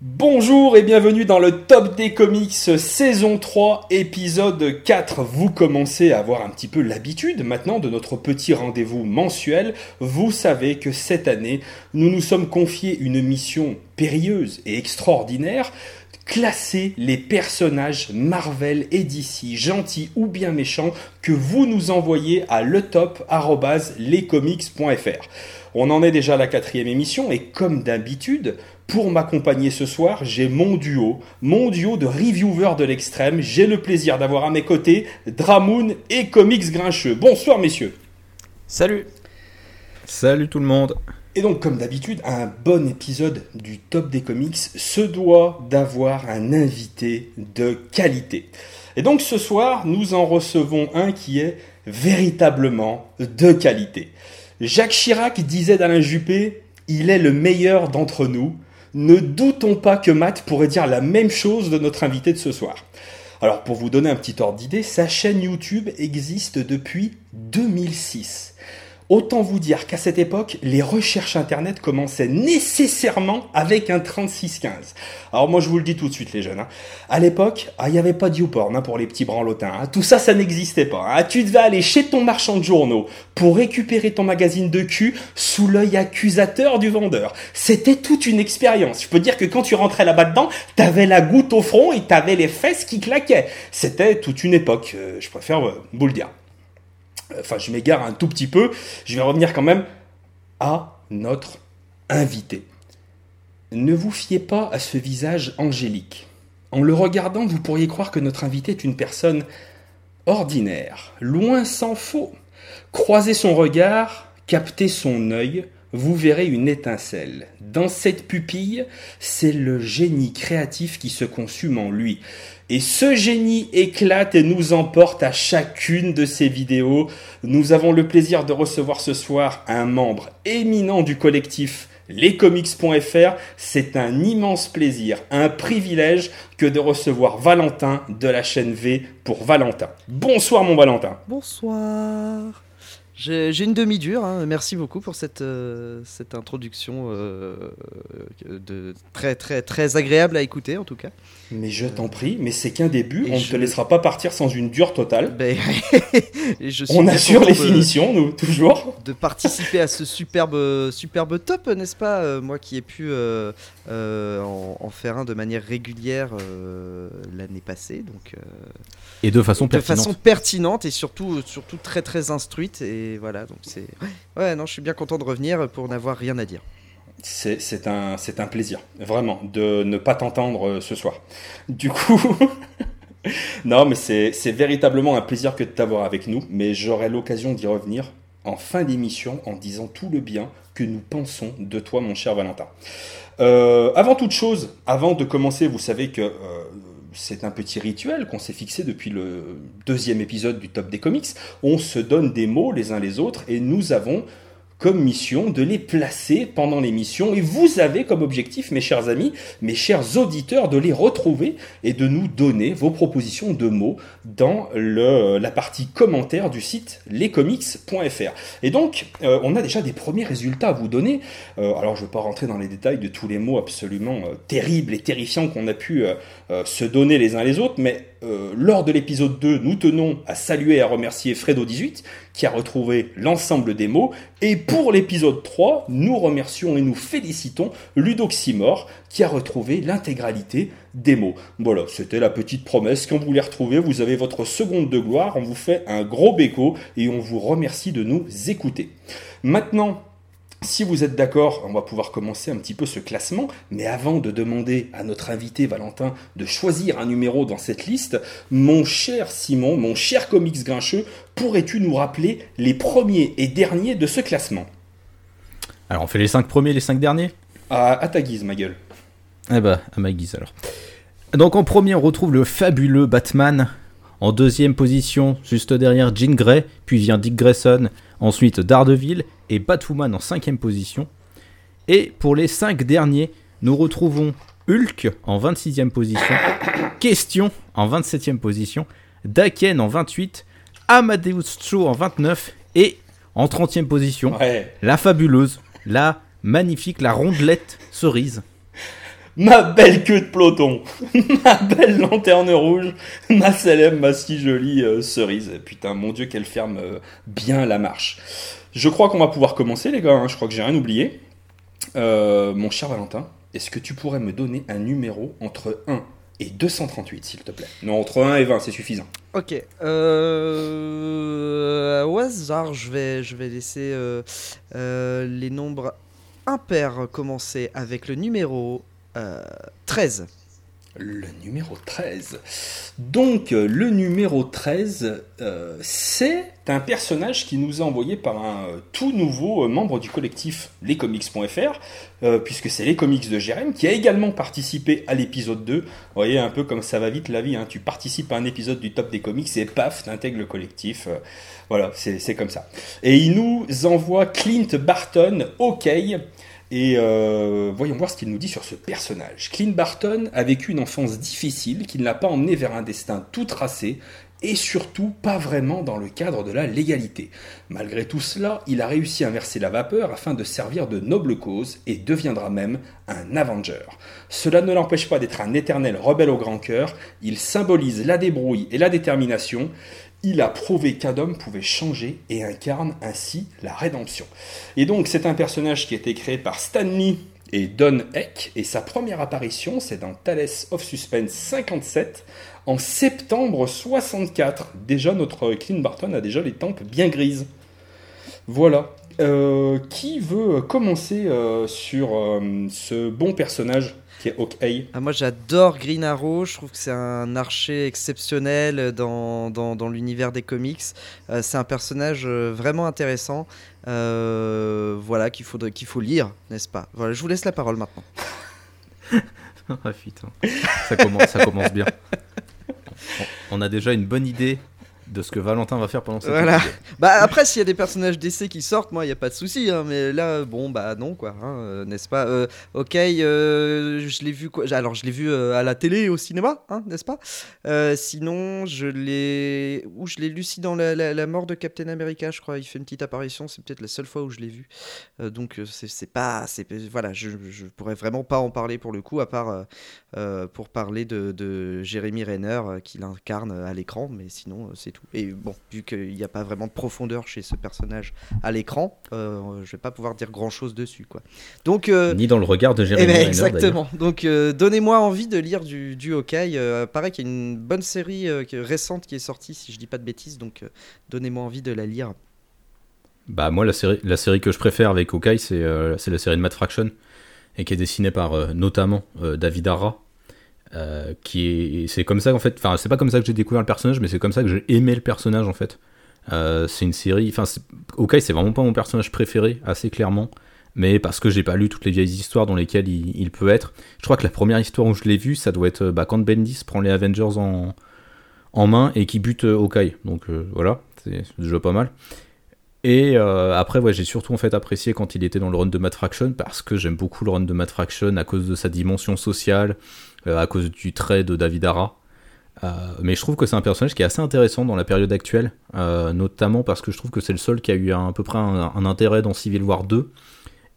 Bonjour et bienvenue dans le Top des Comics saison 3 épisode 4. Vous commencez à avoir un petit peu l'habitude maintenant de notre petit rendez-vous mensuel. Vous savez que cette année, nous nous sommes confiés une mission périlleuse et extraordinaire. Classer les personnages Marvel et DC, gentils ou bien méchants, que vous nous envoyez à letop.lescomics.fr. On en est déjà à la quatrième émission et comme d'habitude, pour m'accompagner ce soir, j'ai mon duo, mon duo de reviewers de l'extrême. J'ai le plaisir d'avoir à mes côtés Dramoun et Comics Grincheux. Bonsoir messieurs. Salut. Salut tout le monde. Et donc, comme d'habitude, un bon épisode du Top des Comics se doit d'avoir un invité de qualité. Et donc, ce soir, nous en recevons un qui est véritablement de qualité. Jacques Chirac disait d'Alain Juppé Il est le meilleur d'entre nous. Ne doutons pas que Matt pourrait dire la même chose de notre invité de ce soir. Alors, pour vous donner un petit ordre d'idée, sa chaîne YouTube existe depuis 2006. Autant vous dire qu'à cette époque, les recherches internet commençaient nécessairement avec un 3615. Alors moi je vous le dis tout de suite les jeunes, hein. à l'époque, ah, il n'y avait pas de YouPorn hein, pour les petits branlotins, hein. tout ça ça n'existait pas. Tu devais aller chez ton marchand de journaux pour récupérer ton magazine de cul sous l'œil accusateur du vendeur. C'était toute une expérience. Je peux dire que quand tu rentrais là-bas dedans, t'avais la goutte au front et t'avais les fesses qui claquaient. C'était toute une époque, euh, je préfère euh, vous le dire enfin je m'égare un tout petit peu, je vais revenir quand même à notre invité. Ne vous fiez pas à ce visage angélique. En le regardant, vous pourriez croire que notre invité est une personne ordinaire, loin s'en faut. Croisez son regard, captez son œil, vous verrez une étincelle. Dans cette pupille, c'est le génie créatif qui se consume en lui. Et ce génie éclate et nous emporte à chacune de ses vidéos. Nous avons le plaisir de recevoir ce soir un membre éminent du collectif lescomics.fr. C'est un immense plaisir, un privilège que de recevoir Valentin de la chaîne V pour Valentin. Bonsoir mon Valentin. Bonsoir. J'ai une demi-dure, hein. merci beaucoup pour cette, euh, cette introduction euh, de, très, très, très agréable à écouter en tout cas. Mais je t'en prie, mais c'est qu'un début, on ne te laissera pas partir sans une dure totale. Ben, je suis on assure les finitions, nous, toujours. De participer à ce superbe, superbe top, n'est-ce pas euh, Moi qui ai pu en, faire un de manière régulière l'année passée. Donc, et de façon pertinente. De façon pertinente et surtout, surtout très très instruite. Et voilà, donc c'est. Ouais, non, je suis bien content de revenir pour n'avoir rien à dire. C'est un, un plaisir, vraiment, de ne pas t'entendre euh, ce soir. Du coup. non, mais c'est véritablement un plaisir que de t'avoir avec nous, mais j'aurai l'occasion d'y revenir en fin d'émission en disant tout le bien que nous pensons de toi, mon cher Valentin. Euh, avant toute chose, avant de commencer, vous savez que euh, c'est un petit rituel qu'on s'est fixé depuis le deuxième épisode du Top des Comics. On se donne des mots les uns les autres et nous avons comme mission de les placer pendant l'émission et vous avez comme objectif, mes chers amis, mes chers auditeurs, de les retrouver et de nous donner vos propositions de mots dans le, la partie commentaire du site lescomics.fr. Et donc, euh, on a déjà des premiers résultats à vous donner. Euh, alors, je ne vais pas rentrer dans les détails de tous les mots absolument euh, terribles et terrifiants qu'on a pu se donner les uns les autres, mais lors de l'épisode 2, nous tenons à saluer et à remercier Fredo18 qui a retrouvé l'ensemble des mots. Et pour l'épisode 3, nous remercions et nous félicitons Ludoximor qui a retrouvé l'intégralité des mots. Voilà, c'était la petite promesse. Quand vous les retrouvez, vous avez votre seconde de gloire. On vous fait un gros béco et on vous remercie de nous écouter. Maintenant, si vous êtes d'accord, on va pouvoir commencer un petit peu ce classement, mais avant de demander à notre invité Valentin de choisir un numéro dans cette liste, mon cher Simon, mon cher comics grincheux, pourrais-tu nous rappeler les premiers et derniers de ce classement? Alors on fait les cinq premiers et les cinq derniers? À, ta guise, ma gueule. Eh bah, à ma guise alors. Donc en premier, on retrouve le fabuleux Batman. En deuxième position, juste derrière Jean Grey, puis vient Dick Grayson, ensuite Daredevil et Batwoman en cinquième position. Et pour les cinq derniers, nous retrouvons Hulk en 26e position, Question en 27e position, Daken en 28, Amadeus Cho en 29 et en 30e position, la fabuleuse, la magnifique, la rondelette cerise. Ma belle queue de peloton, ma belle lanterne rouge, ma célèbre, ma si jolie euh, cerise. Putain, mon dieu, qu'elle ferme euh, bien la marche. Je crois qu'on va pouvoir commencer, les gars. hein. Je crois que j'ai rien oublié. Euh, mon cher Valentin, est-ce que tu pourrais me donner un numéro entre 1 et 238, s'il te plaît? Non, entre 1 et 20, c'est suffisant. Ok. Euh, au hasard, je vais, je vais laisser euh, les nombres impairs commencer avec le numéro euh, 13. Le numéro 13. Donc, euh, le numéro 13, euh, c'est un personnage qui nous est envoyé par un euh, tout nouveau membre du collectif lescomics.fr, puisque c'est les comics de Jérém, qui a également participé à l'épisode 2. Vous voyez un peu comme ça va vite la vie, hein. tu participes à un épisode du top des comics et paf, t'intègres le collectif. voilà, c'est comme ça. Et il nous envoie Clint Barton, OK. Et euh, voyons voir ce qu'il nous dit sur ce personnage. Clint Barton a vécu une enfance difficile qui ne l'a pas emmené vers un destin tout tracé et surtout pas vraiment dans le cadre de la légalité. Malgré tout cela, il a réussi à inverser la vapeur afin de servir de noble cause et deviendra même un Avenger. Cela ne l'empêche pas d'être un éternel rebelle au grand cœur, il symbolise la débrouille et la détermination, il a prouvé qu'un homme pouvait changer et incarne ainsi la rédemption. Et donc c'est un personnage qui a été créé par Stan Lee et Don Heck, et sa première apparition c'est dans Thales of Suspense 57 en septembre 64. Déjà notre Clint Barton a déjà les tempes bien grises. Voilà. Euh, qui veut commencer euh, sur euh, ce bon personnage? Qui est Hawkeye Ah, moi j'adore Green Arrow, je trouve que c'est un archer exceptionnel dans, dans, dans l'univers des comics. Euh, c'est un personnage euh, vraiment intéressant, euh, voilà, qu'il faut, qu'il faut lire, n'est-ce pas? Voilà, je vous laisse la parole maintenant. ah putain, ça commence, ça commence bien. On on a déjà une bonne idée de ce que Valentin va faire pendant cette Voilà. Bah après, s'il y a des personnages d'essai qui sortent, moi, il n'y a pas de souci. hein, mais là, bon, bah non, quoi, hein, euh, n'est-ce pas Euh, Ok, euh, je l'ai vu quoi Alors, je l'ai vu euh, à la télé et au cinéma, hein, n'est-ce pas Sinon, je l'ai, ou je l'ai lu si dans la, la- la mort de Captain America, je crois. Il fait une petite apparition. C'est peut-être la seule fois où je l'ai vu. Donc, c'est pas, voilà, je, je pourrais vraiment pas en parler pour le coup, à part pour parler de, de Jérémy Renner qui l'incarne à l'écran, mais sinon c'est tout. Et bon, vu qu'il n'y a pas vraiment de profondeur chez ce personnage à l'écran, euh, je vais pas pouvoir dire grand chose dessus, quoi. Donc, euh, Ni dans le regard de eh Jérémy ben, Renner, exactement. Donc, euh, donnez-moi envie de lire du, du Hawkeye. Euh, pareil qu'il y a une bonne série récente qui est sortie, si je dis pas de bêtises. Donc, donnez-moi envie de la lire. Bah moi la série, la série que je préfère avec Hawkeye c'est c'est la série de Matt Fraction et qui est dessinée par notamment David Arra euh, qui est c'est comme ça en fait enfin c'est pas comme ça que j'ai découvert le personnage mais c'est comme ça que j'ai aimé le personnage en fait. Euh, c'est une série enfin Hawkeye c'est vraiment pas mon personnage préféré assez clairement mais parce que j'ai pas lu toutes les vieilles histoires dans lesquelles il, peut être. Je crois que la première histoire où je l'ai vu ça doit être euh, bah, quand Bendis prend les Avengers en main et qui bute euh, Hawkeye. Donc voilà c'est déjà pas mal. Et après, ouais, j'ai surtout en fait apprécié quand il était dans le run de Matt Fraction parce que j'aime beaucoup le run de Matt Fraction à cause de sa dimension sociale, à cause du trait de David Ara. Euh, mais je trouve que c'est un personnage qui est assez intéressant dans la période actuelle, euh, notamment parce que je trouve que c'est le seul qui a eu à peu près un, intérêt dans Civil War 2.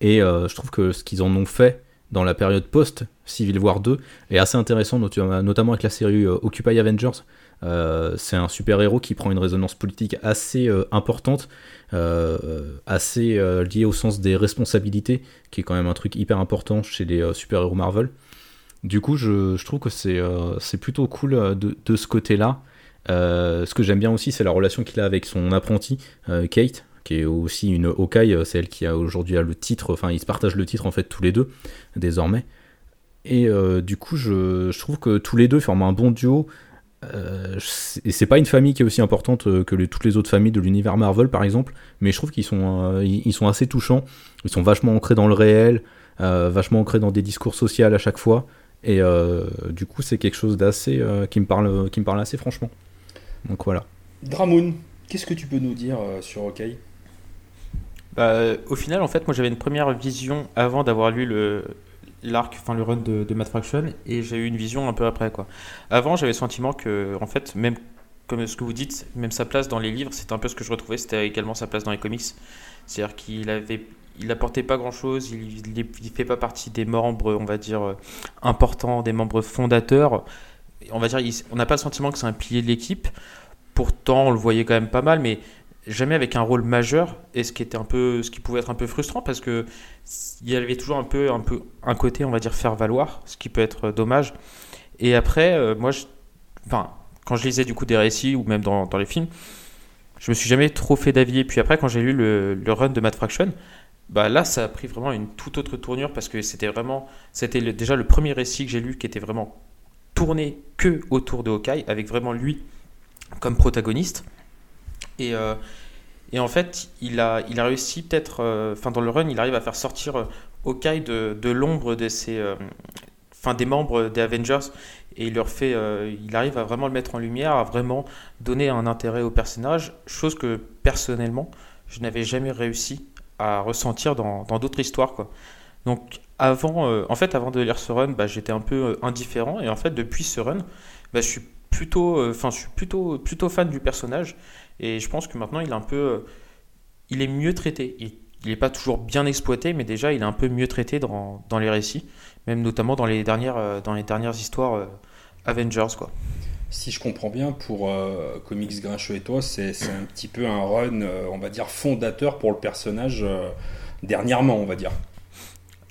Et euh, je trouve que ce qu'ils en ont fait dans la période post-Civil War 2 est assez intéressant, not- notamment avec la série euh, Occupy Avengers. Euh, c'est un super-héros qui prend une résonance politique assez euh, importante euh, assez euh, lié au sens des responsabilités, qui est quand même un truc hyper important chez les euh, super-héros Marvel. Du coup, je, trouve que c'est euh, plutôt cool euh, de, de ce côté-là. Euh, ce que j'aime bien aussi, c'est la relation qu'il a avec son apprenti, Kate, qui est aussi une Hawkeye. C'est elle qui a aujourd'hui le titre, enfin, ils se partagent le titre en fait tous les deux, désormais. Et du coup, je, trouve que tous les deux forment un bon duo. Et c'est pas une famille qui est aussi importante que toutes les autres familles de l'univers Marvel, par exemple, mais je trouve qu'ils sont, ils, sont assez touchants. Ils sont vachement ancrés dans le réel, vachement ancrés dans des discours sociaux à chaque fois. Et euh, du coup, c'est quelque chose d'assez euh, qui me parle, qui me parle assez franchement. Donc voilà. Dramoun, qu'est-ce que tu peux nous dire euh, sur Hawkeye? Bah, au final, en fait, moi j'avais une première vision avant d'avoir lu le l'arc, enfin le run de, de Matt Fraction, et j'ai eu une vision un peu après quoi. Avant, j'avais le sentiment que, en fait, même comme ce que vous dites, même sa place dans les livres, c'était un peu ce que je retrouvais, c'était également sa place dans les comics. C'est-à-dire qu'il avait, il apportait pas grand chose, il, ne fait pas partie des membres, on va dire, euh, importants, des membres fondateurs. On va dire, on n'a pas le sentiment que c'est un pilier de l'équipe. Pourtant, on le voyait quand même pas mal, mais jamais avec un rôle majeur. Et ce qui était un peu, ce qui pouvait être un peu frustrant parce que il y avait toujours un peu, un peu un côté, on va dire, faire valoir, ce qui peut être dommage. Et après, euh, moi, enfin, quand je lisais du coup des récits ou même dans, dans les films, je me suis jamais trop fait d'avis. Et puis après, quand j'ai lu le, le, run de Matt Fraction, bah là, ça a pris vraiment une toute autre tournure parce que c'était vraiment, c'était déjà le premier récit que j'ai lu qui était vraiment tourné que autour de Hawkeye, avec vraiment lui comme protagoniste. Et, euh, et en fait, il a, il a réussi peut-être, euh, enfin dans le run, il arrive à faire sortir euh, Hawkeye de, de l'ombre de ses, enfin des membres des Avengers et il leur fait, il arrive à vraiment le mettre en lumière, à vraiment donner un intérêt au personnage, chose que personnellement je n'avais jamais réussi à ressentir dans d'autres histoires quoi. Donc avant, en fait, avant de lire ce run, bah, j'étais un peu indifférent et en fait depuis ce run, bah, je suis plutôt, enfin je suis plutôt plutôt fan du personnage et je pense que maintenant, il est un peu. Euh, il est mieux traité. Il n'est pas toujours bien exploité, mais déjà, il est un peu mieux traité dans, dans les récits, même notamment dans les dernières, euh, dans les dernières histoires euh, Avengers. Quoi. Si je comprends bien, pour Comics Grincheux et toi, c'est un petit peu un run, on va dire, fondateur pour le personnage dernièrement, on va dire.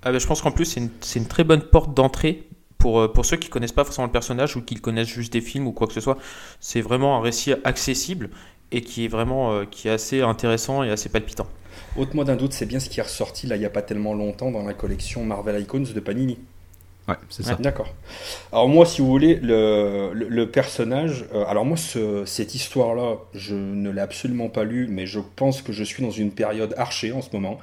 Ah ben, je pense qu'en plus, c'est une, une, très bonne porte d'entrée pour, pour ceux qui connaissent pas forcément le personnage ou qui connaissent juste des films ou quoi que ce soit. C'est vraiment un récit accessible et qui est vraiment euh, qui est assez intéressant et assez palpitant. Haute-moi d'un doute, c'est bien ce qui est ressorti là il n'y a pas tellement longtemps dans la collection Marvel Icons de Panini. C'est ça. D'accord. Alors moi, si vous voulez, le, personnage, euh, alors moi, ce, cette histoire-là, je ne l'ai absolument pas lue, mais je pense que je suis dans une période archée en ce moment.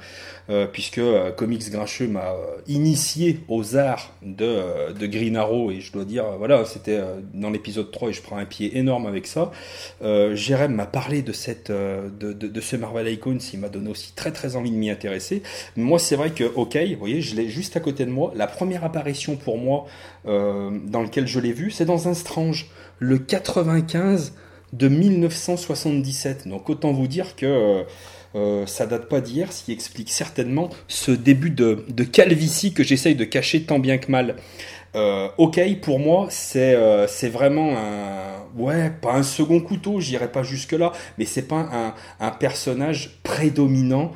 Euh, puisque euh, Comics Grincheux m'a initié aux arts de, de, Green Arrow, et je dois dire, voilà, c'était dans l'épisode 3, et je prends un pied énorme avec ça. Jérém m'a parlé de, cette, de, de, de, ce Marvel Icons, il m'a donné aussi très très envie de m'y intéresser. Moi, c'est vrai que, ok, vous voyez, je l'ai juste à côté de moi. La première apparition pour moi dans lequel je l'ai vu, c'est dans un Strange, le 95 de 1977. Donc autant vous dire que euh, ça date pas d'hier, ce qui explique certainement ce début de, calvitie que j'essaye de cacher tant bien que mal. Euh, ok, pour moi, c'est euh, c'est vraiment un. Ouais, pas un second couteau, j'irai pas jusque-là, mais c'est pas un, un, personnage prédominant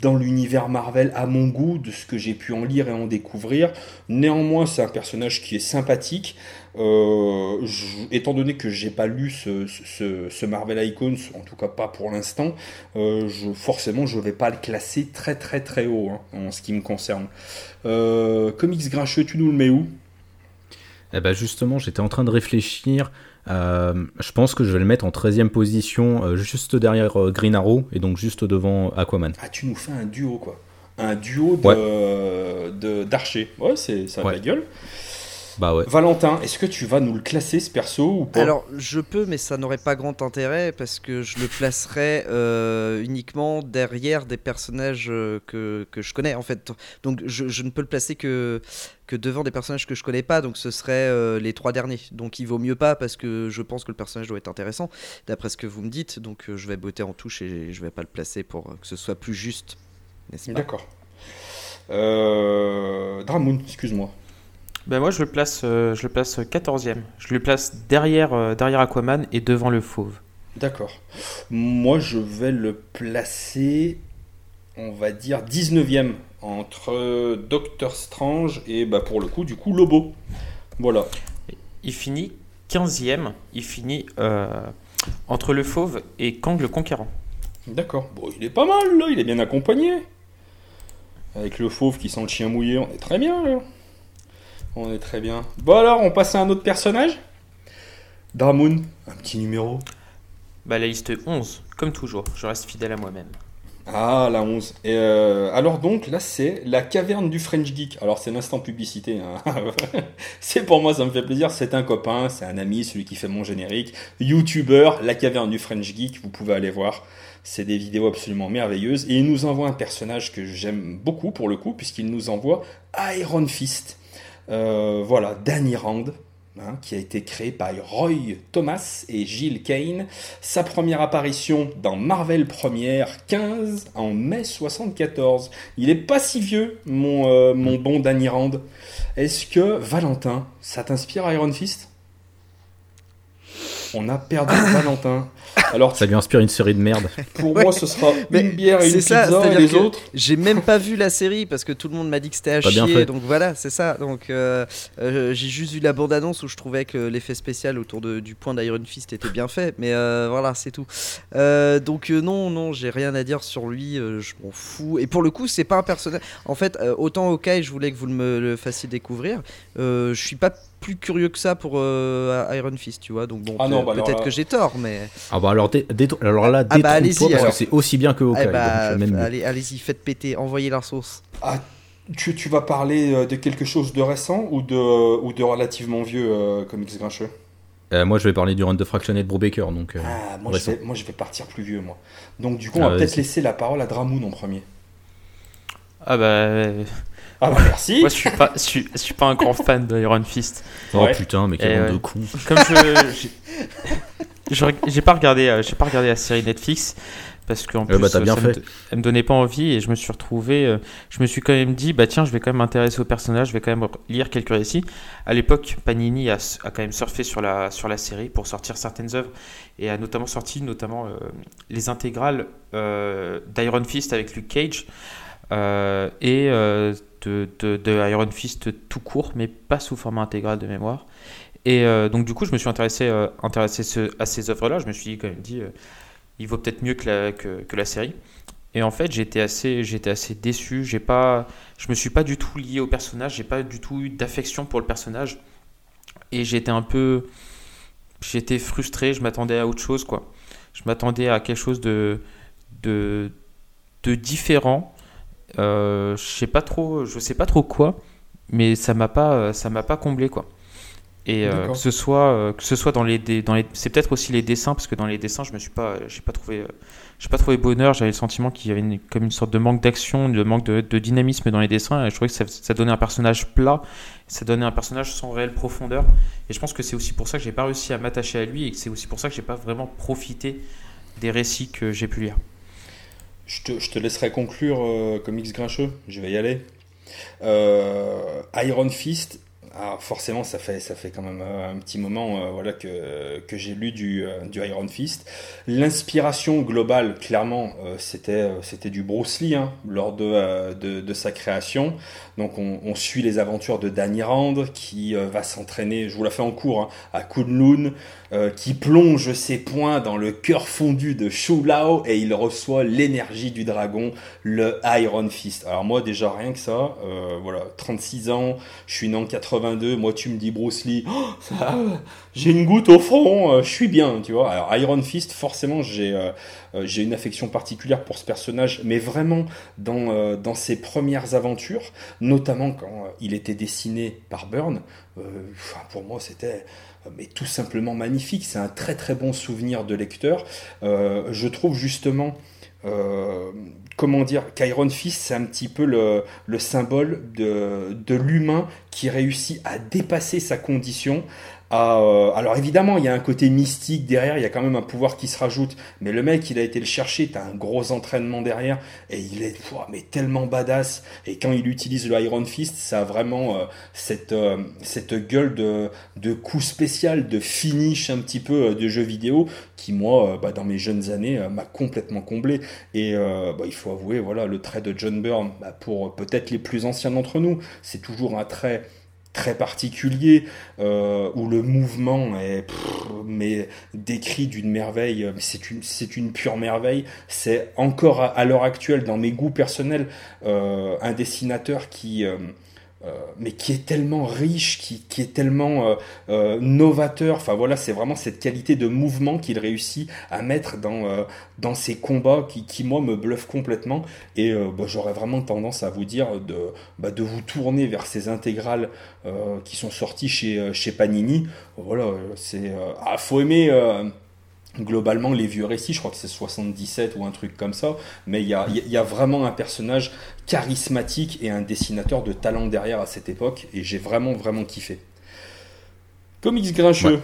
dans l'univers Marvel à mon goût, de ce que j'ai pu en lire et en découvrir. Néanmoins, c'est un personnage qui est sympathique. Euh, étant donné que j'ai pas lu ce, Marvel Icons, en tout cas pas pour l'instant, euh, je, forcément je vais pas le classer très très très haut hein, en ce qui me concerne. Euh, comics Grincheux, tu nous le mets où? Eh ben justement, j'étais en train de réfléchir. Je pense que je vais le mettre en 13e position, juste derrière Green Arrow et donc juste devant Aquaman. Ah, tu nous fais un duo quoi. Un duo de d'archers. Ouais, c'est ça a la gueule. Bah ouais. Valentin, est-ce que tu vas nous le classer ce perso ou pas? Alors je peux, mais ça n'aurait pas grand intérêt parce que je le placerais euh, uniquement derrière des personnages euh, que, que, je connais en fait. Donc je, je, ne peux le placer que, que devant des personnages que je connais pas, donc ce serait euh, les trois derniers. Donc il vaut mieux pas parce que je pense que le personnage doit être intéressant d'après ce que vous me dites. Donc je vais botter en touche et je vais pas le placer pour que ce soit plus juste, n'est-ce pas? D'accord. Euh... Dramoun, excuse-moi. Ben moi, je le place, euh, je le place 14e. Je le place derrière, euh, derrière Aquaman et devant le Fauve. D'accord. Moi, je vais le placer, on va dire, 19e entre Doctor Strange et, bah, pour le coup, du coup, Lobo. Voilà. Il finit 15e. Il finit euh, entre le Fauve et Kang le Conquérant. D'accord. Bon, il est pas mal, là. Il est bien accompagné. Avec le Fauve qui sent le chien mouillé, on est très bien, là. On est très bien. Bon alors, on passe à un autre personnage? Dramoun, un petit numéro Bah la liste 11, comme toujours, je reste fidèle à moi-même. Ah, la 11. Et euh, alors donc, là, c'est la caverne du French Geek. Alors, c'est l'instant publicité. Hein. c'est pour moi, ça me fait plaisir. C'est un copain, c'est un ami, celui qui fait mon générique. YouTuber, la caverne du French Geek, vous pouvez aller voir. C'est des vidéos absolument merveilleuses. Et il nous envoie un personnage que j'aime beaucoup pour le coup, puisqu'il nous envoie Iron Fist. Euh, voilà, Danny Rand. hein, qui a été créé par Roy Thomas et Gilles Kane. Sa première apparition dans Marvel Première 15 en mai 74. Il est pas si vieux, mon, euh, mon bon Danny Rand. Est-ce que, Valentin, ça t'inspire Iron Fist? On a perdu Valentin. Alors, ça lui inspire une série de merde. Pour moi, ce sera une bière et une pizza et les autres. J'ai même pas vu la série parce que tout le monde m'a dit que c'était à chier. Donc voilà, c'est ça. Donc euh, euh, j'ai juste vu la bande-annonce où je trouvais que l'effet spécial autour de, du point d'Iron Fist était bien fait. Mais euh, voilà, c'est tout. donc non, non, j'ai rien à dire sur lui. je m'en fous. Et pour le coup, c'est pas un personnage. En fait, autant ok, je voulais que vous me le fassiez découvrir. je suis pas plus curieux que ça pour euh, Iron Fist, tu vois. Donc bon, ah bah peut-être que j'ai tort, mais. Ah bah alors, alors là, ah bah allez-y, parce que c'est aussi bien que Hawkeye. Eh bah, allez, allez-y, faites péter, envoyez la sauce. Ah, tu, tu, vas parler euh, de quelque chose de récent ou de, ou de relativement vieux euh, comics grincheux? Moi, je vais parler du run de Fractionné de Brubaker. Donc, ah, moi, je vais, moi, je vais partir plus vieux, moi. Donc, du coup, on va peut-être laisser la parole à Dramoun en premier. Ah bah. Ah bah merci. Moi je suis pas, je suis, je suis pas un grand fan d'Iron Fist. Oh putain, mais quel de con. Comme je, j'ai pas regardé, euh, j'ai pas regardé la série Netflix parce qu'en plus bah, ça. Me, elle me donnait pas envie et je me suis retrouvé, euh, je me suis quand même dit bah tiens je vais quand même m'intéresser au personnage, je vais quand même lire quelques récits. À l'époque Panini a, a, quand même surfé sur la sur la série pour sortir certaines œuvres et a notamment sorti notamment euh, les intégrales d'Iron Fist avec Luke Cage. et de, Iron Fist tout court, mais pas sous format intégral de mémoire. Et euh, donc du coup, je me suis intéressé, euh, à ces œuvres-là. Je me suis quand même dit, euh, il vaut peut-être mieux que la, série. Et en fait, j'étais assez, j'étais assez déçu. J'ai pas, je me suis pas du tout lié au personnage. J'ai pas du tout eu d'affection pour le personnage. Et j'étais un peu, j'étais frustré. Je m'attendais à autre chose, quoi. Je m'attendais à quelque chose de, de, différent je sais pas trop, je sais pas trop quoi, mais ça m'a pas, ça m'a pas comblé quoi. Et euh, que ce soit, euh, que ce soit dans les, dans les, c'est peut-être aussi les dessins parce que dans les dessins, je me suis pas, j'ai pas trouvé, j'ai pas trouvé bonheur. J'avais le sentiment qu'il y avait une, comme une sorte de manque d'action, de manque de, dynamisme dans les dessins. Et je trouvais que ça, ça, donnait un personnage plat, ça donnait un personnage sans réelle profondeur. Et je pense que c'est aussi pour ça que j'ai pas réussi à m'attacher à lui et que c'est aussi pour ça que j'ai pas vraiment profité des récits que j'ai pu lire. Je te, je te laisserai conclure, euh, Comics Grincheux. Je vais y aller. Euh, Iron Fist, alors forcément, ça fait, ça fait quand même euh, un petit moment euh, voilà, que, j'ai lu du, du, Iron Fist. L'inspiration globale, clairement, c'était, du Bruce Lee hein, lors de, sa création. Donc on, suit les aventures de Danny Rand qui va s'entraîner, je vous la fais en cours, hein, à Kunlun, euh, qui plonge ses poings dans le cœur fondu de Shu Lao et il reçoit l'énergie du dragon, le Iron Fist. Alors moi déjà rien que ça, euh, voilà, 36 ans, je suis né en 82, moi tu me dis Bruce Lee, oh, j'ai une goutte au front, euh, je suis bien, tu vois. Alors Iron Fist, forcément j'ai j'ai une affection particulière pour ce personnage, mais vraiment dans, ses premières aventures, notamment quand il était dessiné par Byrne, pour moi c'était tout simplement magnifique. C'est un très très bon souvenir de lecteur. Euh, je trouve justement, euh, comment dire, qu'Iron Fist, c'est un petit peu le, le symbole de l'humain qui réussit à dépasser sa condition, euh, alors évidemment, il y a un côté mystique derrière, il y a quand même un pouvoir qui se rajoute, mais le mec, il a été le chercher, t'as un gros entraînement derrière, et il est mais tellement badass, et quand il utilise le Iron Fist, ça a vraiment euh, cette, euh, cette gueule de, de coup spécial, de finish un petit peu de jeu vidéo, qui moi, bah, dans mes jeunes années, m'a complètement comblé, et bah, il faut avouer, voilà, le trait de John Byrne, bah, pour peut-être les plus anciens d'entre nous, c'est toujours un trait très particulier euh, où le mouvement est mais décrit d'une merveille c'est une c'est une pure merveille. C'est encore à, l'heure actuelle dans mes goûts personnels euh, un dessinateur qui euh, mais qui est tellement riche, qui, qui est tellement euh, euh, novateur. Enfin voilà, c'est vraiment cette qualité de mouvement qu'il réussit à mettre dans, dans ses combats qui, qui, moi, me bluffe complètement. Et bah, j'aurais vraiment tendance à vous dire de, bah, de vous tourner vers ces intégrales qui sont sorties chez, chez Panini. Voilà, c'est. ah, faut aimer globalement les vieux récits, je crois que c'est 77 ou un truc comme ça, mais il y a, y a, vraiment un personnage charismatique et un dessinateur de talent derrière à cette époque, et j'ai vraiment vraiment kiffé. Comics grincheux. Ouais.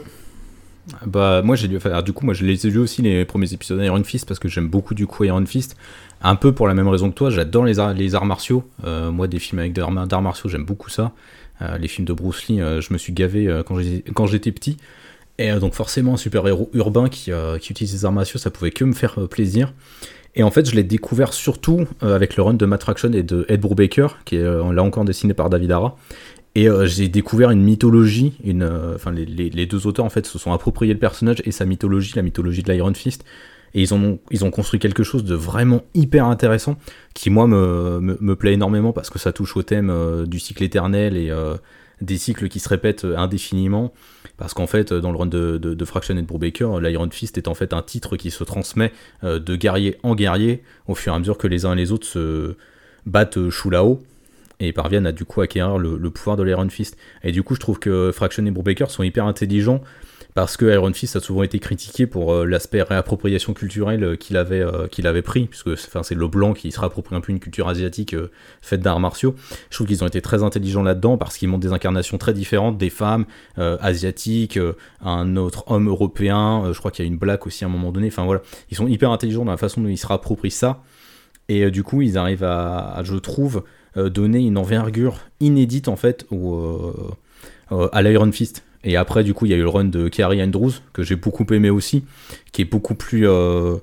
Bah moi j'ai lu, enfin, du coup moi je lus aussi les premiers épisodes d'Iron Fist parce que j'aime beaucoup du coup Iron Fist, un peu pour la même raison que toi, j'adore les arts, arts martiaux, Euh, moi des films avec d'arts d'arts martiaux j'aime beaucoup ça, Euh, les films de Bruce Lee euh, je me suis gavé quand j'étais petit, et donc forcément un super héros urbain qui, qui utilise les arts martiaux ça pouvait que me faire plaisir, et en fait je l'ai découvert surtout euh, avec le run de Matt Fraction et de Ed Brubaker qui est euh, là encore dessiné par David Ara, et euh, j'ai découvert une mythologie, enfin les, deux auteurs en fait se sont appropriés le personnage et sa mythologie, la mythologie de l'Iron Fist, et ils, ont, ils ont construit quelque chose de vraiment hyper intéressant qui moi me, me, plaît énormément parce que ça touche au thème du cycle éternel et des cycles qui se répètent euh, indéfiniment. Parce qu'en fait, euh, dans le run de, de, Fraction et de Brubaker, euh, l'Iron Fist est en fait un titre qui se transmet de guerrier en guerrier au fur et à mesure que les uns et les autres se battent chou là-haut et parviennent à du coup acquérir le, le pouvoir de l'Iron Fist. Et du coup, je trouve que Fraction et Brubaker sont hyper intelligents parce que Iron Fist a souvent été critiqué pour euh, l'aspect réappropriation culturelle euh, qu'il avait, euh, qu'il avait pris, puisque c'est le blanc qui se réapproprie un peu une culture asiatique faite d'arts martiaux. Je trouve qu'ils ont été très intelligents là-dedans parce qu'ils montrent des incarnations très différentes, des femmes asiatiques, un autre homme européen, je crois qu'il y a une blague aussi à un moment donné. Enfin voilà, ils sont hyper intelligents dans la façon dont ils se réapproprient ça. Et du coup, ils arrivent à, je trouve, donner une envergure inédite en fait à l'Iron Fist. Et après, du coup, il y a eu le run de Carrie Andrews que j'ai beaucoup aimé aussi, qui est beaucoup plus euh,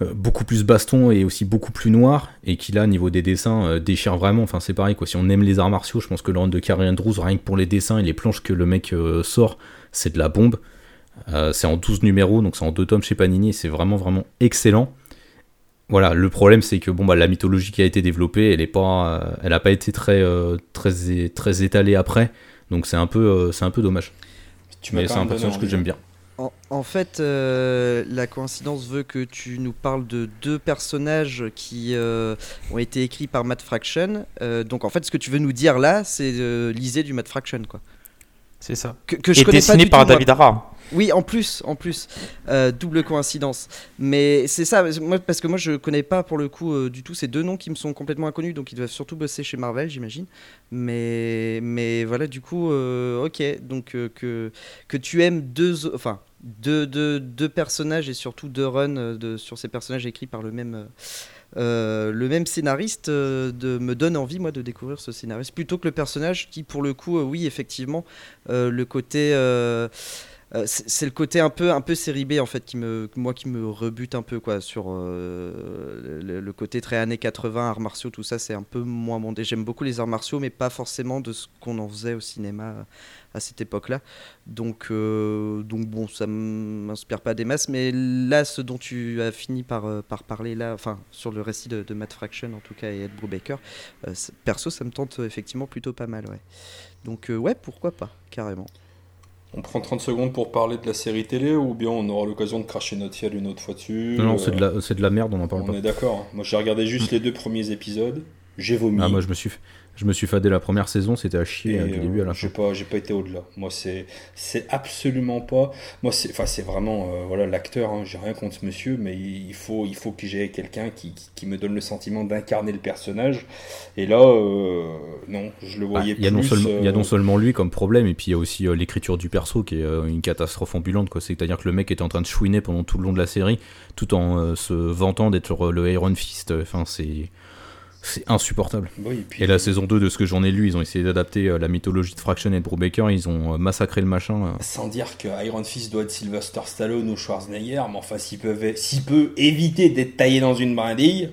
euh, beaucoup plus baston et aussi beaucoup plus noir et qui là niveau des dessins euh, déchire vraiment. Enfin c'est pareil quoi. Si on aime les arts martiaux je pense que le run de Carrie Andrews rien que pour les dessins et les planches que le mec sort c'est de la bombe. C'est en 12 numéros donc c'est en deux tomes chez Panini et c'est vraiment vraiment excellent. Voilà le problème c'est que bon bah la mythologie qui a été développée elle est pas elle a pas été très très très étalée après. Donc c'est un peu c'est un peu dommage Tu m'as mais c'est un personnage que j'aime bien En, en fait, euh, la coïncidence veut que tu nous parles de deux personnages qui euh, ont été écrits par Matt Fraction. Euh, donc en fait, ce que tu veux nous dire là, c'est euh, lisez du Matt Fraction, quoi. C'est ça. Que, que je Et connais pas dessiné du par tout. David Ara. Oui, en plus, en plus, Euh, double coïncidence. Mais c'est ça, moi, parce que moi je connais pas pour le coup euh, du tout ces deux noms qui me sont complètement inconnus, donc ils doivent surtout bosser chez Marvel, j'imagine. Mais, mais voilà, du coup, euh, ok, donc que, que tu aimes deux, enfin deux, deux, deux personnages et surtout deux runs de, sur ces personnages écrits par le même. Euh, le même scénariste euh, me donne envie moi de découvrir ce scénariste plutôt que le personnage qui pour le coup euh, oui effectivement le côté euh, c'est le côté un peu un peu série B en fait qui me moi qui me rebute un peu quoi sur euh, le, côté très années 80 arts martiaux tout ça c'est un peu moins mon dé j'aime beaucoup les arts martiaux mais pas forcément de ce qu'on en faisait au cinéma euh, à cette époque là donc donc bon ça m'inspire pas des masses mais là ce dont tu as fini par par parler là enfin sur le récit de, de Matt Fraction en tout cas et Ed Brubaker perso ça me tente effectivement plutôt pas mal ouais. Donc ouais pourquoi pas carrément On prend 30 secondes pour parler de la série télé ou bien on aura l'occasion de cracher notre ciel une autre fois dessus non, non euh, c'est de la c'est de la merde on en parle On pas est d'accord. Moi j'ai regardé juste les deux premiers épisodes. J'ai vomi. Ah, moi, je me suis, je me suis fadé la première saison, c'était à chier euh, du euh, début à la j'ai fin. pas, j'ai pas été au-delà. Moi, c'est, c'est absolument pas. Moi, c'est, enfin, c'est vraiment, euh, voilà, l'acteur. Hein, j'ai rien contre ce monsieur, mais il faut, il faut que j'ai quelqu'un qui, qui, qui me donne le sentiment d'incarner le personnage. Et là, euh, non, je le voyais Il y, a non plus, seulement, il y a non seulement lui comme problème, et puis il y a aussi l'écriture du perso qui est une catastrophe ambulante. quoi. C'est-à-dire que le mec était en train de chouiner pendant tout le long de la série, tout en se vantant d'être le Iron Fist. Enfin, c'est. C'est insupportable. oui, et puis, Et la saison 2, de ce que j'en ai lu, ils ont essayé d'adapter euh, la mythologie de Fraction et de Brubaker, ils ont euh, massacré le machin. euh. Sans dire que Iron Fist doit être Sylvester Stallone ou Schwarzenegger, mais enfin, s'il peut, éviter d'être taillé dans une brindille.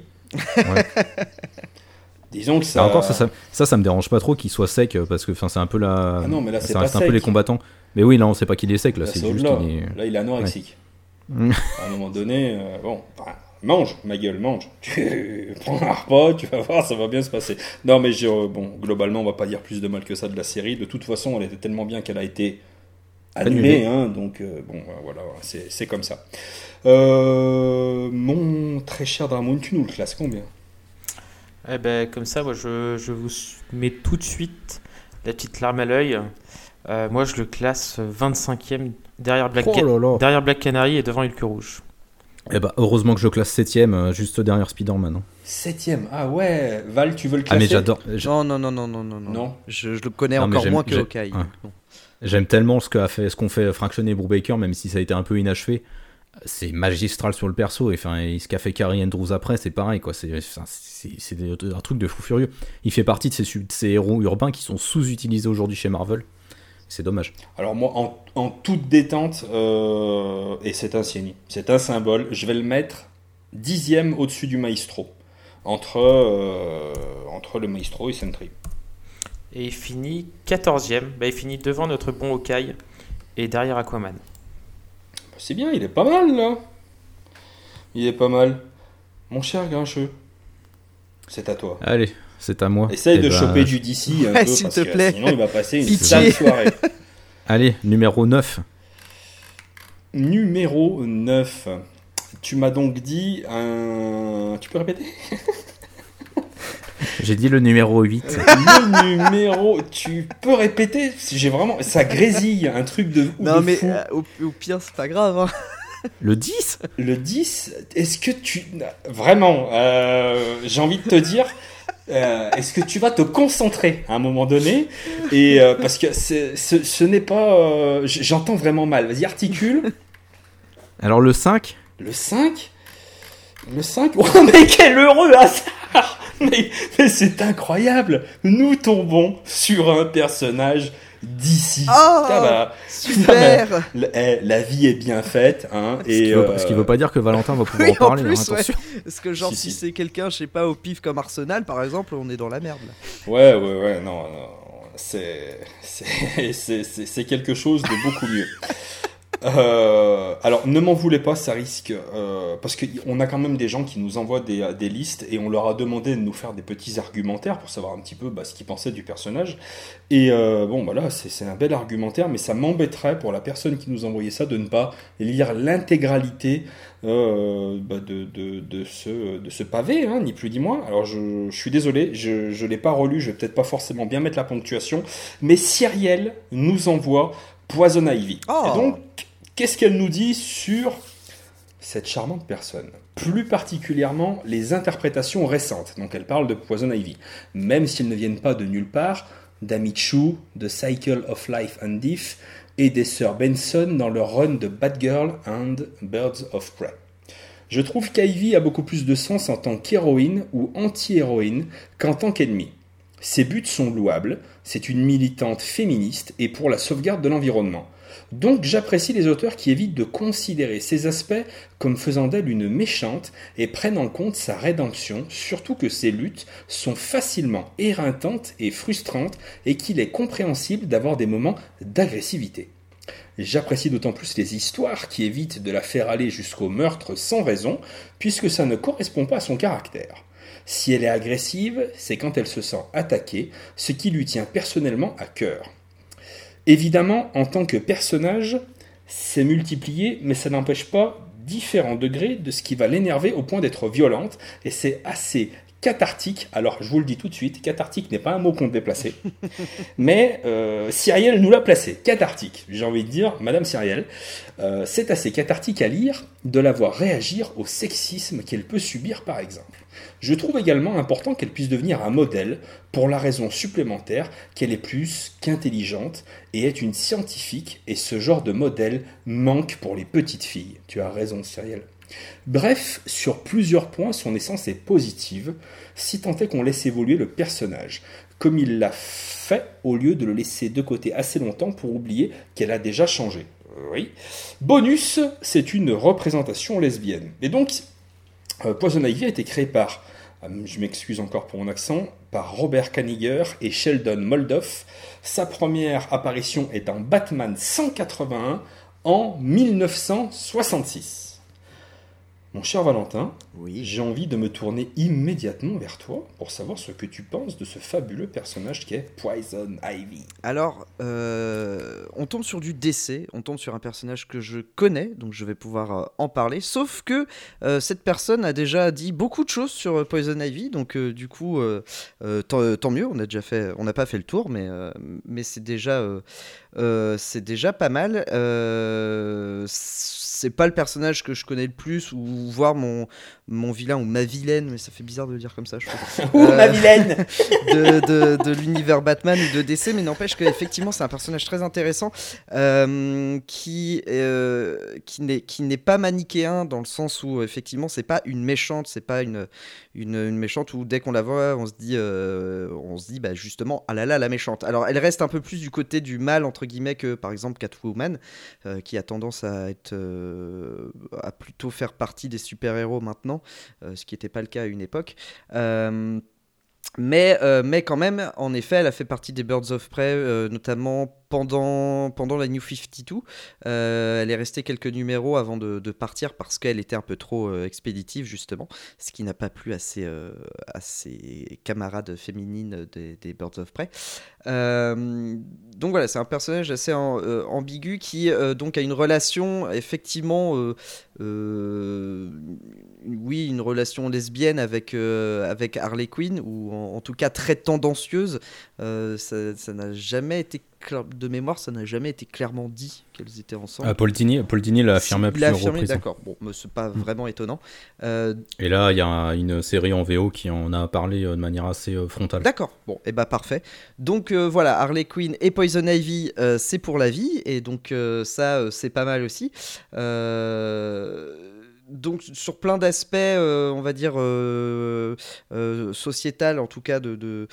Ouais. Disons que ça. Ah, encore, ça, ça, ça, ça me dérange pas trop qu'il soit sec, parce que c'est un peu la. Ah non, mais là, c'est ça pas reste un peu les combattants. Mais oui, là, on sait pas qu'il est sec, là, Là, c'est juste qu'il est- Là, il est anorexique. Mm. à un moment donné, bon, mange, ma gueule, mange. Tu prends un repas, tu vas voir, ça va bien se passer. Non, mais je- bon, globalement, on va pas dire plus de mal que ça de la série. De toute façon, elle était tellement bien qu'elle a été annulée. Hein, donc, euh, bon, euh, voilà, c'est c'est comme ça. Euh, mon très cher Dramoun, tu nous le classes combien? Eh ben, comme ça, moi, je, je vous mets tout de suite la petite larme à l'œil. Euh, moi, je le classe 25e derrière Black, Oh là là. derrière Black Canary et devant Hulk Rouge. Eh bah, heureusement que je classe 7ème, juste derrière Spider-Man. hein. Septième. Ah ouais, Val, tu veux le Ah, classer mais j'adore. j'a- Non, non, non, non, non, non, non. Non. Je, je le connais Non, encore moins que Hawkeye. ouais. Non. J'aime tellement ce qu'a fait, ce qu'ont fait Fraction et Brubaker, même si ça a été un peu inachevé. C'est magistral sur le perso. Et, enfin, et ce qu'a fait Carrie Andrews après, c'est pareil. quoi. C'est un truc de fou furieux. Il fait partie de ces, su- de ces héros urbains qui sont sous-utilisés aujourd'hui chez Marvel. C'est dommage. Alors moi, en, en toute détente, euh, et c'est un signe, c'est un symbole, je vais le mettre dixième au-dessus du Maestro. Entre, euh, entre le Maestro et Sentry. Et il finit 14ème. Bah, il finit devant notre bon Hawkeye et derrière Aquaman. C'est bien, il est pas mal là. Il est pas mal. Mon cher Grincheux, c'est à toi. Allez, c'est à moi. Essaye Eh de ben, choper du DC un Ouais, peu, s'il parce te que plaît. sinon il va passer une sale soirée. Allez, numéro 9. Numéro 9. Tu m'as donc dit un... Tu peux répéter? J'ai dit le numéro 8. Le numéro... Tu peux répéter? J'ai vraiment... Ça grésille, un truc de, Non, de mais fou. euh, au, au pire, c'est pas grave. hein. Le 10 Le 10, est-ce que tu... Vraiment, euh, j'ai envie de te dire... euh, est-ce que tu vas te concentrer à un moment donné et euh, parce que ce, ce n'est pas euh, j'entends vraiment mal. Vas-y articule. Alors le 5 Le 5 Le 5 Oh mais quel heureux hasard! Mais, mais c'est incroyable! Nous tombons sur un personnage d'ici. Oh Tabac. Super La, eh, la vie est bien faite, hein, ce, et qui veut, euh, ce qui veut pas dire que Valentin va pouvoir Oui, en en parler. plus, hein, ouais. Parce que genre, Si, si, si. c'est quelqu'un, je sais pas, au pif comme Arsenal, par exemple, on est dans la merde. là. Ouais, ouais, ouais, non, non, c'est, c'est, c'est, c'est- c'est quelque chose de beaucoup mieux. Euh, alors, ne m'en voulez pas, ça risque, euh, parce qu'on a quand même des gens qui nous envoient des, des listes et on leur a demandé de nous faire des petits argumentaires pour savoir un petit peu bah, ce qu'ils pensaient du personnage. Et euh, bon, voilà, c'est, c'est un bel argumentaire, mais ça m'embêterait pour la personne qui nous envoyait ça de ne pas lire l'intégralité euh, bah, de, ce, pavé, hein, ni plus ni moins. Alors je, je suis désolé, je ne l'ai pas relu, je vais peut-être pas forcément bien mettre la ponctuation, mais Cyrielle nous envoie Poison Ivy. Oh. Et donc, qu'est-ce qu'elle nous dit sur cette charmante personne? Plus particulièrement les interprétations récentes. Donc elle parle de Poison Ivy, même s'ils ne viennent pas de nulle part, d'Amichu, de Cycle of Life and Death et des sœurs Benson dans leur run de Batgirl and Birds of Prey. Je trouve qu'Ivy a beaucoup plus de sens en tant qu'héroïne ou anti-héroïne qu'en tant qu'ennemie. Ses buts sont louables, c'est une militante féministe et pour la sauvegarde de l'environnement. Donc j'apprécie les auteurs qui évitent de considérer ces aspects comme faisant d'elle une méchante et prennent en compte sa rédemption, surtout que ses luttes sont facilement éreintantes et frustrantes et qu'il est compréhensible d'avoir des moments d'agressivité. J'apprécie d'autant plus les histoires qui évitent de la faire aller jusqu'au meurtre sans raison, puisque ça ne correspond pas à son caractère. Si elle est agressive, c'est quand elle se sent attaquée, ce qui lui tient personnellement à cœur. Évidemment, en tant que personnage, c'est multiplié, mais ça n'empêche pas différents degrés de ce qui va l'énerver au point d'être violente, et c'est assez cathartique. Alors, je vous le dis tout de suite, cathartique n'est pas un mot qu'on devait placer, mais euh, Cyrielle nous l'a placé, cathartique. J'ai envie de dire, Madame Cyrielle, euh, c'est assez cathartique à lire de la voir réagir au sexisme qu'elle peut subir, par exemple. Je trouve également important qu'elle puisse devenir un modèle pour la raison supplémentaire qu'elle est plus qu'intelligente et est une scientifique et ce genre de modèle manque pour les petites filles. Tu as raison Cyrielle. Bref, sur plusieurs points, son essence est positive, si tant est qu'on laisse évoluer le personnage, comme il l'a fait au lieu de le laisser de côté assez longtemps pour oublier qu'elle a déjà changé. Oui. Bonus, c'est une représentation lesbienne. Et donc, euh, Poison Ivy a été créé par, euh, je m'excuse encore pour mon accent, par Robert Kaniger et Sheldon Moldoff. Sa première apparition est dans Batman 181 en 1966. Mon cher Valentin, Oui. j'ai envie de me tourner immédiatement vers toi pour savoir ce que tu penses de ce fabuleux personnage qui est Poison Ivy. Alors, euh, on tombe sur du décès, on tombe sur un personnage que je connais, donc je vais pouvoir euh, en parler. Sauf que euh, cette personne a déjà dit beaucoup de choses sur Poison Ivy, donc euh, du coup, tant, tant mieux. On a déjà fait, on n'a pas fait le tour, mais mais c'est déjà c'est déjà pas mal. C'est pas le personnage que je connais le plus ou ou voir mon, mon vilain ou ma vilaine, mais ça fait bizarre de le dire comme ça, je trouve. Euh, ma vilaine de, de- de l'univers Batman ou de DC, mais n'empêche qu'effectivement c'est un personnage très intéressant euh, qui, euh, qui n'est qui n'est pas manichéen dans le sens où effectivement c'est pas une méchante, c'est pas une, une, une méchante où dès qu'on la voit on se dit, euh, on se dit bah, justement ah là là la méchante. Alors elle reste un peu plus du côté du mal entre guillemets que par exemple Catwoman euh, qui a tendance à être euh, à plutôt faire partie des super-héros maintenant, euh, ce qui n'était pas le cas à une époque. Euh, mais, euh, mais quand même, en effet, elle a fait partie des Birds of Prey, euh, notamment pendant, pendant la New 52. Euh, elle est restée quelques numéros avant de, partir parce qu'elle était un peu trop euh, expéditive, justement, ce qui n'a pas plu à ses, euh, à ses camarades féminines des Birds of Prey. Euh, donc voilà, c'est un personnage assez euh, ambigu qui euh, donc a une relation effectivement, oui, une relation lesbienne avec avec Harley Quinn ou en, tout cas très tendancieuse. Ça n'a jamais été clair- de mémoire, ça n'a jamais été clairement dit qu'elles étaient ensemble. Ah, Paul Dini, Paul Dini l'a affirmé à plusieurs affirmé, reprises. d'accord. Bon, mais c'est pas Mm. vraiment étonnant. Euh, Et là, il y a une série en VO qui en a parlé euh, de manière assez euh, frontale. D'accord, bon, et bah parfait. Donc euh, voilà, Harley Quinn et Poison Ivy, euh, c'est pour la vie, et donc ça, c'est pas mal aussi. Euh, donc sur plein d'aspects, euh, on va dire euh, euh, sociétal, en tout cas de,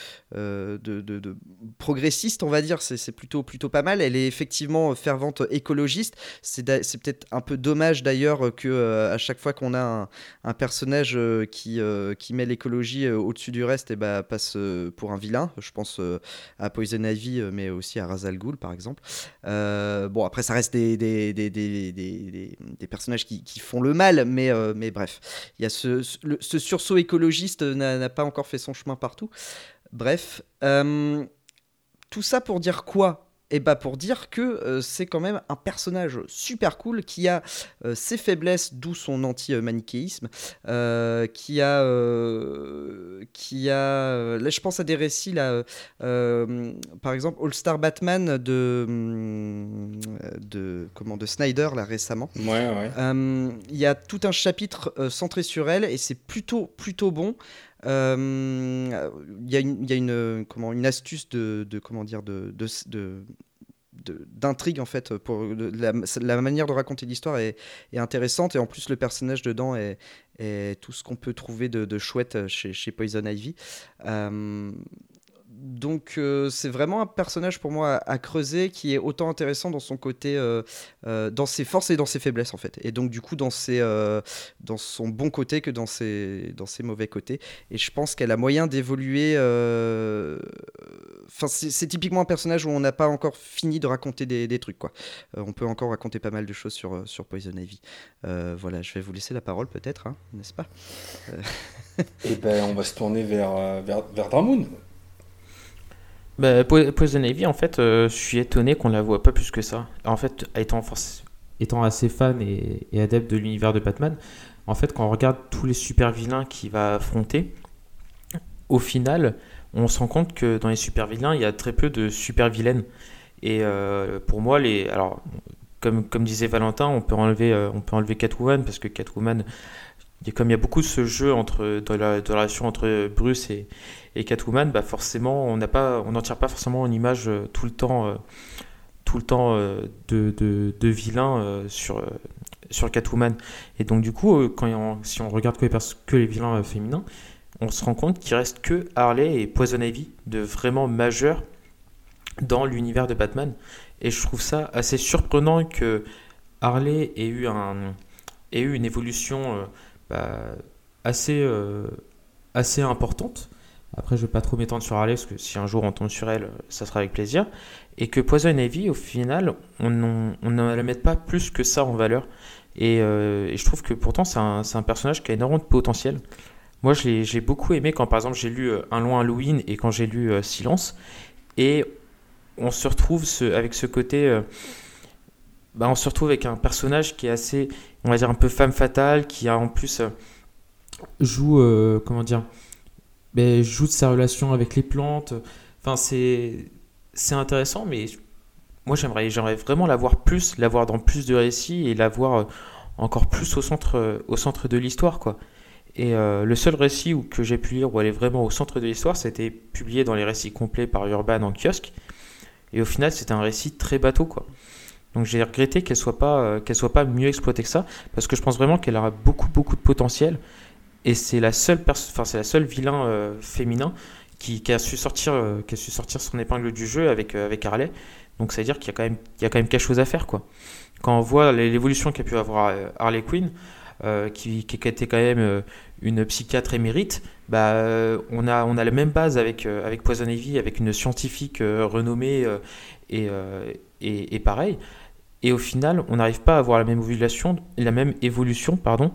progressiste, on va dire, c'est plutôt, plutôt pas mal. Elle est effectivement fervente écologiste. C'est peut-être un peu dommage d'ailleurs que à chaque fois qu'on a un, personnage qui, qui met l'écologie au-dessus du reste, et bah, passe pour un vilain. Je pense à Poison Ivy, mais aussi à Ra's al Ghul, par exemple. Bon, après, ça reste des, des, des- des- des personnages qui, qui font le mal, mais, euh, mais bref. Il y a ce, sursaut écologiste n'a n'a pas encore fait son chemin partout. Bref. euh, tout ça pour dire quoi? Et bah pour dire que euh, c'est quand même un personnage super cool qui a euh, ses faiblesses, d'où son anti-manichéisme, euh, qui a, qui a, là je pense à des récits là, par exemple All Star Batman de, de comment de Snyder là récemment. Ouais, ouais. Il y a tout un chapitre centré sur elle et c'est plutôt plutôt bon. Euh, Il y a une, comment, une astuce de, comment dire de, d'intrigue en fait pour la, manière de raconter l'histoire est, intéressante. Et en plus le personnage dedans est, tout ce qu'on peut trouver de, chouette chez, chez Poison Ivy. Euh, donc euh, c'est vraiment un personnage pour moi à, creuser qui est autant intéressant dans son côté euh, euh, dans ses forces et dans ses faiblesses en fait. Et donc du coup dans ses dans son bon côté que dans ses dans ses mauvais côtés. Et je pense qu'elle a moyen d'évoluer enfin c'est typiquement un personnage où on n'a pas encore fini de raconter des, trucs quoi. On peut encore raconter pas mal de choses sur Poison Ivy. Voilà je vais vous laisser la parole peut-être hein, n'est-ce pas? Et ben, on va se tourner vers, vers. Bah, Po- Poison Ivy, en fait, euh, je suis étonné qu'on la voit pas plus que ça. En fait, étant, assez fan et, adepte de l'univers de Batman, en fait, quand on regarde tous les super vilains qu'il va affronter, au final, on se rend compte que dans les super vilains, il y a très peu de super vilaines. Et euh, pour moi, les, alors, comme, comme disait Valentin, on peut enlever, euh, on peut enlever Catwoman parce que Catwoman, a- comme il y a beaucoup ce jeu entre, dans la, relation entre Bruce et, et Catwoman, bah forcément, on n'en tire pas forcément une image euh, tout le temps, euh, tout le temps euh, de, de, de vilain sur, sur Catwoman. Et donc du coup, quand si on regarde que les, que les vilains féminins, on se rend compte qu'il reste que Harley et Poison Ivy de vraiment majeurs dans l'univers de Batman. Et je trouve ça assez surprenant que Harley ait eu, un, ait eu une évolution bah, assez, euh, assez importante. Après, je vais pas trop m'étendre sur Harley, parce que si un jour on tombe sur elle, ça sera avec plaisir. Et que Poison Ivy, au final, on ne la met pas plus que ça en valeur. Et, euh, je trouve que pourtant, c'est un, personnage qui a énormément de potentiel. Moi, je l'ai- j'ai beaucoup aimé quand, par exemple, j'ai lu euh, Un loin Halloween et quand j'ai lu Silence. Et on se retrouve avec ce côté. Bah, on se retrouve avec un personnage qui est assez, on va dire, un peu femme fatale, qui a en plus euh, joue, euh, comment dire, ben, joue de sa relation avec les plantes. Enfin, c'est intéressant, mais moi j'aimerais j'aimerais vraiment la voir plus, la voir dans plus de récits et la voir euh, encore plus au centre, au centre de l'histoire, quoi. Et le seul récit où, que j'ai pu lire où elle est vraiment au centre de l'histoire, c'était publié dans les récits complets par Urban en kiosque. Et au final, c'était un récit très bateau, quoi. Donc j'ai regretté qu'elle soit pas qu'elle soit pas mieux exploitée que ça, parce que je pense vraiment qu'elle aura beaucoup beaucoup de potentiel. Et c'est la seule enfin c'est la seule vilain féminin qui, a su sortir qui a su sortir son épingle du jeu avec avec Harley. Donc ça veut dire qu'il y a quand même il y a quand même quelque chose à faire, quoi quand on voit l'évolution qu'a pu avoir euh, Harley Quinn, euh, qui, qui, était quand même euh, une psychiatre émérite, bah, on, a, on a la même base avec, avec Poison Ivy, avec une scientifique renommée et, et, et, pareil. Et au final, on n'arrive pas à avoir la même évolution, la même évolution pardon,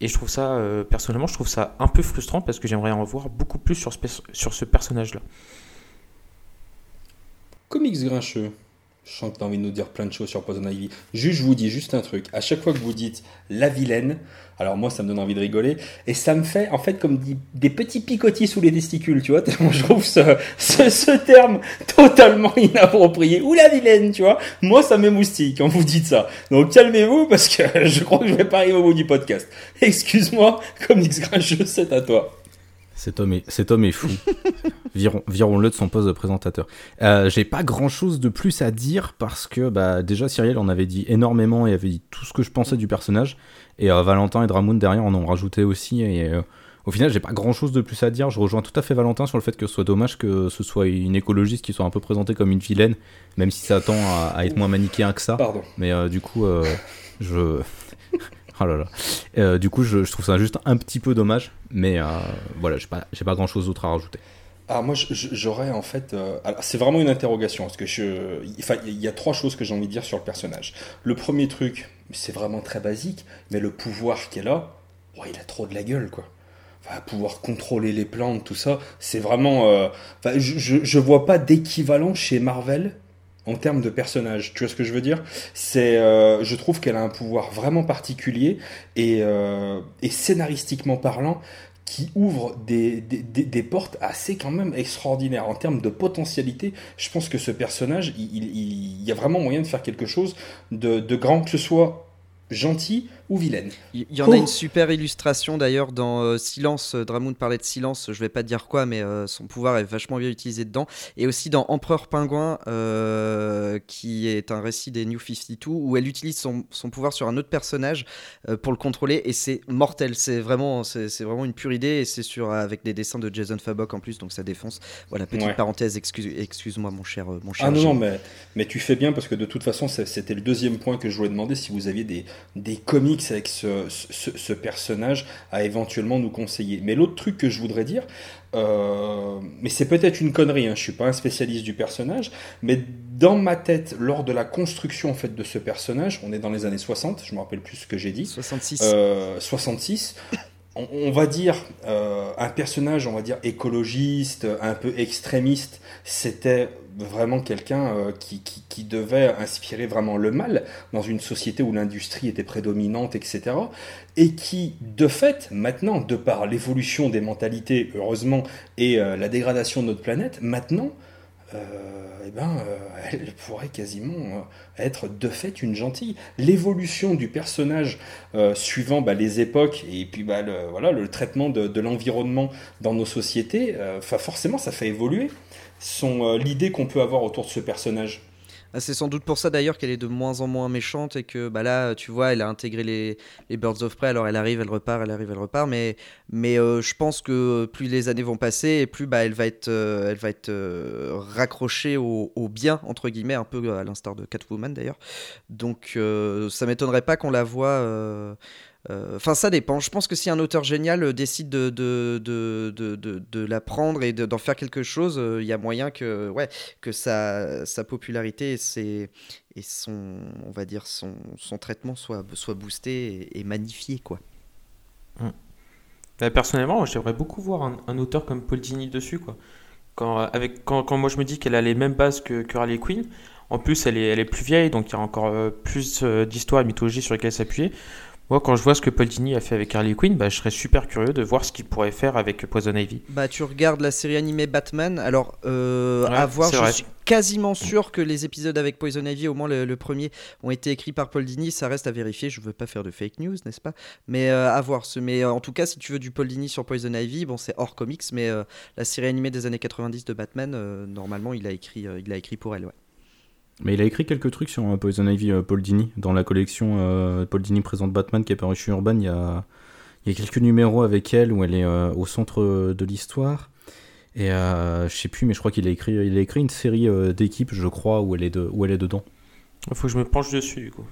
et je trouve ça, personnellement, je trouve ça un peu frustrant parce que j'aimerais en voir beaucoup plus sur ce, sur ce personnage-là. Comics grincheux. Je sens que tu as envie de nous dire plein de choses sur Poison Ivy. Juste, je vous dis juste un truc. À chaque fois que vous dites la vilaine, alors moi, ça me donne envie de rigoler. Et ça me fait, en fait, comme des petits picotis sous les testicules, tu vois. Je trouve ce, ce, terme totalement inapproprié. Ou la vilaine, tu vois. Moi, ça m'émoustille quand vous dites ça. Donc, calmez-vous parce que je crois que je vais pas arriver au bout du podcast. Excuse-moi, comme X je c'est à toi. Cet homme est, cet homme est fou. Virons-le de son poste de présentateur. Euh, J'ai pas grand chose de plus à dire parce que bah, déjà Cyril en avait dit énormément et avait dit tout ce que je pensais du personnage. Et euh, Valentin et Dramoun derrière en ont rajouté aussi. Et euh, au final, j'ai pas grand chose de plus à dire. Je rejoins tout à fait Valentin sur le fait que ce soit dommage que ce soit une écologiste qui soit un peu présentée comme une vilaine, même si ça tend à, à être moins manichéen que ça. Pardon. Mais du coup, je. Oh là là. Euh, du coup, je, trouve ça juste un petit peu dommage, mais euh, voilà, j'ai pas, pas grand chose d'autre à rajouter. Ah, moi, j'aurais en fait. Euh, c'est vraiment une interrogation. Parce que je, il y a trois choses que j'ai envie de dire sur le personnage. Le premier truc, c'est vraiment très basique, mais le pouvoir qu'elle a, ouais, il a trop de la gueule, quoi. Enfin, pouvoir contrôler les plantes, tout ça, c'est vraiment. Enfin, je, je vois pas d'équivalent chez Marvel en termes de personnage. Tu vois ce que je veux dire? C'est, euh, je trouve qu'elle a un pouvoir vraiment particulier et, euh, scénaristiquement parlant, qui ouvre des, portes assez quand même extraordinaires en termes de potentialité. Je pense que ce personnage, il, y a vraiment moyen de faire quelque chose de grand, que ce soit gentil ou vilaine. Il y, en a une super illustration d'ailleurs dans euh, Silence. Euh, Dramoun parlait de Silence, je vais pas dire quoi, mais euh, son pouvoir est vachement bien utilisé dedans. Et aussi dans Empereur Pingouin, qui est un récit des New 52, où elle utilise son, son pouvoir sur un autre personnage pour le contrôler. Et c'est mortel, c'est vraiment, c'est, vraiment une pure idée. Et c'est sur, avec des dessins de Jason Fabok en plus, donc ça défonce. Voilà, petite parenthèse, excuse, excuse-moi mon cher, mon cher. Ah non, non, mais, mais tu fais bien parce que de toute façon, c'était le deuxième point que je voulais demander si vous aviez des, des comics avec ce, personnage à éventuellement nous conseiller. Mais l'autre truc que je voudrais dire, euh, mais c'est peut-être une connerie, hein, je suis pas un spécialiste du personnage, mais dans ma tête, lors de la construction en fait de ce personnage, on est dans les années 60, je me rappelle plus ce que j'ai dit. 66. 66 on, va dire euh, un personnage, on va dire écologiste, un peu extrémiste, c'était vraiment quelqu'un euh, qui, qui, devait inspirer vraiment le mal dans une société où l'industrie était prédominante, etc. Et qui, de fait, maintenant, de par l'évolution des mentalités, heureusement, et euh, la dégradation de notre planète, maintenant, eh ben, elle pourrait quasiment être de fait une gentille. L'évolution du personnage suivant bah, les époques et puis bah, le, voilà, le traitement de, de l'environnement dans nos sociétés, forcément ça fait évoluer sont euh, l'idée qu'on peut avoir autour de ce personnage. Ah, c'est sans doute pour ça d'ailleurs qu'elle est de moins en moins méchante et que bah là, tu vois, elle a intégré les, les Birds of Prey. Alors elle arrive, elle repart, elle arrive, elle repart. Mais, mais euh, je pense que plus les années vont passer et plus bah, elle va être, euh, elle va être raccrochée au, au, bien, entre guillemets, un peu à l'instar de Catwoman d'ailleurs. Donc ça m'étonnerait pas qu'on la voit enfin, ça dépend. Je pense que si un auteur génial euh, décide de, de, de, de, la prendre et d'en faire quelque chose, euh, il y a moyen que, sa, popularité et, et son, traitement soit, soit boosté et, magnifié. Quoi. Hum. Bah, personnellement, j'aimerais beaucoup voir un, auteur comme Paul Dini dessus. Quoi. Quand, avec, moi je me dis qu'elle a les mêmes bases que, que Harley Quinn, en plus elle est, elle est plus vieille, donc il y a encore plus d'histoire et mythologie sur lesquelles s'appuyer Moi, quand je vois ce que Paul Dini a fait avec Harley Quinn, bah, je serais super curieux de voir ce qu'il pourrait faire avec Poison Ivy. Bah, tu regardes la série animée Batman. Alors, euh, Ouais, à voir, je vrai. suis quasiment sûr que les épisodes avec Poison Ivy, au moins le, le premier, ont été écrits par Paul Dini. Ça reste à vérifier. Je veux pas faire de fake news, n'est-ce pas? Mais euh, à voir. Ce- Mais euh, en tout cas, si tu veux du Paul Dini sur Poison Ivy, bon, c'est hors comics, mais la série animée des années 90 de Batman, normalement, il a écrit, il a écrit pour elle. Ouais. Mais il a écrit quelques trucs sur euh, Poison Ivy, euh, Paul Dini, dans la collection euh, Paul Dini présente Batman qui est paru chez Urban. Il y a, il y a quelques numéros avec elle où elle est au centre de l'histoire. Et je sais plus, mais je crois qu'il a écrit, il a écrit une série d'équipes, je crois, où elle est, de, où elle est dedans. Il faut que je me penche dessus, du coup.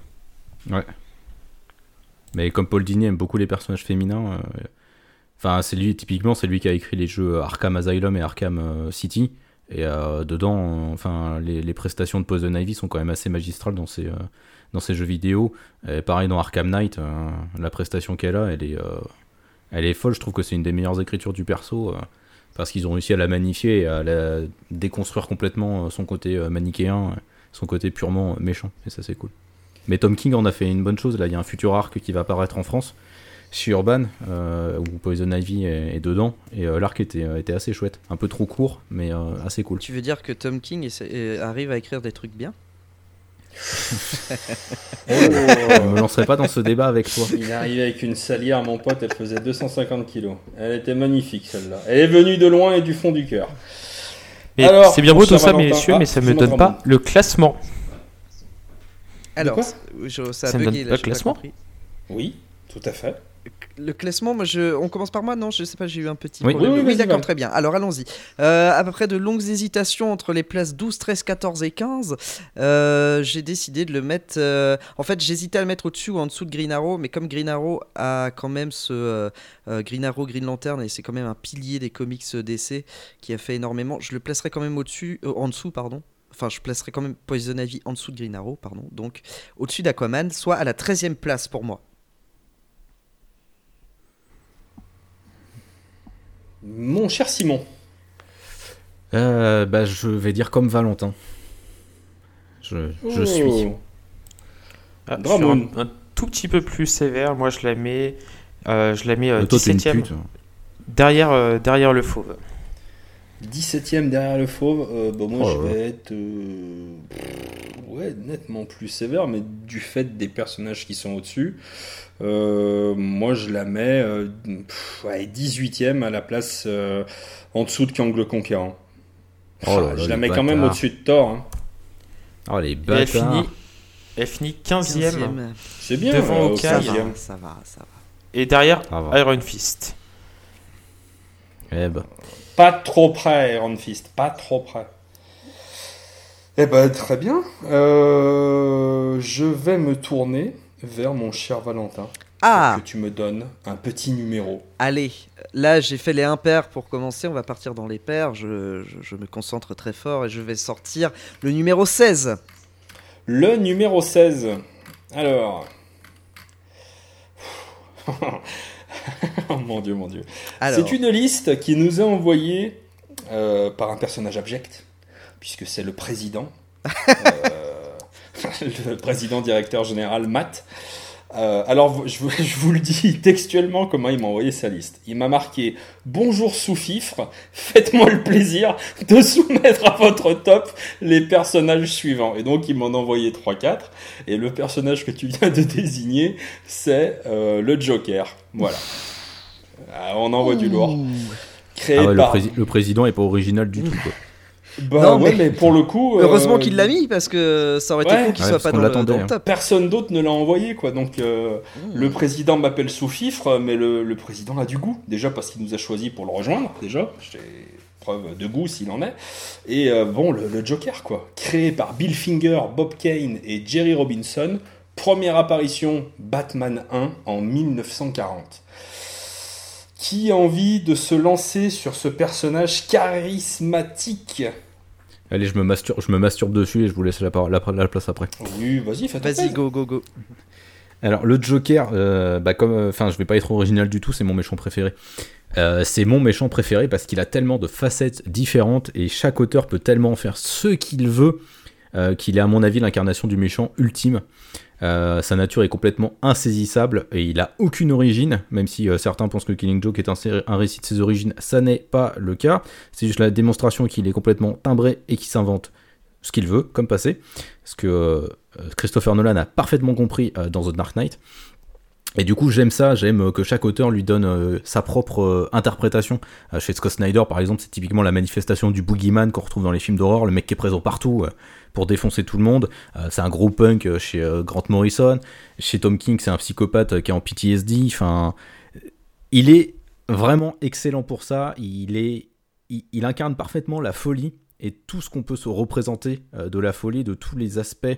Mais comme Paul Dini aime beaucoup les personnages féminins, enfin c'est lui typiquement c'est lui qui a écrit les jeux Arkham Asylum et Arkham City. Et euh, dedans, enfin les, prestations de Poison Ivy sont quand même assez magistrales dans ces euh, dans ces jeux vidéo. Pareil dans Arkham Knight, euh, la prestation qu'elle a, elle est elle est folle. Je trouve que c'est une des meilleures écritures du perso. parce qu'ils ont réussi à la magnifier et à la déconstruire complètement son côté manichéen, son côté purement méchant. Et ça, c'est cool. Mais Tom King en a fait une bonne chose. Là, il y a un futur arc qui va apparaître en France chez Urban, euh, où Poison Ivy est, est dedans. Et euh, l'arc était, euh, était assez chouette. Un peu trop court, mais euh, assez cool. Tu veux dire que Tom King essaie- arrive à écrire des trucs bien? Je me lancerai pas dans ce débat avec toi. Il est arrivé avec une salière, mon pote, elle faisait 250 kilos. Elle était magnifique celle-là. Elle est venue de loin et du fond du cœur. C'est bien beau tout ça, Valentin- messieurs, Ah, mais ça me donne pas le classement. Alors, je- ça a Ça me donne là, pas le classement. Oui, tout à fait. Le classement, moi, je... on commence par moi Non, je sais pas, j'ai eu un petit Oui. problème. Oui, d'accord, très bien. Alors, allons-y. Euh, à peu près de longues hésitations entre les places 12, 13, 14 et 15. Euh, j'ai décidé de le mettre. euh, En fait, j'hésitais à le mettre au-dessus ou en dessous de Green Arrow, mais comme Green Arrow a quand même ce. euh, euh, Green Arrow, Green Lantern, et c'est quand même un pilier des comics DC qui a fait énormément, je le placerai quand même au-dessus, euh, en dessous, pardon. Enfin, je placerai quand même Poison Ivy en dessous de Green Arrow, pardon. Donc, au-dessus d'Aquaman, soit à la 13e place pour moi. Mon cher Simon. Euh, bah, je vais dire comme Valentin. Je, je Oh. suis. Ah, je Dramoun. suis un, un tout petit peu plus sévère. Moi, je la mets, euh, je la mets euh, Mais toi, t'es une 17ème, pute. derrière, euh, derrière le fauve. 17ème derrière le fauve. Euh, bah, moi, Oh je vais être. euh, ouais, nettement plus sévère, mais du fait des personnages qui sont au-dessus. Euh, moi, je la mets euh, pff, ouais, 18ème à la place euh, en dessous de Kang le Conquérant. Oh là là, je la mets quand même au-dessus de Thor. hein. Oh, les elle finit, elle finit 15ème. 15e. C'est bien. Devant euh, au Ça 15e. va, ça va, ça va. Et derrière. Iron Fist. Eh ben. Pas trop près, Iron Fist, pas trop près. Eh ben, très bien. Euh, je vais me tourner vers mon cher Valentin. Ah, Que tu me donnes un petit numéro. allez, là j'ai fait les impairs pour commencer, on va partir dans les pairs, je, je- je me concentre très fort et je vais sortir le numéro 16. Le numéro 16. Alors. oh mon dieu, mon dieu. Alors, C'est une liste qui nous est envoyée euh, par un personnage abject, puisque c'est le président, euh, le président directeur général Matt. Euh, alors, je, vous- je vous le dis textuellement comment il m'a envoyé sa liste. Il m'a marqué Bonjour sous-fifre, faites-moi le plaisir de soumettre à votre top les personnages suivants. Et donc, il m'en a envoyé 3-4. Et le personnage que tu viens de désigner, c'est euh, le Joker. Voilà. Ah, on envoie du lourd. Créé Ah ouais, le, par. prési- le président est pas original du tout. Quoi. Bah Non, ouais, mais- mais... pour le coup. heureusement euh, qu'il l'a mis parce que ça aurait été con qu'il Ouais, soit parce pas dans le, dans le hein. top. Personne d'autre ne l'a envoyé, quoi. Donc, euh, Mmh. le président m'appelle sous-fifre, mais le, le président a du goût. Déjà parce qu'il nous a choisi pour le rejoindre, déjà. J'ai preuve de goût s'il en est. Et euh, bon, le, le Joker, quoi. Créé par Bill Finger, Bob Kane et Jerry Robinson. Première apparition Batman 1 en 1940. Qui a envie de se lancer sur ce personnage charismatique? Allez, je me, masturbe, je me masturbe dessus et je vous laisse la, parole- la, la place après. Oui, vas-y, fais Vas-y, go, go, go. Alors, le Joker, euh, bah, comme, euh, enfin, je vais pas être original du tout, c'est mon méchant préféré. Euh, c'est mon méchant préféré parce qu'il a tellement de facettes différentes et chaque auteur peut tellement en faire ce qu'il veut euh, qu'il est, à mon avis, l'incarnation du méchant ultime. Euh, sa nature est complètement insaisissable et il a aucune origine, même si euh, certains pensent que Killing Joke est un, récit de ses origines, ça n'est pas le cas. C'est juste la démonstration qu'il est complètement timbré et qu'il s'invente ce qu'il veut, comme passé. Ce que euh, Christopher Nolan a parfaitement compris dans The Dark Knight. Et du coup, j'aime ça, j'aime que chaque auteur lui donne sa propre interprétation. chez Scott Snyder, par exemple, c'est typiquement la manifestation du boogeyman qu'on retrouve dans les films d'horreur, le mec qui est présent partout pour défoncer tout le monde. Euh, c'est un gros punk euh, chez euh, Grant Morrison. Chez Tom King, c'est un psychopathe qui est en PTSD. Enfin, il est vraiment excellent pour ça. Il, est, il, incarne parfaitement la folie et tout ce qu'on peut se représenter de la folie, de tous les aspects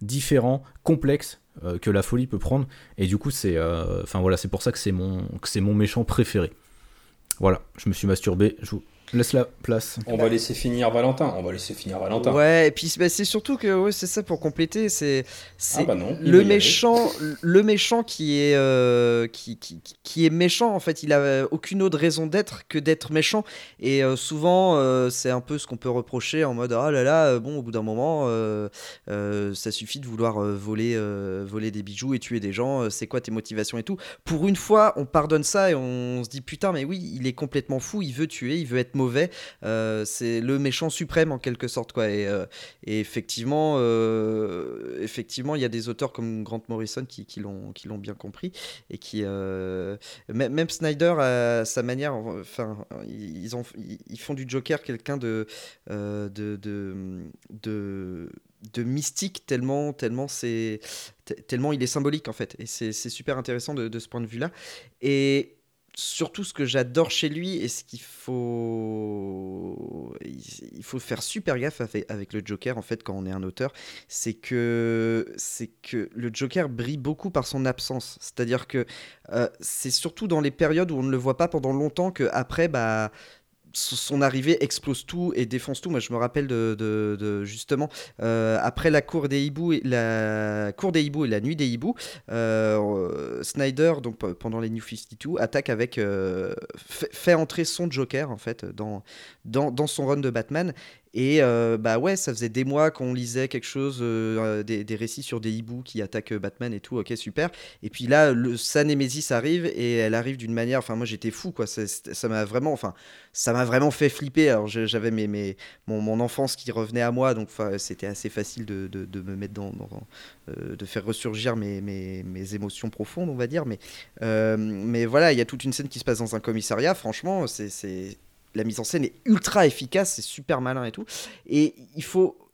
différents, complexes que la folie peut prendre. Et du coup, c'est, enfin voilà, c'est pour ça que c'est mon, mon méchant préféré. Voilà, je me suis masturbé. Je vous Laisse la place. On va laisser finir Valentin. On va laisser finir Valentin. Ouais, et puis bah, c'est surtout que ouais, c'est ça pour compléter. C'est ah bah le méchant, le méchant qui est euh, qui, qui, qui, est méchant. En fait, il a aucune autre raison d'être que d'être méchant. Et euh, souvent, euh, c'est un peu ce qu'on peut reprocher en mode ah là là. Bon, au bout d'un moment, ça suffit de vouloir voler voler des bijoux et tuer des gens. c'est quoi tes motivations et tout. Pour une fois, on pardonne ça et on se dit putain, mais oui, il est complètement fou. Il veut tuer, il veut être mauvais. Euh, c'est le méchant suprême en quelque sorte. Quoi. Et, euh, effectivement, euh, effectivement, il y a des auteurs comme Grant Morrison qui, qui l'ont bien compris. Et qui, même Snyder, à sa manière, enfin, ils, ont, ils font du Joker quelqu'un de, de, de, de de mystique tellement tellement c'est tellement il est symbolique en fait et c'est super intéressant de, de ce point de vue là et surtout ce que j'adore chez lui et ce qu'il faut il faut faire super gaffe avec, le Joker en fait quand on est un auteur c'est que c'est que le Joker brille beaucoup par son absence. C'est-à-dire que euh, c'est surtout dans les périodes où on ne le voit pas pendant longtemps que après bah son arrivée explose tout et défonce tout. Moi, je me rappelle de, justement euh, après la cour des hiboux et la cour des hiboux et la nuit des hiboux, euh, Snyder pendant les New 52 attaque avec euh, fait, entrer son Joker dans, dans son run de Batman et euh, bah ouais, ça faisait des mois qu'on lisait quelque chose, euh, des, des, récits sur des hiboux qui attaquent Batman et tout, ok super. Et puis là, le, sa Némésis arrive et elle arrive d'une manière, enfin moi j'étais fou quoi, ça m'a vraiment, enfin ça m'a vraiment fait flipper. Alors j'avais mes, mes, mon, mon, enfance qui revenait à moi, donc c'était assez facile de, de, de, me mettre dans, euh, de faire ressurgir mes, mes, mes, émotions profondes, on va dire. Mais, mais voilà, il y a toute une scène qui se passe dans un commissariat, franchement, c'est la mise en scène est ultra efficace, c'est super malin et tout. Et il faut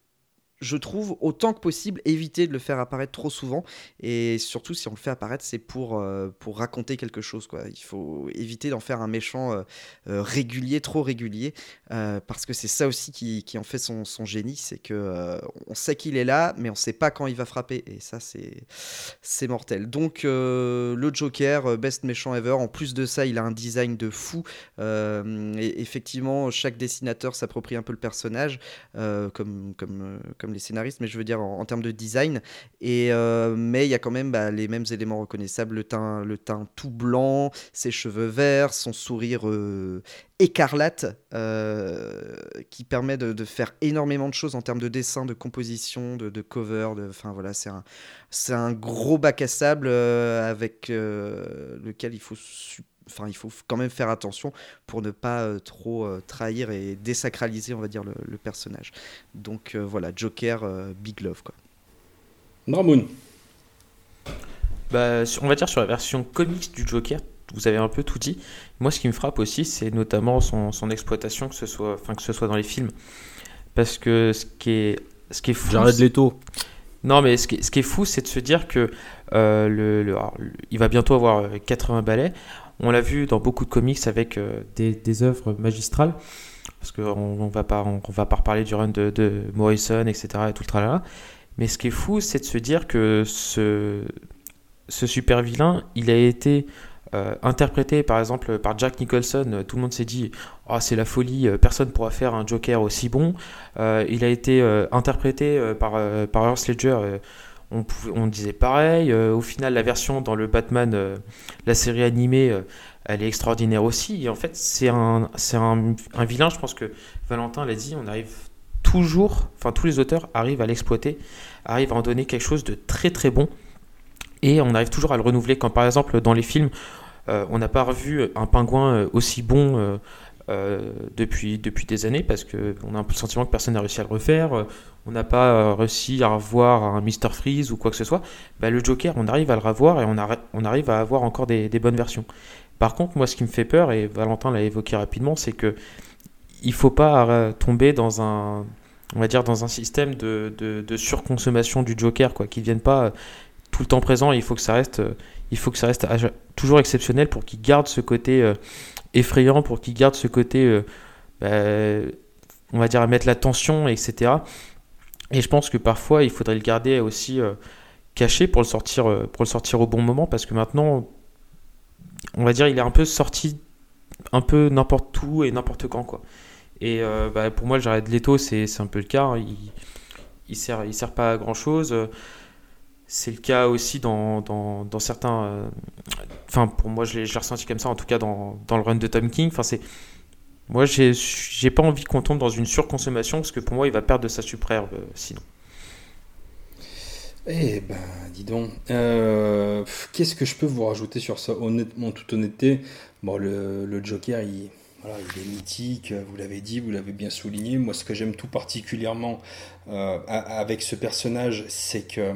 je trouve, autant que possible, éviter de le faire apparaître trop souvent. Et surtout, si on le fait apparaître, c'est pour, euh, pour raconter quelque chose. Quoi. Il faut éviter d'en faire un méchant euh, euh, régulier, trop régulier, parce que c'est ça aussi qui, qui, en fait son, son génie, c'est que on sait qu'il est là, mais on sait pas quand il va frapper. Et ça, c'est, mortel. Donc, le Joker, best méchant ever. En plus de ça, il a un design de fou. et effectivement, chaque dessinateur s'approprie un peu le personnage, comme, comme les scénaristes, mais je veux dire en, termes de design. Et, euh, mais il y a quand même bah, les mêmes éléments reconnaissables le teint, le teint tout blanc, ses cheveux verts, son sourire euh, écarlate, euh, qui permet de, faire énormément de choses en termes de dessin, de composition, de, cover. Enfin voilà, c'est un, c'est un gros bac à sable avec lequel il faut enfin, il faut quand même faire attention pour ne pas euh, trop euh, trahir et désacraliser, on va dire, le, personnage. Donc euh, voilà, Joker, Big Love, quoi. Normoon. Bah, on va dire sur la version comics du Joker, vous avez un peu tout dit. Moi, ce qui me frappe aussi, c'est notamment son, son, exploitation, que ce, soit, enfin, que ce soit dans les films. Parce que ce qui est, ce qui est fou. J'arrête Leto. Non, mais ce qui, ce qui est fou, c'est de se dire que le, il va bientôt avoir 80 balais. On l'a vu dans beaucoup de comics avec euh, des, œuvres magistrales, parce qu'on ne va, pas, on, va pas reparler du run de, Morrison, etc. Et tout le tralala. Mais ce qui est fou, c'est de se dire que ce, ce super vilain, il a été euh, interprété par exemple par Jack Nicholson. Tout le monde s'est dit oh, c'est la folie, euh, personne ne pourra faire un Joker aussi bon. il a été interprété par, par Ledger on, disait pareil. Euh, au final, la version dans le Batman, euh, la série animée, euh, elle est extraordinaire aussi. Et en fait, c'est un, c'est un, vilain, je pense que Valentin l'a dit, on arrive toujours, enfin tous les auteurs arrivent à l'exploiter, arrivent à en donner quelque chose de très très bon, et on arrive toujours à le renouveler. Quand par exemple dans les films, on n'a pas revu un pingouin aussi bon euh, depuis, depuis des années, parce qu'on a un peu le sentiment que personne n'a réussi à le refaire, on n'a pas euh, réussi à revoir un Mr. Freeze ou quoi que ce soit, bah, le Joker, on arrive à le revoir et on, arri- on arrive à avoir encore des, bonnes versions. Par contre, moi, ce qui me fait peur, et Valentin l'a évoqué rapidement, c'est que il faut pas euh, tomber dans un, on va dire, dans un système de, surconsommation du Joker, quoi, qui ne vienne pas euh, tout le temps présent. Il faut que ça reste, euh, il faut que ça reste toujours exceptionnel pour qu'il garde ce côté euh, effrayant, pour qu'il garde ce côté, euh, bah, on va dire, à mettre la tension, etc. Et je pense que parfois, il faudrait le garder aussi euh, caché pour le sortir, pour le sortir au bon moment, parce que maintenant, on va dire, il est un peu sorti un peu n'importe où et n'importe quand, quoi. Et bah, pour moi, le Jared Leto, c'est un peu le cas. hein. Il, il sert, il sert pas à grand chose. C'est le cas aussi dans, dans, certains. euh, Enfin, pour moi, je l'ai ressenti comme ça, en tout cas dans, le run de Tom King. Enfin, c'est. Moi, j'ai pas envie qu'on tombe dans une surconsommation parce que pour moi, il va perdre de sa superbe euh, sinon. Eh ben, dis donc. Euh, Qu'est-ce que je peux vous rajouter sur ça Honnêtement, en toute honnêteté, bon, le, Joker, il, est mythique, vous l'avez dit, vous l'avez bien souligné. Moi, ce que j'aime tout particulièrement avec ce personnage, c'est que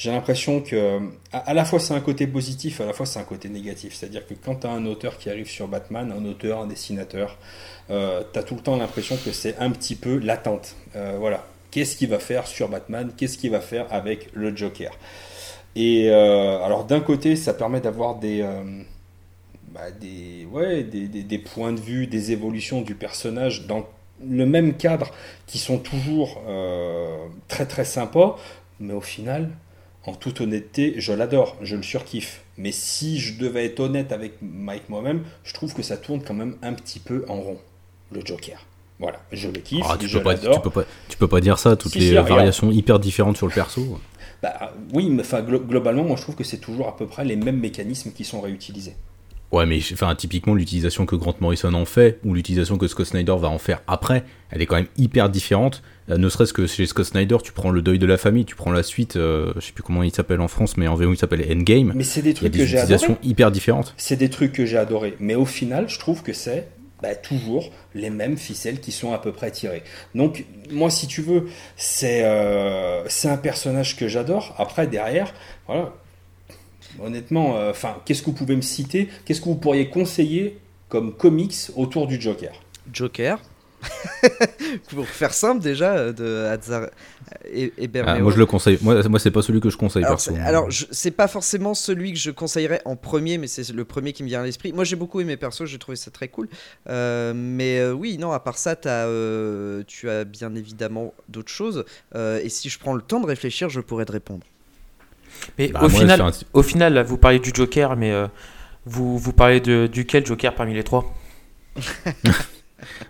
j'ai l'impression que, à, la fois c'est un côté positif, à la fois c'est un côté négatif. C'est-à-dire que quand tu as un auteur qui arrive sur Batman, un auteur, un dessinateur, euh, tu as tout le temps l'impression que c'est un petit peu l'attente. Euh, voilà. Qu'est-ce qu'il va faire sur Batman? Qu'est-ce qu'il va faire avec le Joker? Et euh, alors d'un côté, ça permet d'avoir des, bah, des, ouais, des, des- points de vue, des évolutions du personnage dans le même cadre qui sont toujours très très sympas, mais au final, en toute honnêteté, je l'adore, je le surkiffe. Mais si je devais être honnête avec Mike moi-même, je trouve que ça tourne quand même un petit peu en rond, le Joker. Voilà, je le kiffe, Ah, tu, je peux pas, tu, peux pas, tu peux pas dire ça, toutes Si, les si, regarde. variations hyper différentes sur le perso. Bah, oui, mais enfin, glo- globalement, moi je trouve que c'est toujours à peu près les mêmes mécanismes qui sont réutilisés. Ouais, mais enfin, typiquement, l'utilisation que Grant Morrison en fait, ou l'utilisation que Scott Snyder va en faire après, elle est quand même hyper différente. Euh, ne serait-ce que chez Scott Snyder, tu prends le deuil de la famille, tu prends la suite, euh, je sais plus comment il s'appelle en France, mais en VO il s'appelle Endgame. Mais c'est des Il y a trucs des que j'ai utilisations adorés. hyper différentes. C'est des trucs que j'ai adorés. Mais au final, je trouve que c'est bah, toujours les mêmes ficelles qui sont à peu près tirées. Donc, moi, si tu veux, c'est euh, c'est un personnage que j'adore. Après, derrière, voilà. Honnêtement, euh, enfin, qu'est-ce que vous pouvez me citer? Qu'est-ce que vous pourriez conseiller comme comics autour du Joker? Joker. Pour faire simple déjà, euh, de Hazar et, et Ah, moi, je le conseille. Moi, moi c'est pas celui que je conseille Alors, perso. alors, c'est pas forcément celui que je conseillerais en premier, mais c'est le premier qui me vient à l'esprit. Moi, j'ai beaucoup aimé perso, j'ai trouvé ça très cool. Euh, mais euh, oui, non, à part ça, as, euh, tu as bien évidemment d'autres choses. Euh, et si je prends le temps de réfléchir, je pourrais te répondre. Mais Bah, au, moi, final, un- au final, là, vous parlez du Joker, mais euh, vous, vous parlez de duquel Joker parmi les trois?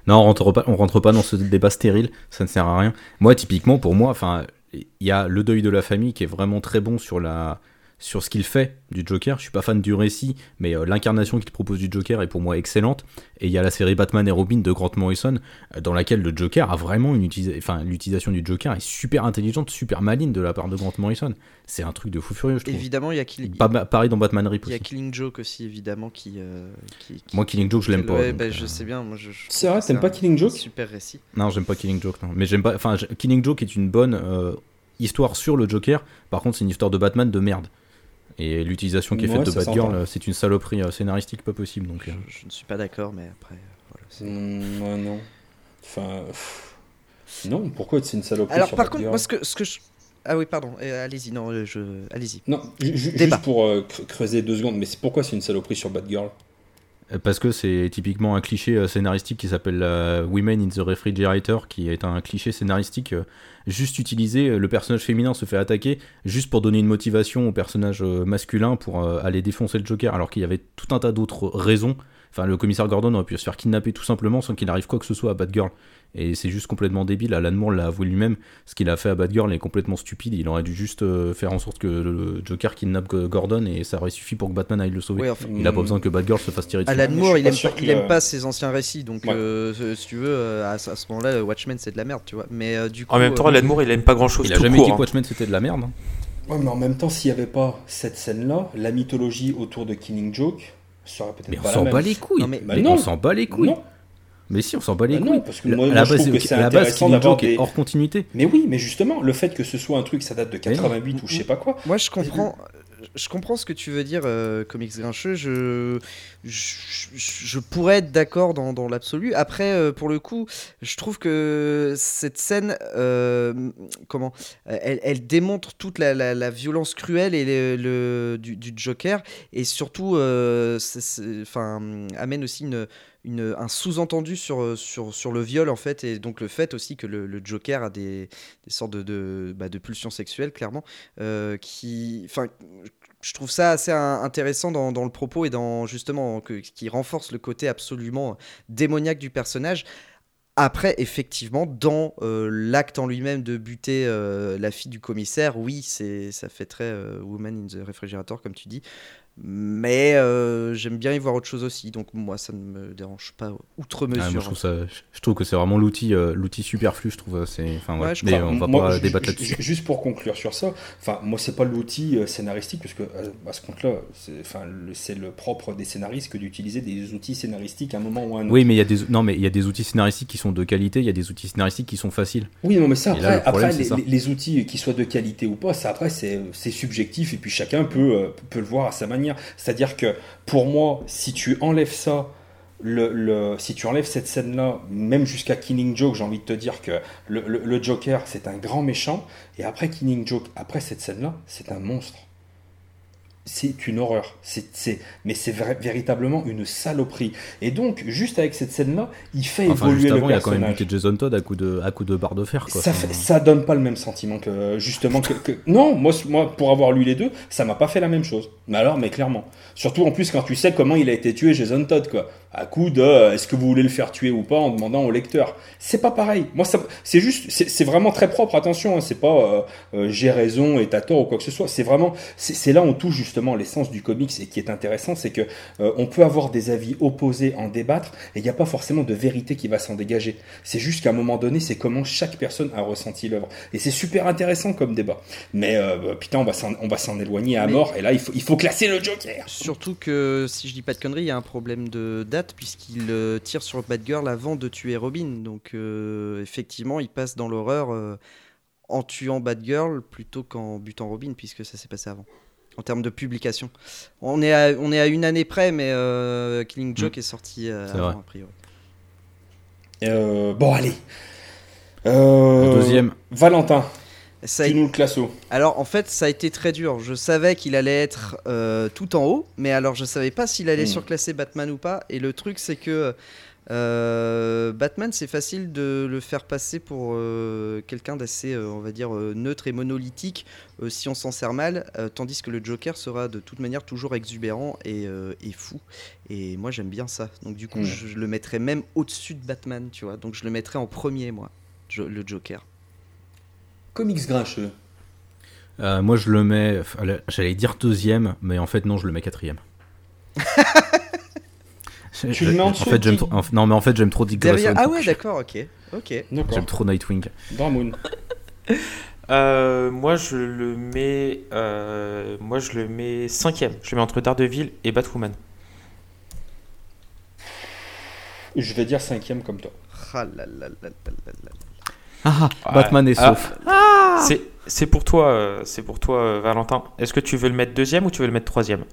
Non, on rentre pas, on rentre pas dans ce débat stérile, ça ne sert à rien. Moi, typiquement, pour moi, enfin, il y a le deuil de la famille qui est vraiment très bon sur la, sur ce qu'il fait du Joker. Je suis pas fan du récit, mais euh, l'incarnation qu'il propose du Joker est pour moi excellente. Et il y a la série Batman et Robin de Grant Morrison, euh, dans laquelle le Joker a vraiment une utilisation, enfin, l'utilisation du Joker est super intelligente, super maligne de la part de Grant Morrison. C'est un truc de fou furieux, je trouve. Évidemment, il y a, Kill- Pas- pareil dans Batman Rip il y a aussi. Killing Joke aussi, évidemment, qui. euh, qui- qui- Moi, Killing Joke, je l'aime pas. Ouais, donc, bah, euh, je sais bien. Moi, je, je C'est vrai, t'aimes pas Killing Joke? Super récit. Non, j'aime pas Killing Joke, non. Mais j'aime pas. Enfin, Killing Joke est une bonne euh, histoire sur le Joker. Par contre, c'est une histoire de Batman de merde. Et l'utilisation qui est Ouais, faite de Batgirl, s'entend. euh, c'est une saloperie euh, scénaristique pas possible. Donc, euh. Je, je ne suis pas d'accord, mais après. voilà, ouais, non. Enfin. pff. Non, pourquoi c'est une saloperie Alors, sur par contre, Batgirl moi, ce que, ce que je. Ah oui, pardon, euh, allez-y, non, je... allez-y. Non, ju- ju- Débat. juste pour euh, cre- creuser deux secondes, mais c'est pourquoi c'est une saloperie sur Batgirl? Euh, Parce que c'est typiquement un cliché euh, scénaristique qui s'appelle euh, Women in the Refrigerator, qui est un cliché scénaristique euh, juste utilisé. Le personnage féminin se fait attaquer juste pour donner une motivation au personnage masculin pour aller défoncer le Joker, alors qu'il y avait tout un tas d'autres raisons Enfin, le commissaire Gordon aurait pu se faire kidnapper tout simplement sans qu'il arrive quoi que ce soit à Batgirl. Et c'est juste complètement débile. Alan Moore l'a avoué lui-même. Ce qu'il a fait à Batgirl est complètement stupide. Il aurait dû juste euh, faire en sorte que le Joker kidnappe Gordon et ça aurait suffi pour que Batman aille le sauver. Ouais, enfin, Il a pas besoin que Batgirl se fasse tirer dessus. Alan Moore, il aime, pas, que il aime le- pas ses anciens récits, donc Ouais. euh, si tu veux, euh, à, ce- moment-là, Watchmen c'est de la merde, tu vois. Mais euh, du coup, En même temps, euh, Alan Moore, il aime pas grand chose. Il a jamais court, dit hein. que Watchmen c'était de la merde. hein. Ouais, mais en même temps, s'il n'y avait pas cette scène-là, la mythologie autour de Killing Joke serait peut-être Mais on pas s'en bat les couilles. Non, mais- Bah Mais non. on s'en bat les couilles. Non, Mais si, on s'en bat les Bah couilles. non, parce que La- moi- la je base, trouve que c'est intéressant d'avoir des- hors continuité. mais oui, mais justement, le fait que ce soit un truc, ça date de Mais non. 88 ou je sais pas quoi. Moi, je comprends. Je comprends ce que tu veux dire, euh, comics grincheux. Je, je, pourrais être d'accord dans, dans l'absolu. Après, euh, pour le coup, je trouve que cette scène, euh, comment, elle, elle démontre toute la, la- la violence cruelle et le, le- du, du Joker, et surtout, euh, enfin, amène aussi une, un sous-entendu sur, sur, sur le viol en fait, et donc le fait aussi que le, Joker a des, des sortes de, de, bah, pulsions sexuelles, clairement euh, qui, enfin, je trouve ça assez in- intéressant dans, dans le propos et dans justement que, qui renforce le côté absolument démoniaque du personnage. Après, effectivement, dans euh, l'acte en lui-même de buter euh, la fille du commissaire, oui, c'est ça fait très euh, Woman in the Refrigerator, comme tu dis. Mais euh, j'aime bien y voir autre chose aussi, donc moi ça ne me dérange pas outre Ah, moi, mesure. je trouve ça, je trouve que c'est vraiment l'outil, euh, l'outil superflu. Je trouve, c'est, enfin, ouais. Ouais, je Mais Enfin, on va moi, pas débattre là-dessus. ju- Juste pour conclure sur ça, enfin, moi, c'est pas l'outil euh, scénaristique, parce que euh, à ce compte-là, c'est enfin, le, c'est le propre des scénaristes que d'utiliser des outils scénaristiques à un moment ou à un autre. Oui, mais il y a des, non, mais il y a des outils scénaristiques qui sont de qualité. Il y a des outils scénaristiques qui sont faciles. Oui, non, mais ça, Et après, là, le problème, après, c'est les, ça. les- les outils, qu'ils soient de qualité ou pas, ça, après, c'est c'est subjectif et puis chacun peut, euh, peut le voir à sa manière. C'est-à-dire que pour moi, si tu enlèves ça, si tu enlèves cette scène-là, même jusqu'à Killing Joke, j'ai envie de te dire que le, le- le Joker, c'est un grand méchant. Et après Killing Joke, après cette scène-là, c'est un monstre. C'est une horreur. C'est, c'est- mais c'est véritablement une saloperie. Et donc, juste avec cette scène-là, il fait Enfin, évoluer juste le avant, il y a quand même personnage. Jason Todd à coup de, à coup de barre de fer. Quoi. Ça, fait- ça donne pas le même sentiment que justement que, que- non moi moi pour avoir lu les deux ça m'a pas fait la même chose mais alors mais clairement surtout en plus quand tu sais comment il a été tué Jason Todd quoi à coup de euh, est-ce que vous voulez le faire tuer ou pas en demandant au lecteur c'est pas pareil moi c'est juste c'est vraiment très propre attention hein, c'est pas euh, euh, j'ai raison et t'as tort ou quoi que ce soit c'est vraiment c'est là où on touche justement l'essence du comics et qui est intéressant c'est que on peut avoir des avis opposés en débattre et il n'y a pas forcément de vérité qui va s'en dégager c'est juste qu'à un moment donné, c'est comment chaque personne a ressenti l'œuvre. Et c'est super intéressant comme débat. Mais bah, putain, on va s'en, on va s'en éloigner à Mais- mort. Et là, il faut, il faut classer le Joker. Surtout que, si je dis pas de conneries, il y a un problème de date, puisqu'il euh, tire sur Batgirl avant de tuer Robin. Donc, euh, effectivement, il passe dans l'horreur euh, en tuant Batgirl plutôt qu'en butant Robin, puisque ça s'est passé avant. En termes de publication. On est à, on est à une année près, mais euh, Killing Joke est sorti euh, C'est avant, vrai. a priori. Euh, bon, allez. Euh, Le deuxième, Valentin, Ça tu nous le. Alors en fait ça a été très dur. Je savais qu'il allait être euh, tout en haut, mais alors je savais pas s'il allait Hmm. surclasser Batman ou pas. Et le truc c'est que euh, Batman c'est facile de le faire passer pour euh, quelqu'un d'assez on va dire neutre et monolithique si on s'en sert mal, tandis que le Joker sera de toute manière toujours exubérant et, et fou. Et moi j'aime bien ça. Donc du coup Hmm. je, je le mettrais même au-dessus de Batman, tu vois. Donc je le mettrais en premier moi, Jo- le Joker. Comics grincheux. euh, moi je le mets, j'allais dire deuxième, mais en fait non, je le mets quatrième. Tu le mets en dessous fait, j'aime trop- en- non, mais en fait, j'aime trop Dick Derrière... Grayson. Ah ouais d'accord ok. Ok. J'aime trop Nightwing. Dramoon. Euh, moi, je le mets, euh, moi, je le mets cinquième. Je le mets entre Daredevil et Batwoman. Je vais dire cinquième comme toi. Ah là là là Ah, Ouais. Batman est Ah. sauf. C'est, c'est pour toi, euh, c'est pour toi, euh, Valentin. Est-ce que tu veux le mettre deuxième ou tu veux le mettre troisième?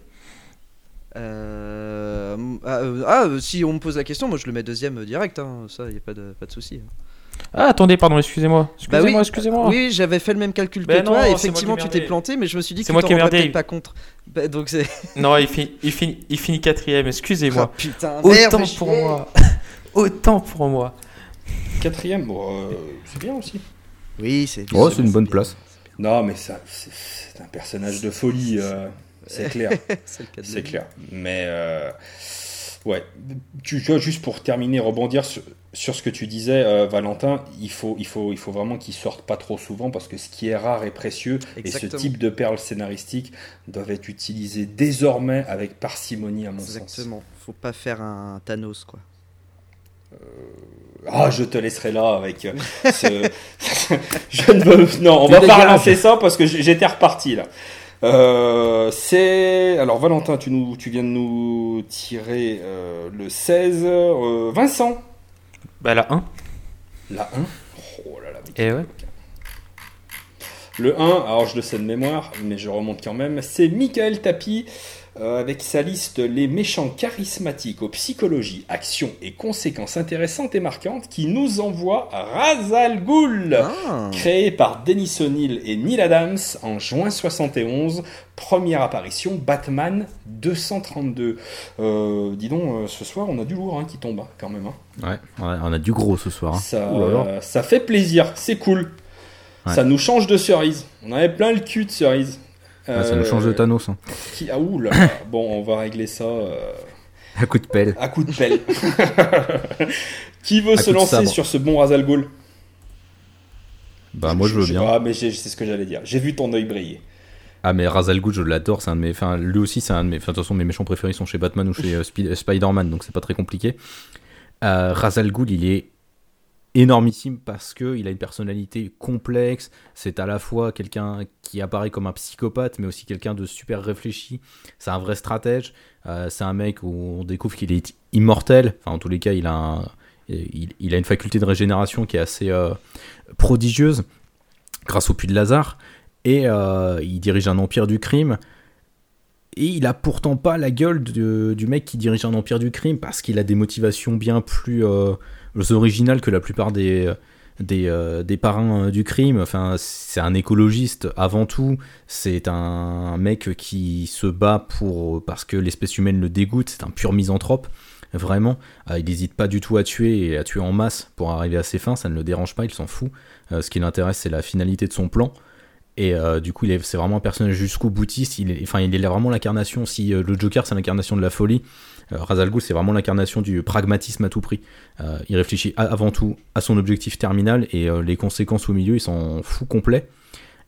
Euh, ah, euh, ah, euh, si on me pose la question, moi je le mets deuxième euh, direct, hein, ça y a pas de, pas de souci. Ah, attendez, pardon, excusez-moi. Excusez-moi, Bah oui. excusez-moi. Oui, j'avais fait le même calcul que Ben non, toi, effectivement tu t'es planté, mais je me suis dit que C'est tu moi t'en qui ai rendrais pas contre. Bah, donc c'est. Non, il finit, il finit, il finit quatrième. Excusez-moi. Ah, putain, merde, Autant pour moi. Autant pour moi. Quatrième, bon, euh, c'est bien aussi. Oui, c'est. Oh, c'est une bonne bien, place. Non, mais ça, c'est, un personnage de folie. euh, c'est clair. C'est le cas de C'est le clair. Mais euh, Ouais, tu vois, juste pour terminer, rebondir sur, sur ce que tu disais, euh, Valentin, il faut, il faut, il faut vraiment qu'il sorte pas trop souvent parce que ce qui est rare est précieux et ce Exactement. type de perles scénaristiques doivent être utilisées désormais avec parcimonie à mon sens. Exactement. Faut pas faire un Thanos, quoi. Ah, je te laisserai là avec euh, ce... je ne veux... Non, on va pas relancer ça parce que j'étais reparti là. Euh, c'est... Alors Valentin, tu, nous... tu viens de nous tirer euh, le 16. Euh, Vincent Bah la 1. La 1 Oh là là. Et ouais. Le 1, alors je le sais de mémoire, mais je remonte quand même, c'est Michael Tapi avec sa liste Les méchants charismatiques aux psychologies, actions et conséquences intéressantes et marquantes qui nous envoie Razal Ghul. Ah. Créé par Dennis O'Neill et Neil Adams en juin 71, première apparition Batman 232. Euh, dis donc, euh, ce soir on a du lourd hein, qui tombe hein, quand même. hein. Ouais, ouais, on a du gros ce soir. hein. Ça, ça fait plaisir, c'est cool. Ouais. Ça nous change de cerise. On avait plein le cul de cerise. Ouais, ça nous change de Thanos. hein. Qui... Ah là. bon, on va régler ça euh, Un coup de pelle. à coup de pelle. qui veut À se lancer sur ce bon Razal Ghul? Bah, moi je veux sais bien. pas, mais c'est ce que j'allais dire. J'ai vu ton œil briller. Ah mais Razal Ghul, je l'adore, c'est un de mes, enfin lui aussi c'est un de mes, enfin de toute façon mes méchants préférés sont chez Batman ou chez euh, Spi- Spider-Man, donc c'est pas très compliqué. Euh, Razal Ghul, il est énormissime parce que il a une personnalité complexe. C'est à la fois quelqu'un qui apparaît comme un psychopathe, mais aussi quelqu'un de super réfléchi. C'est un vrai stratège. Euh, c'est un mec où on découvre qu'il est immortel. Enfin en tous les cas, il a une faculté de régénération qui est assez euh, prodigieuse grâce au puits de Lazare et euh, il dirige un empire du crime. Et il a pourtant pas la gueule de- du mec qui dirige un empire du crime parce qu'il a des motivations bien plus euh, originales que la plupart des, des, euh, parrains euh, du crime. Enfin, c'est un écologiste avant tout. C'est un mec qui se bat pour parce que l'espèce humaine le dégoûte. C'est un pur misanthrope. Vraiment, il n'hésite pas du tout à tuer et à tuer en masse pour arriver à ses fins. Ça ne le dérange pas, il s'en fout. Ce qui l'intéresse, c'est la finalité de son plan. Et euh, du coup, c'est vraiment un personnage jusqu'au boutiste. Il est, enfin, vraiment l'incarnation. Si euh, le Joker, c'est l'incarnation de la folie, euh, c'est vraiment l'incarnation du pragmatisme à tout prix. Euh, il réfléchit avant tout à son objectif terminal et les conséquences au milieu, il s'en fout complet.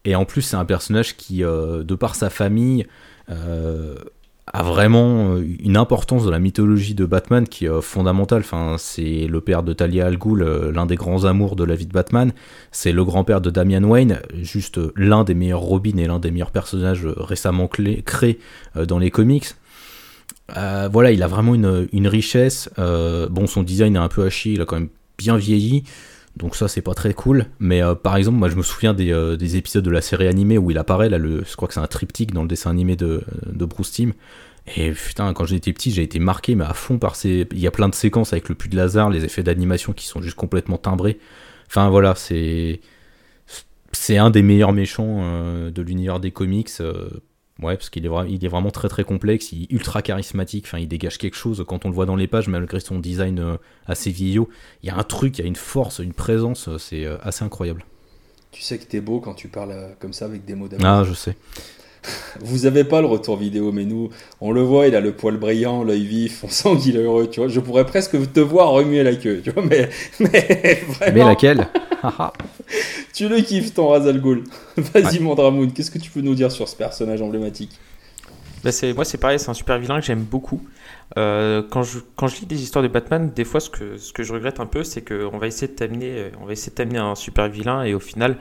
Et en plus, c'est un personnage qui, de par sa famille, a vraiment euh, une importance dans la mythologie de Batman qui est euh, fondamentale. Enfin, c'est le père de Talia al Ghul, euh, l'un des grands amours de la vie de Batman. C'est le grand-père de Damian Wayne, juste l'un des meilleurs Robin et l'un des meilleurs personnages récemment créés dans les comics. Voilà, il a vraiment une, richesse. Bon, son design est un peu chier, il a quand même bien vieilli. Donc ça, c'est pas très cool. Mais euh, par exemple, moi, je me souviens des, euh, des épisodes de la série animée où il apparaît. Là, je crois que c'est un triptyque dans le dessin animé de, de Bruce Timm. Et putain, quand j'étais petit, j'ai été marqué, mais à fond par ces. Il y a plein de séquences avec le puits de Lazare, les effets d'animation qui sont juste complètement timbrés. Enfin voilà, c'est. C'est un des meilleurs méchants euh, de l'univers des comics. Ouais, parce qu'il est, il est vraiment très très complexe, il est ultra charismatique. Enfin, il dégage quelque chose quand on le voit dans les pages, malgré son design euh, assez vieillot. Il y a un truc, il y a une force, une présence, euh, c'est euh, assez incroyable. Tu sais que t'es beau quand tu parles comme ça avec des mots d'amour. Ah, je sais. Vous avez pas le retour vidéo, mais nous, on le voit, il a le poil brillant, l'œil vif, on sent qu'il est heureux, tu vois. Je pourrais presque te voir remuer la queue, tu vois, mais, mais vraiment, Mais laquelle Haha. tu le kiffes ton Razal Ghul. Vas-y, Mandramoun, qu'est-ce que tu peux nous dire sur ce personnage emblématique? Bah, c'est, moi, c'est pareil, c'est un super vilain que j'aime beaucoup. Euh, quand, je, quand je lis des histoires de Batman, des fois, ce que, ce que je regrette un peu, c'est qu'on va essayer de t'amener, on va essayer de t'amener un super vilain et au final,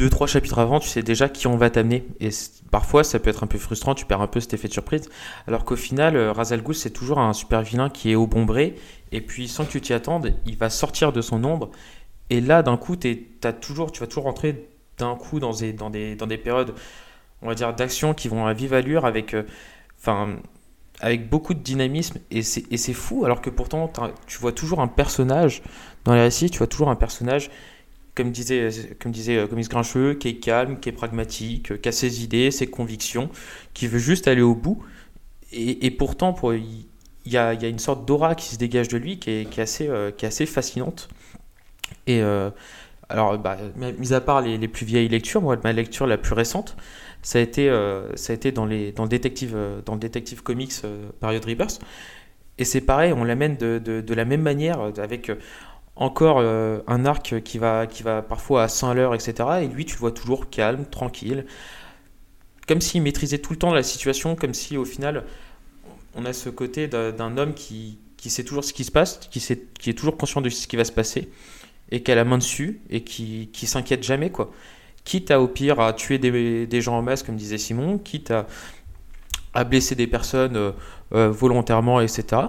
deux, trois chapitres avant, tu sais déjà qui on va t'amener. Et parfois, ça peut être un peu frustrant, tu perds un peu cet effet de surprise. Alors qu'au final, euh, Ra's al Ghul, c'est toujours un super vilain qui est au bon bré. Et puis, sans que tu t'y attendes, il va sortir de son ombre. Et là, d'un coup, t'es- t'as toujours, tu vas toujours rentrer d'un coup dans des, dans des, dans des périodes, on va dire, d'action qui vont à vive allure avec, euh, avec beaucoup de dynamisme. Et c'est fou, alors que pourtant, tu vois toujours un personnage dans les récits, tu vois toujours un personnage comme disait, comme disait euh, Comics Grincheux, qui est calme, qui est pragmatique, euh, qui a ses idées, ses convictions, qui veut juste aller au bout. Et, pourtant, pour, il y a, une sorte d'aura qui se dégage de lui qui est, assez, euh, qui est assez fascinante. Et euh, alors, bah, mis à part les, plus vieilles lectures, moi, ma lecture la plus récente, ça a été, euh, ça a été dans, les, le détective, euh, dans le détective comics euh, période Rebirth. Et c'est pareil, on l'amène de, de, la même manière, avec encore un arc qui va, qui va parfois à 100 à l'heure, etc. Et lui, tu le vois toujours calme, tranquille, comme s'il maîtrisait tout le temps la situation, comme si au final, on a ce côté d'un homme qui, qui sait toujours ce qui se passe, qui, sait, qui est toujours conscient de ce qui va se passer, et qui a la main dessus, et qui, qui s'inquiète jamais, quoi. Quitte à, au pire, à tuer des, des gens en masse, comme disait Simon, quitte à, à blesser des personnes euh, euh, volontairement, etc.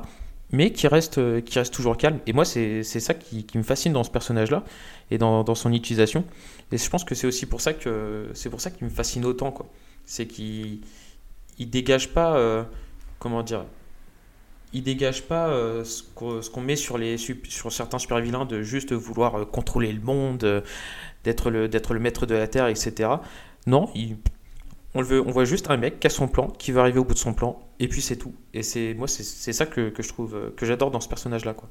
Mais qui reste, euh, qui reste toujours calme. Et moi, c'est ça qui, me fascine dans ce personnage-là et dans, dans, son utilisation. Et je pense que c'est aussi pour ça que c'est pour ça qu'il me fascine autant. C'est qu'il il dégage pas, comment dire, il dégage pas euh, ce qu'on met sur, les, sur certains super vilains de juste vouloir euh, contrôler le monde, euh, d'être le, le maître de la Terre, etc. Non, on, le veut, on voit juste un mec qui a son plan, qui va arriver au bout de son plan, et puis c'est tout. Et c'est moi, c'est ça que, que, je trouve, que j'adore dans ce personnage-là. quoi.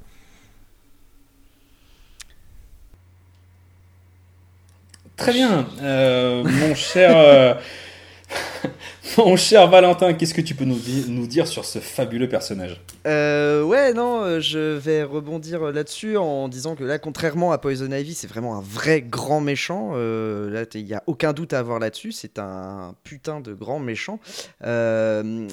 Très bien, mon cher... Mon cher Valentin, qu'est-ce que tu peux nous, dire sur ce fabuleux personnage? Euh, Ouais, non, euh, je vais rebondir là-dessus en disant que là, contrairement à Poison Ivy, c'est vraiment un vrai grand méchant. Euh, là, il n'y a aucun doute à avoir là-dessus. C'est un putain de grand méchant. Euh,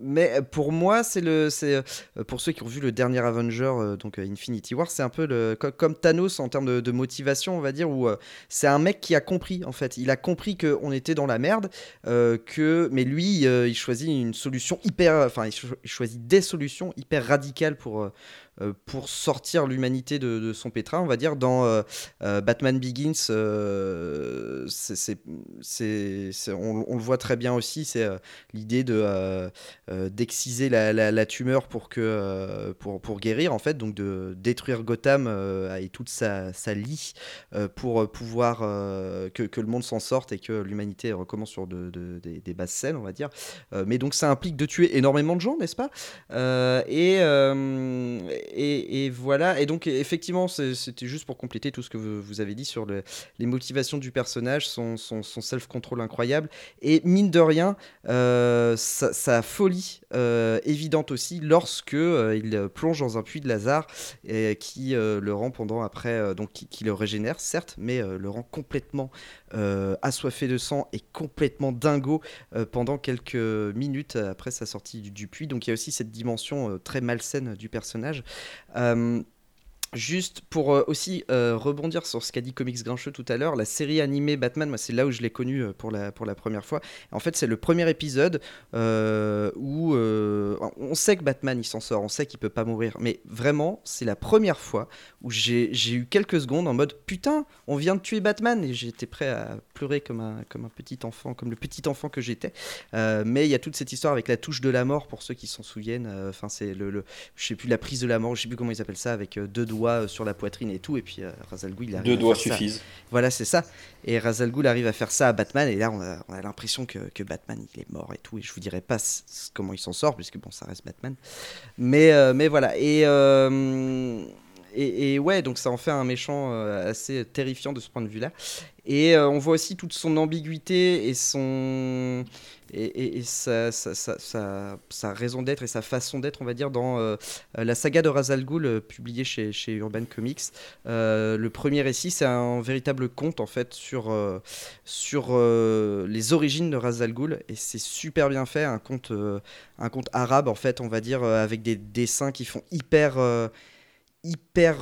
mais pour moi, c'est le, c'est euh, pour ceux qui ont vu le dernier Avenger, euh, donc euh, Infinity War, c'est un peu le, comme Thanos en termes de, motivation, on va dire, où c'est un mec qui a compris en fait. Il a compris qu'on était dans la merde, que, mais lui, il choisit une solution hyper, enfin, il, choisit des solutions hyper radicales pour euh, pour sortir l'humanité de, son pétrin, on va dire. Dans euh, euh, Batman Begins, on, le voit très bien aussi, c'est l'idée de, d'exciser la, tumeur pour, que, pour, guérir, en fait, donc de détruire Gotham et toute sa, sa lie pour pouvoir que, le monde s'en sorte et que l'humanité recommence sur de, des, des, basses scènes, on va dire. mais donc ça implique de tuer énormément de gens, n'est-ce pas? Et, et, voilà. Et donc, effectivement, c'était juste pour compléter tout ce que vous, avez dit sur les motivations du personnage, son, self-control incroyable. Et mine de rien, euh, sa, folie euh, évidente aussi lorsque euh, il plonge dans un puits de Lazare qui le rend pendant après, donc qui, le régénère, certes, mais le rend complètement assoiffé de sang et complètement dingo pendant quelques minutes après sa sortie du, puits. Donc, il y a aussi cette dimension très malsaine du personnage. Juste pour euh, aussi euh, rebondir sur ce qu'a dit Comics Grincheux tout à l'heure, la série animée Batman, moi c'est là où je l'ai connue euh, pour la, pour la première fois. En fait, c'est le premier épisode où on sait que Batman il s'en sort, on sait qu'il peut pas mourir, mais vraiment, c'est la première fois où j'ai eu quelques secondes en mode putain, on vient de tuer Batman et j'étais prêt à pleurer comme un, comme un petit enfant, comme le petit enfant que j'étais. mais il y a toute cette histoire avec la touche de la mort pour ceux qui s'en souviennent. Enfin, c'est le, le, je sais plus la prise de la mort, je sais plus comment ils appellent ça, avec deux doigts euh, sur la poitrine et tout, et puis euh, Razal il arrive Deux doigts suffisent. Voilà, c'est ça. Et Razal arrive à faire ça à Batman, et là, on a, l'impression que, que, Batman, il est mort et tout, et je vous dirais pas comment il s'en sort, puisque bon, ça reste Batman. Mais, euh, mais voilà. Et. Et, et, ouais, donc ça en fait un méchant assez terrifiant de ce point de vue-là. Et on voit aussi toute son ambiguïté et son et, sa, raison d'être et sa façon d'être, on va dire, dans euh, la saga de Razal Ghul, euh, publiée chez, chez, Urban Comics. Euh, le premier récit, c'est un véritable conte, en fait, sur, sur les origines de Razal Ghul, et c'est super bien fait, un conte, un conte arabe, en fait, on va dire, avec des dessins qui font hyper hyper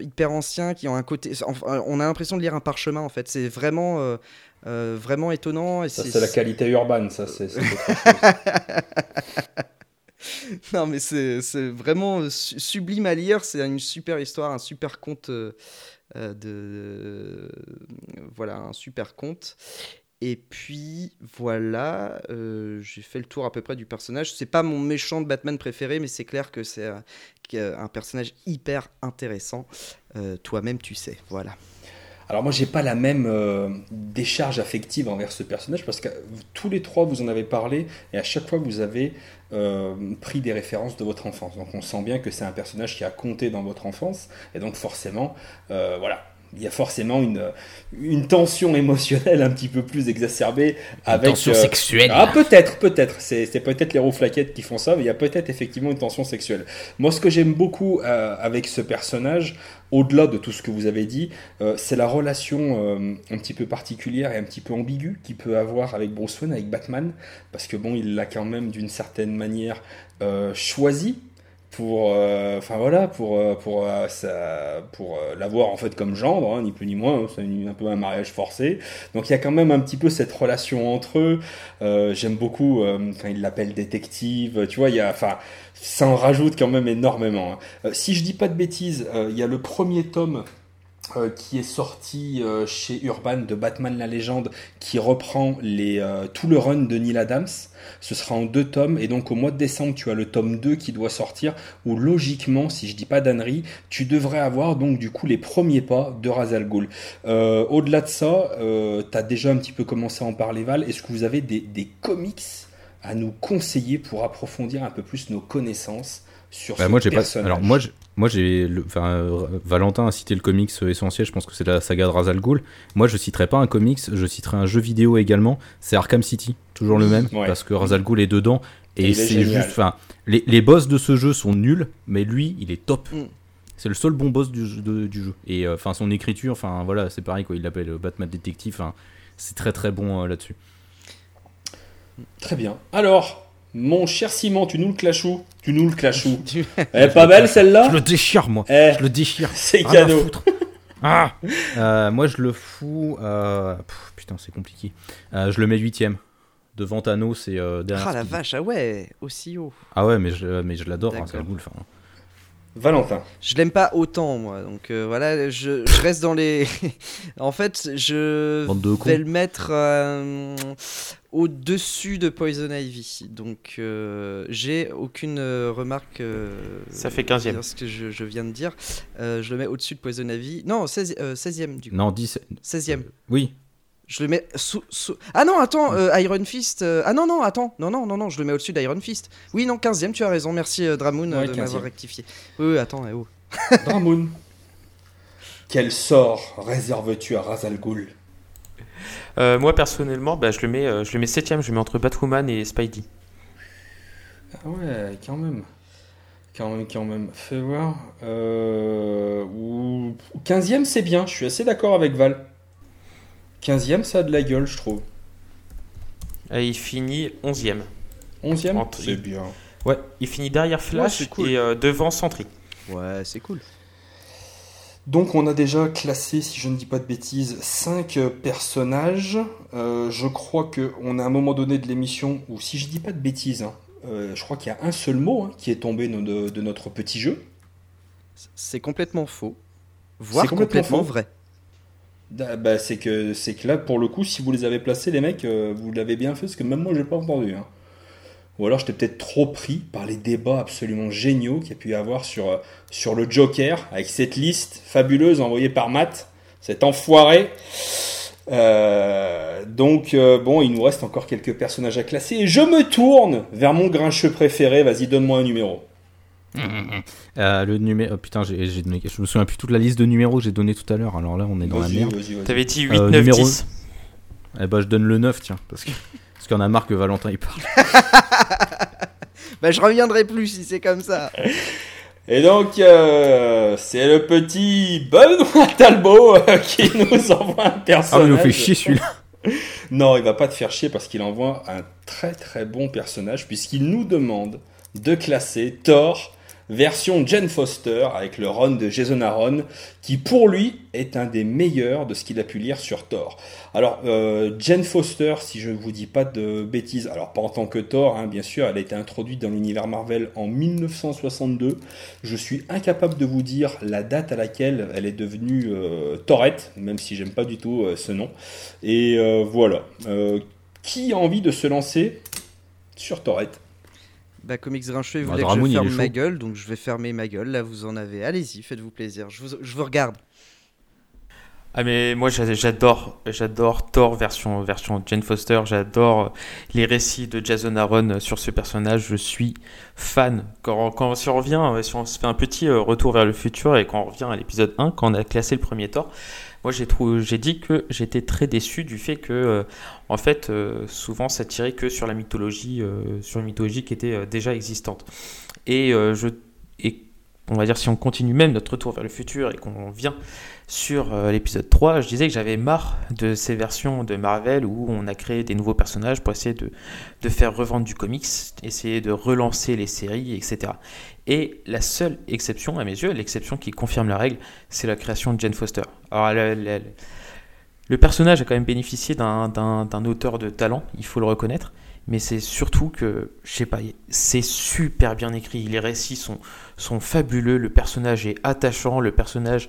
hyper anciens qui ont un côté on a l'impression de lire un parchemin en fait c'est vraiment euh, vraiment étonnant. Et ça, c'est la qualité urbaine, ça, c'est. non, mais c'est vraiment sublime à lire. C'est une super histoire, un super conte. Euh, euh, de voilà un super conte et puis voilà, j'ai fait le tour à peu près du personnage. C'est pas mon méchant de Batman préféré, mais c'est clair que c'est un, personnage hyper intéressant. Toi-même, tu sais. Voilà. Alors moi, j'ai pas la même euh, décharge affective envers ce personnage parce que tous les trois, vous en avez parlé et à chaque fois, vous avez euh, pris des références de votre enfance. Donc on sent bien que c'est un personnage qui a compté dans votre enfance et donc forcément, euh, voilà, il y a forcément une, une tension émotionnelle un petit peu plus exacerbée avec. tension euh, sexuelle. Ah, peut-être, peut-être. C'est c'est peut-être les rouflaquettes qui font ça, mais il y a peut-être effectivement une tension sexuelle. Moi, ce que j'aime beaucoup euh, avec ce personnage, au-delà de tout ce que vous avez dit, euh, c'est la relation un petit peu particulière et un petit peu ambiguë qu'il peut avoir avec Bruce Wayne, avec Batman, parce que bon, il l'a quand même d'une certaine manière choisi pour, euh, enfin voilà, pour euh, pour euh, ça- pour euh, l'avoir en fait comme gendre, hein, ni plus ni moins. hein, c'est un peu un mariage forcé. Donc il y a quand même un petit peu cette relation entre eux. Euh, J'aime beaucoup euh, quand il l'appelle détective. Tu vois, il y a, enfin, ça en rajoute quand même énormément. hein. Euh, si je dis pas de bêtises, euh, il y a le premier tome euh, qui est sorti euh, chez Urban de Batman la légende, qui reprend les, euh, tout le run de Neil Adams. Ce sera en deux tomes, et donc au mois de décembre, tu as le tome 2 qui doit sortir, où logiquement, si je dis pas d'ânerie, tu devrais avoir donc du coup les premiers pas de Ra's al Ghul. Euh, Au-delà de ça, tu as déjà un petit peu commencé à en parler, Val. Est-ce que vous avez des, des comics à nous conseiller pour approfondir un peu plus nos connaissances sur Bah, ce moi j'ai pas. personnage? Alors moi, je- moi j'ai. Enfin, euh, Valentin a cité le comics euh, essentiel. Je pense que c'est la saga de Ra's al Ghul. Moi, je citerai pas un comics. Je citerai un jeu vidéo également. C'est Arkham City, toujours le même, Ouais. parce que Ra's al Ghul est dedans. Et c'est juste. Enfin, les, les boss de ce jeu sont nuls, mais lui, il est top. Mm. C'est le seul bon boss du jeu. de- du jeu. Et euh, enfin, son écriture, enfin voilà, c'est pareil quoi. Il l'appelle Batman Detective. Enfin, c'est très très bon euh, là-dessus. Très bien. Alors, mon cher Simon, tu nous le claches où Tu nous le Tu- Elle est pas belle Je celle-là le déchire moi. Eh, Je le déchire. c'est à cadeau. Ah Euh, moi, je le fous. euh, pff, putain, c'est compliqué. Euh, je le mets huitième. Devant Thanos et euh, derrière. Ah la vache, ah ouais, aussi haut. Ah ouais, mais je, mais je l'adore, hein, c'est le boule. enfin. Valentin. Je l'aime pas autant moi, donc euh, voilà, je, je reste dans les. en fait, je vais le mettre euh, au-dessus de Poison Ivy. Donc euh, j'ai aucune euh, remarque. euh, Ça fait 15e. sur Ce que je, je viens de dire. Euh, je le mets au-dessus de Poison Ivy. Non, 16, euh, 16e du coup. Non, 10. 16e. Oui. Je le mets sous. sous- Ah non, attends, euh, Iron Fist. euh, Ah non, non, attends. Non, non, non, non, je le mets au-dessus d'Iron Fist. Oui, non, 15e, tu as raison. Merci euh, Dramoon Ouais, de 15e. m'avoir rectifié. Oui, oui, attends, eh oh. Dramoun. Quel sort réserves-tu à Ra's al Ghul Euh, moi personnellement, bah, je le mets, euh, je le mets septième. Je le mets entre Batwoman et Spidey. Ah ouais, quand même. Quand même, quand même. Fais voir. Euh, ou... 15e, c'est bien. Je suis assez d'accord avec Val. 15e, ça a de la gueule, je trouve. Et il finit onzième. 11e, Entre- c'est bien. Ouais, il finit derrière Flash cool. et euh, devant Sentry. Ouais, c'est cool. Donc on a déjà classé, si je ne dis pas de bêtises, 5 personnages. Euh, je crois qu'on a à un moment donné de l'émission où, si je dis pas de bêtises, hein, euh, je crois qu'il y a un seul mot hein, qui est tombé de, de- de notre petit jeu. C'est complètement faux. Voire C'est complètement vrai. Ah, bah, c'est que c'est que là, pour le coup, si vous les avez placés, les mecs, euh, vous l'avez bien fait, parce que même moi, j'ai pas entendu. hein. Ou alors, j'étais peut-être trop pris par les débats absolument géniaux qu'il y a pu y avoir sur, euh, sur le Joker, avec cette liste fabuleuse envoyée par Matt, cet enfoiré. Euh, donc, euh, bon, il nous reste encore quelques personnages à classer. Et je me tourne vers mon grincheux préféré. Vas-y, donne-moi un numéro. Euh, le numéro. oh, putain, donné. Je me souviens plus toute la liste de numéros que j'ai donné tout à l'heure. Alors là, on est dans la merde. T'avais dit 8, Euh, 9, numéro- 10. Eh bah, je donne le 9, tiens. Parce que. Qu'il y en a marre que Valentin il parle. Bah, je reviendrai plus si c'est comme ça. Et donc, euh, c'est le petit Benoît Talbot euh, qui nous envoie un Ah, personnage. mais il nous fait chier celui-là. Non, il va pas te faire chier parce qu'il envoie un très très bon personnage puisqu'il nous demande de classer Thor version Jane Foster avec le run de Jason Aaron qui pour lui est un des meilleurs de ce qu'il a pu lire sur Thor. Alors euh, Jane Foster, si je ne vous dis pas de bêtises, alors pas en tant que Thor, hein, bien sûr, elle a été introduite dans l'univers Marvel en 1962. Je suis incapable de vous dire la date à laquelle elle est devenue euh, Thorette, même si j'aime pas du tout euh, ce nom. Et euh, voilà. Qui a envie de se lancer sur Torette Bah, Comics Grincheux, il Bah, voulait que je ferme ma chaud. gueule, donc je vais fermer ma gueule. Là, vous en avez. Allez-y, faites-vous plaisir. Je vous, je vous regarde. Ah mais moi j'a- j'adore j'adore Thor version version Jane Foster, j'adore les récits de Jason Aaron sur ce personnage, je suis fan. Quand, quand si on revient, euh, si on se fait un petit euh, retour vers le futur et quand on revient à l'épisode 1, quand on a classé le premier Thor, moi j'ai trouvé j'ai dit que j'étais très déçu du fait que euh, en fait euh, souvent ça tirait que sur la mythologie euh, sur une mythologie qui était déjà existante. Et je on va dire si on continue même notre retour vers le futur et qu'on vient sur euh, l'épisode 3, je disais que j'avais marre de ces versions de Marvel où on a créé des nouveaux personnages pour essayer de, faire revendre du comics, essayer de relancer les séries, etc. Et la seule exception, à mes yeux, l'exception qui confirme la règle, c'est la création de Jane Foster. Alors, le personnage a quand même bénéficié d'un auteur de talent, il faut le reconnaître, mais c'est surtout que, je sais pas, c'est super bien écrit, les récits sont, sont fabuleux, le personnage est attachant, le personnage...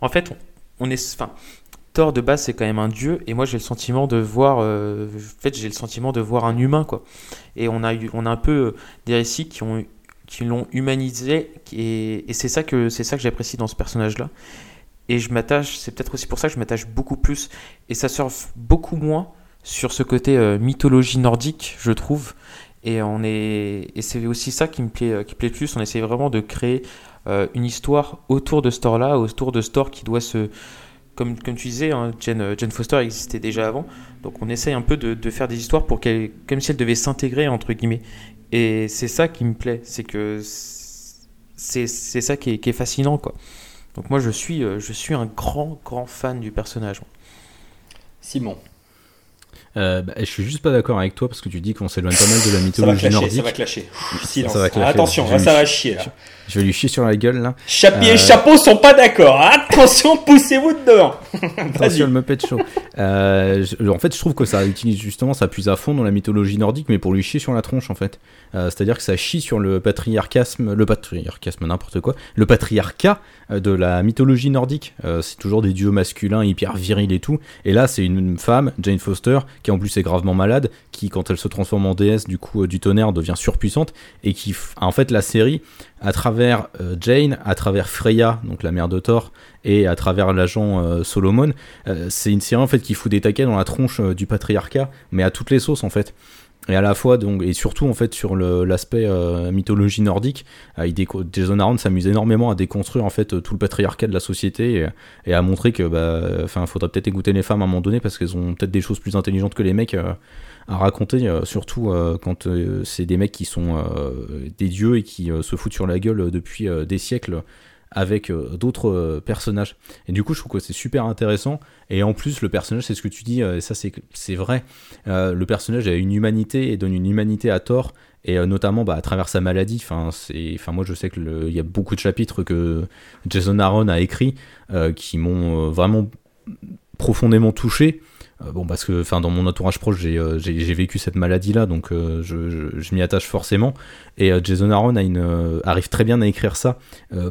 En fait, on, est... Enfin, Thor de base c'est quand même un dieu et moi j'ai le sentiment de voir euh, en fait j'ai le sentiment de voir un humain quoi. Et on a eu on a un peu euh, des récits qui ont qui l'ont humanisé et, et c'est ça que c'est ça que j'apprécie dans ce personnage là et je m'attache c'est peut-être aussi pour ça que je m'attache beaucoup plus et ça surfe beaucoup moins sur ce côté euh, mythologie nordique je trouve et on est et c'est aussi ça qui me plaît euh, qui plaît plus on essaie vraiment de créer euh, une histoire autour de ce Thor là autour de ce Thor qui doit se comme, comme tu disais, hein, Jane, euh, Jane Foster existait déjà avant. Donc on essaye un peu de, de faire des histoires pour qu'elle, comme si elle devait s'intégrer entre guillemets. Et c'est ça qui me plaît, c'est que c'est, c'est ça qui est, qui est fascinant quoi. Donc moi je suis, je suis un grand grand fan du personnage. Simon, Euh, bah, je suis juste pas d'accord avec toi parce que tu dis qu'on s'éloigne pas mal de la mythologie nordique. ça va clasher. Silence. ça va clasher. Attention, là, ça va chier là. Je vais lui chier sur la gueule là. Chapier et Euh, chapeau sont pas d'accord. Attention, poussez-vous dedans. Attention le Muppet Show. Euh, je- en fait, je trouve que ça utilise justement, ça puise à fond dans la mythologie nordique, mais pour lui chier sur la tronche en fait. Euh, C'est-à-dire que ça chie sur le patriarcasme, le patriarcasme, n'importe quoi, le patriarcat de la mythologie nordique. C'est toujours des dieux masculins hyper virils et tout. Et là, c'est une femme, Jane Foster, qui en plus est gravement malade, qui quand elle se transforme en déesse du coup euh, du tonnerre devient surpuissante et qui, en fait, la série à travers euh, Jane, à travers Freya, donc la mère de Thor, et à travers l'agent euh, Solomon, c'est une série en fait qui fout des taquets dans la tronche du patriarcat, mais à toutes les sauces en fait. Et à la fois donc et surtout en fait sur l'aspect euh, mythologie nordique, euh, Jason Aaron s'amuse énormément à déconstruire en fait euh, tout le patriarcat de la société et, à montrer que bah enfin faudrait peut-être écouter les femmes à un moment donné parce qu'elles ont peut-être des choses plus intelligentes que les mecs à raconter, surtout quand c'est des mecs qui sont des dieux et qui se foutent sur la gueule depuis des siècles avec euh, d'autres euh, personnages. Et du coup, je trouve que c'est super intéressant. Et en plus, le personnage, c'est ce que tu dis, euh, et ça, c'est vrai. Le personnage a une humanité et donne une humanité à tort. Et notamment bah, à travers sa maladie. Enfin, moi, je sais qu'il y a beaucoup de chapitres que Jason Aaron a écrits qui m'ont vraiment profondément touché. Euh, bon, parce que enfin, dans mon entourage proche, j'ai euh, vécu cette maladie-là, donc euh, je, m'y attache forcément. Et Jason Aaron arrive très bien à écrire ça,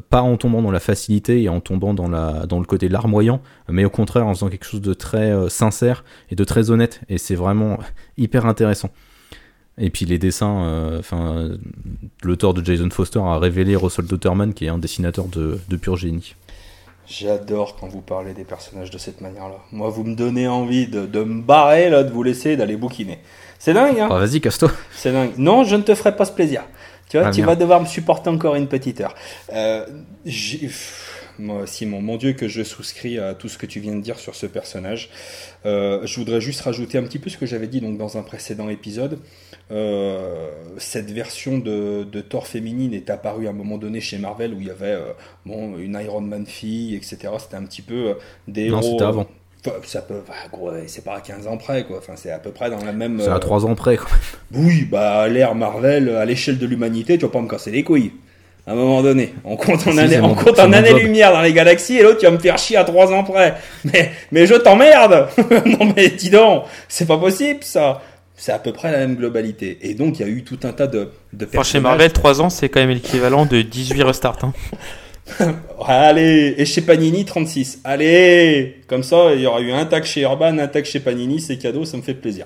pas en tombant dans la facilité et en tombant dans, la, dans le côté larmoyant, mais au contraire en faisant quelque chose de très sincère et de très honnête. Et c'est vraiment hyper intéressant. Et puis les dessins, enfin, l'auteur de Jason Foster a révélé Russell Dotterman, qui est un dessinateur de, de pur génie. J'adore quand vous parlez des personnages de cette manière-là. Moi, vous me donnez envie de, de me barrer, là, de vous laisser, d'aller bouquiner. C'est dingue, hein Ah, vas-y, casse-toi. C'est dingue. Non, je ne te ferai pas ce plaisir. Tu vois, Ah, tu vas devoir me supporter encore une petite heure. Euh, moi, Simon, mon Dieu, que je souscris à tout ce que tu viens de dire sur ce personnage. Euh, je voudrais juste rajouter un petit peu ce que j'avais dit donc dans un précédent épisode. Euh, cette version de, de Thor féminine est apparue à un moment donné chez Marvel où il y avait euh, bon, une Iron Man fille, etc. C'était un petit peu euh, des Non, héros. c'était avant. Ça peut, bah, gros, c'est pas à 15 ans près, quoi. Enfin, c'est à peu près dans la même. C'est à euh, 3 ans près, quoi. oui, bah à l'ère Marvel, à l'échelle de l'humanité, tu vas pas me casser les couilles. À un moment donné, on compte en Si, année, c'est on mon- compte c'est en mon job. années-lumière dans les galaxies, et l'autre tu vas me faire chier à trois ans près. Mais, mais je t'emmerde Non mais dis donc, c'est pas possible ça C'est à peu près la même globalité. Et donc il y a eu tout un tas de, de Enfin, chez. Marvel, 3 ans, c'est quand même l'équivalent de 18 restarts. hein. Allez, et chez Panini 36. Allez Comme ça, il y aura eu un tag chez Urban, un tag chez Panini, c'est cadeau, ça me fait plaisir.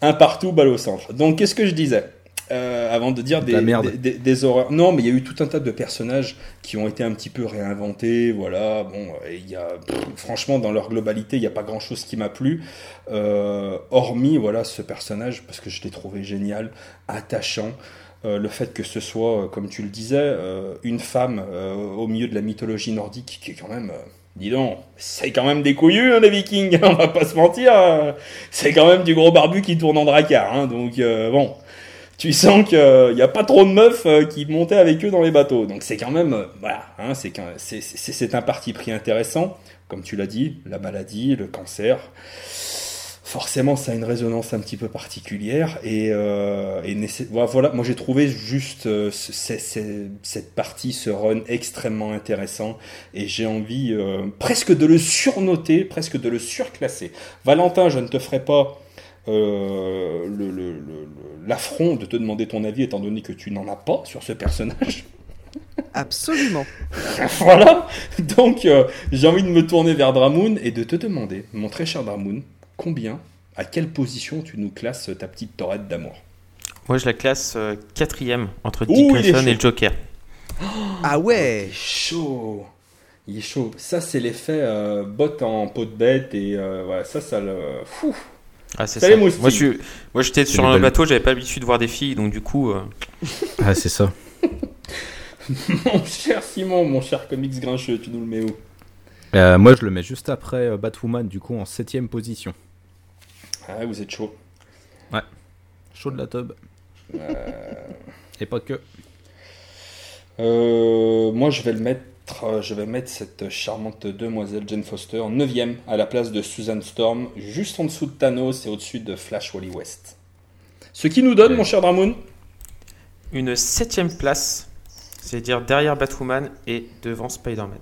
Un partout, balle au centre. Donc qu'est-ce que je disais? Euh, avant de dire De des, la merde. des, des- des horreurs. Non, mais il y a eu tout un tas de personnages qui ont été un petit peu réinventés. Voilà, bon, euh, il y a, pff, franchement, dans leur globalité, il n'y a pas grand chose qui m'a plu. Euh, hormis, voilà, ce personnage, parce que je l'ai trouvé génial, attachant. Euh, le fait que ce soit, comme tu le disais, une femme au milieu de la mythologie nordique, qui est quand même. Dis donc, c'est quand même des couillus, hein, les vikings, on va pas se mentir. euh, c'est quand même du gros barbu qui tourne en dracard. Hein, donc, bon, tu sens qu'il n'y a pas trop de meufs euh, qui montaient avec eux dans les bateaux. Donc, c'est quand même, euh, voilà, hein, c'est un parti pris intéressant. Comme tu l'as dit, la maladie, le cancer. Forcément, ça a une résonance un petit peu particulière. Et, euh, voilà, moi j'ai trouvé juste euh, ce- ce- ce- cette partie, ce run extrêmement intéressant. Et j'ai envie euh, presque de le surnoter, presque de le surclasser. Valentin, je ne te ferai pas euh, le- le- le- le- l'affront de te demander ton avis, étant donné que tu n'en as pas sur ce personnage. Absolument. voilà. Donc, euh, j'ai envie de me tourner vers Dramoun et de te demander, mon très cher Dramoun, combien, à quelle position tu nous classes ta petite torette d'amour? Moi, je la classe euh, quatrième entre Ouh, Dick il est Grayson chaud. et le Joker. Ah Il ouais. est chaud. Il est chaud. Ça, c'est l'effet euh, botte en peau de bête et euh, voilà, ça, ça le. Fou. Ah, c'est ça. Moi, je suis- moi, j'étais C'est sur un belles- bateau, j'avais pas l'habitude de voir des filles, donc du coup, euh, Ah, c'est ça. mon cher Simon, mon cher comics grincheux, tu nous le mets où? Euh, moi, je le mets juste après euh, Batwoman, du coup, en septième position. Ah, vous êtes chaud. Chaud de la tub. Et pas que. Euh, moi, je vais le mettre. Euh, Je vais mettre cette charmante demoiselle Jane Foster 9ème à la place de Susan Storm, juste en dessous de Thanos et au-dessus de Flash Wally West. Ce qui nous donne, mon cher Dramoun, une septième place, c'est-à-dire derrière Batwoman et devant Spider-Man.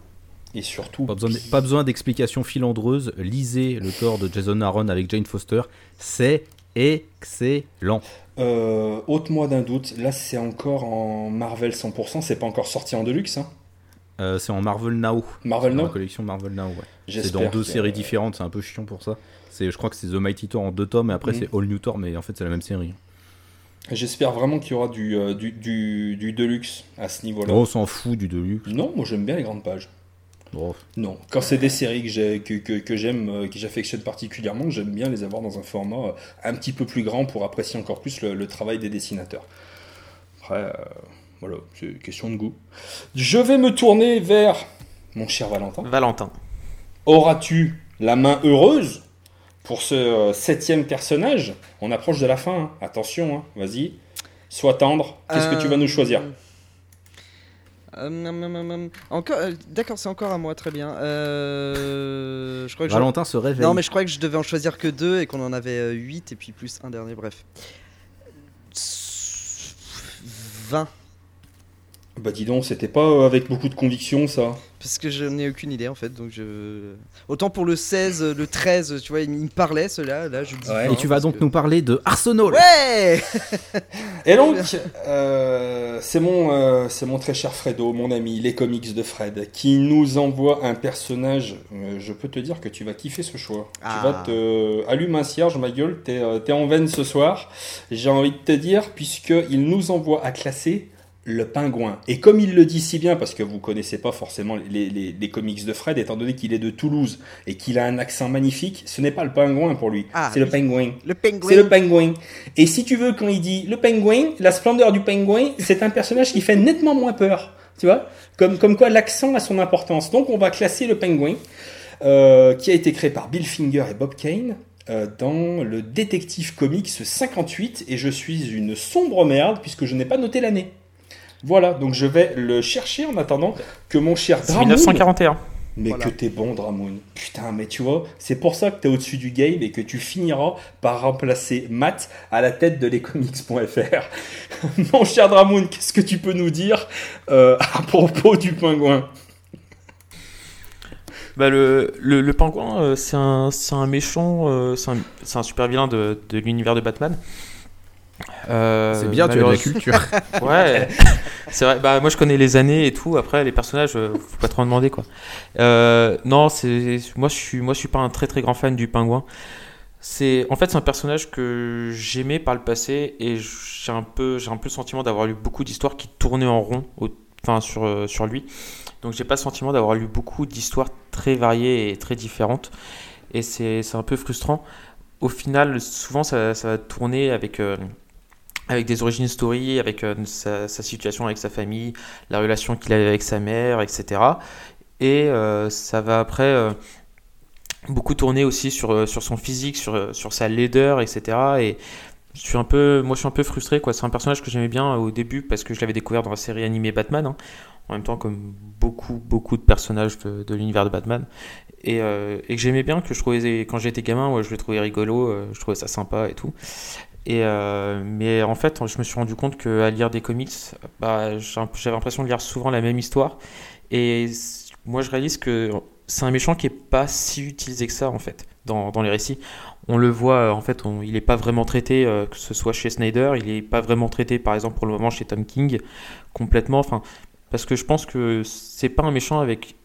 et surtout, Pas besoin, pas besoin d'explications filandreuses. Lisez le corps de Jason Aaron avec Jane Foster. C'est excellent. euh, ôte-moi d'un doute, là c'est encore en Marvel 100%, c'est pas encore sorti en Deluxe, hein Euh, c'est en Marvel Now. Marvel Dans la Now collection Marvel Now, ouais. C'est dans deux séries différentes, c'est un peu chiant pour ça. C'est, je crois que c'est The Mighty Thor en deux tomes et après Mhm. c'est All New Thor, mais en fait c'est la même série. J'espère vraiment qu'il y aura du, euh, du, du, du Deluxe à ce niveau-là. Oh, on s'en fout du Deluxe. Non, moi j'aime bien les grandes pages. Oh. Non, quand c'est des séries que j'ai- que, que, que j'aime, euh, que j'affectionne particulièrement, j'aime bien les avoir dans un format un petit peu plus grand pour apprécier encore plus le, le travail des dessinateurs. Après, euh, voilà, c'est une question de goût. Je vais me tourner vers mon cher Valentin. Valentin. Auras-tu la main heureuse pour ce euh, septième personnage? On approche de la fin, hein. attention, hein. vas-y, sois tendre. Qu'est-ce que tu vas nous choisir? Euh, hum. Encore, euh, d'accord, c'est encore à moi, très bien. Euh, je crois que je- Valentin se réveille. Non, mais je croyais que je devais en choisir que deux et qu'on en avait 8 et puis plus un dernier, bref. 20. Bah dis donc, c'était pas euh, avec beaucoup de conviction ça. Parce que je n'ai aucune idée en fait, donc je. Autant pour le 16, euh, le 13, tu vois, il me parlait cela, là je dis. Ouais. 20, Et tu vas donc que- nous parler de Arsenal. Ouais Et donc, euh, c'est mon, euh, c'est mon très cher Fredo, mon ami, les comics de Fred, qui nous envoie un personnage. euh, je peux te dire que tu vas kiffer ce choix. Ah. Tu vas te. Allume un cierge, ma gueule, t'es, t'es en veine ce soir. J'ai envie de te dire, puisqu'il nous envoie à classer le pingouin. Et comme il le dit si bien, parce que vous connaissez pas forcément les, les- les comics de Fred, étant donné qu'il est de Toulouse et qu'il a un accent magnifique, ce n'est pas le pingouin pour lui, Ah, c'est le oui. pingouin. Le pingouin C'est le pingouin. Et si tu veux, quand il dit le pingouin, la splendeur du pingouin, c'est un personnage qui fait nettement moins peur. Tu vois? Comme, comme quoi l'accent a son importance. Donc on va classer le pingouin, euh, qui a été créé par Bill Finger et Bob Kane. euh, dans le Détective Comics 58 et je suis une sombre merde puisque je n'ai pas noté l'année. Voilà, donc je vais le chercher en attendant que mon cher C'est Dramoun 1941. mais Voilà. que t'es bon, Dramoun. Putain, mais tu vois, c'est pour ça que t'es au-dessus du game et que tu finiras par remplacer Matt à la tête de lescomics.fr. Mon cher Dramoun, qu'est-ce que tu peux nous dire euh, à propos du pingouin? Bah, le, le, le pingouin, euh, c'est un, c'est un méchant, euh, c'est un, c'est un super vilain de, de l'univers de Batman. Euh, C'est bien, tu as de la culture. Ouais, c'est vrai. Bah, moi, je connais les années et tout. Après, les personnages, euh, faut pas trop en demander quoi. Euh, non, c'est moi, je suis, moi, je suis pas un très très grand fan du pingouin. c'est en fait c'est un personnage que j'aimais par le passé et j'ai un peu j'ai un peu le sentiment d'avoir lu beaucoup d'histoires qui tournaient en rond enfin sur sur lui donc j'ai pas le sentiment d'avoir lu beaucoup d'histoires très variées et très différentes et c'est un peu frustrant au final souvent ça, ça va tourner avec euh, avec des origines story, avec euh, sa, situation avec sa famille, la relation qu'il a avec sa mère, etc. Et ça va après beaucoup tourné aussi sur, euh, sur son physique, sur, euh, sur sa laideur, etc. Et je suis un peu, moi je suis un peu frustré quoi. C'est un personnage que j'aimais bien au début parce que je l'avais découvert dans la série animée Batman, hein. En même temps comme beaucoup beaucoup de personnages de, l'univers de Batman. Et, euh, et que j'aimais bien, que je trouvais quand j'étais gamin, ouais, je le trouvais rigolo, je trouvais ça sympa et tout. Et mais en fait, je me suis rendu compte qu'à lire des comics, bah, j'avais l'impression de lire souvent la même histoire. Et moi, je réalise que c'est un méchant qui est pas si utilisé que ça en fait dans, les récits. On le voit euh, en fait, il n'est pas vraiment traité euh, que ce soit chez Snyder, il n'est pas vraiment traité par exemple pour le moment chez Tom King complètement. Enfin, parce que je pense que c'est pas un méchant avec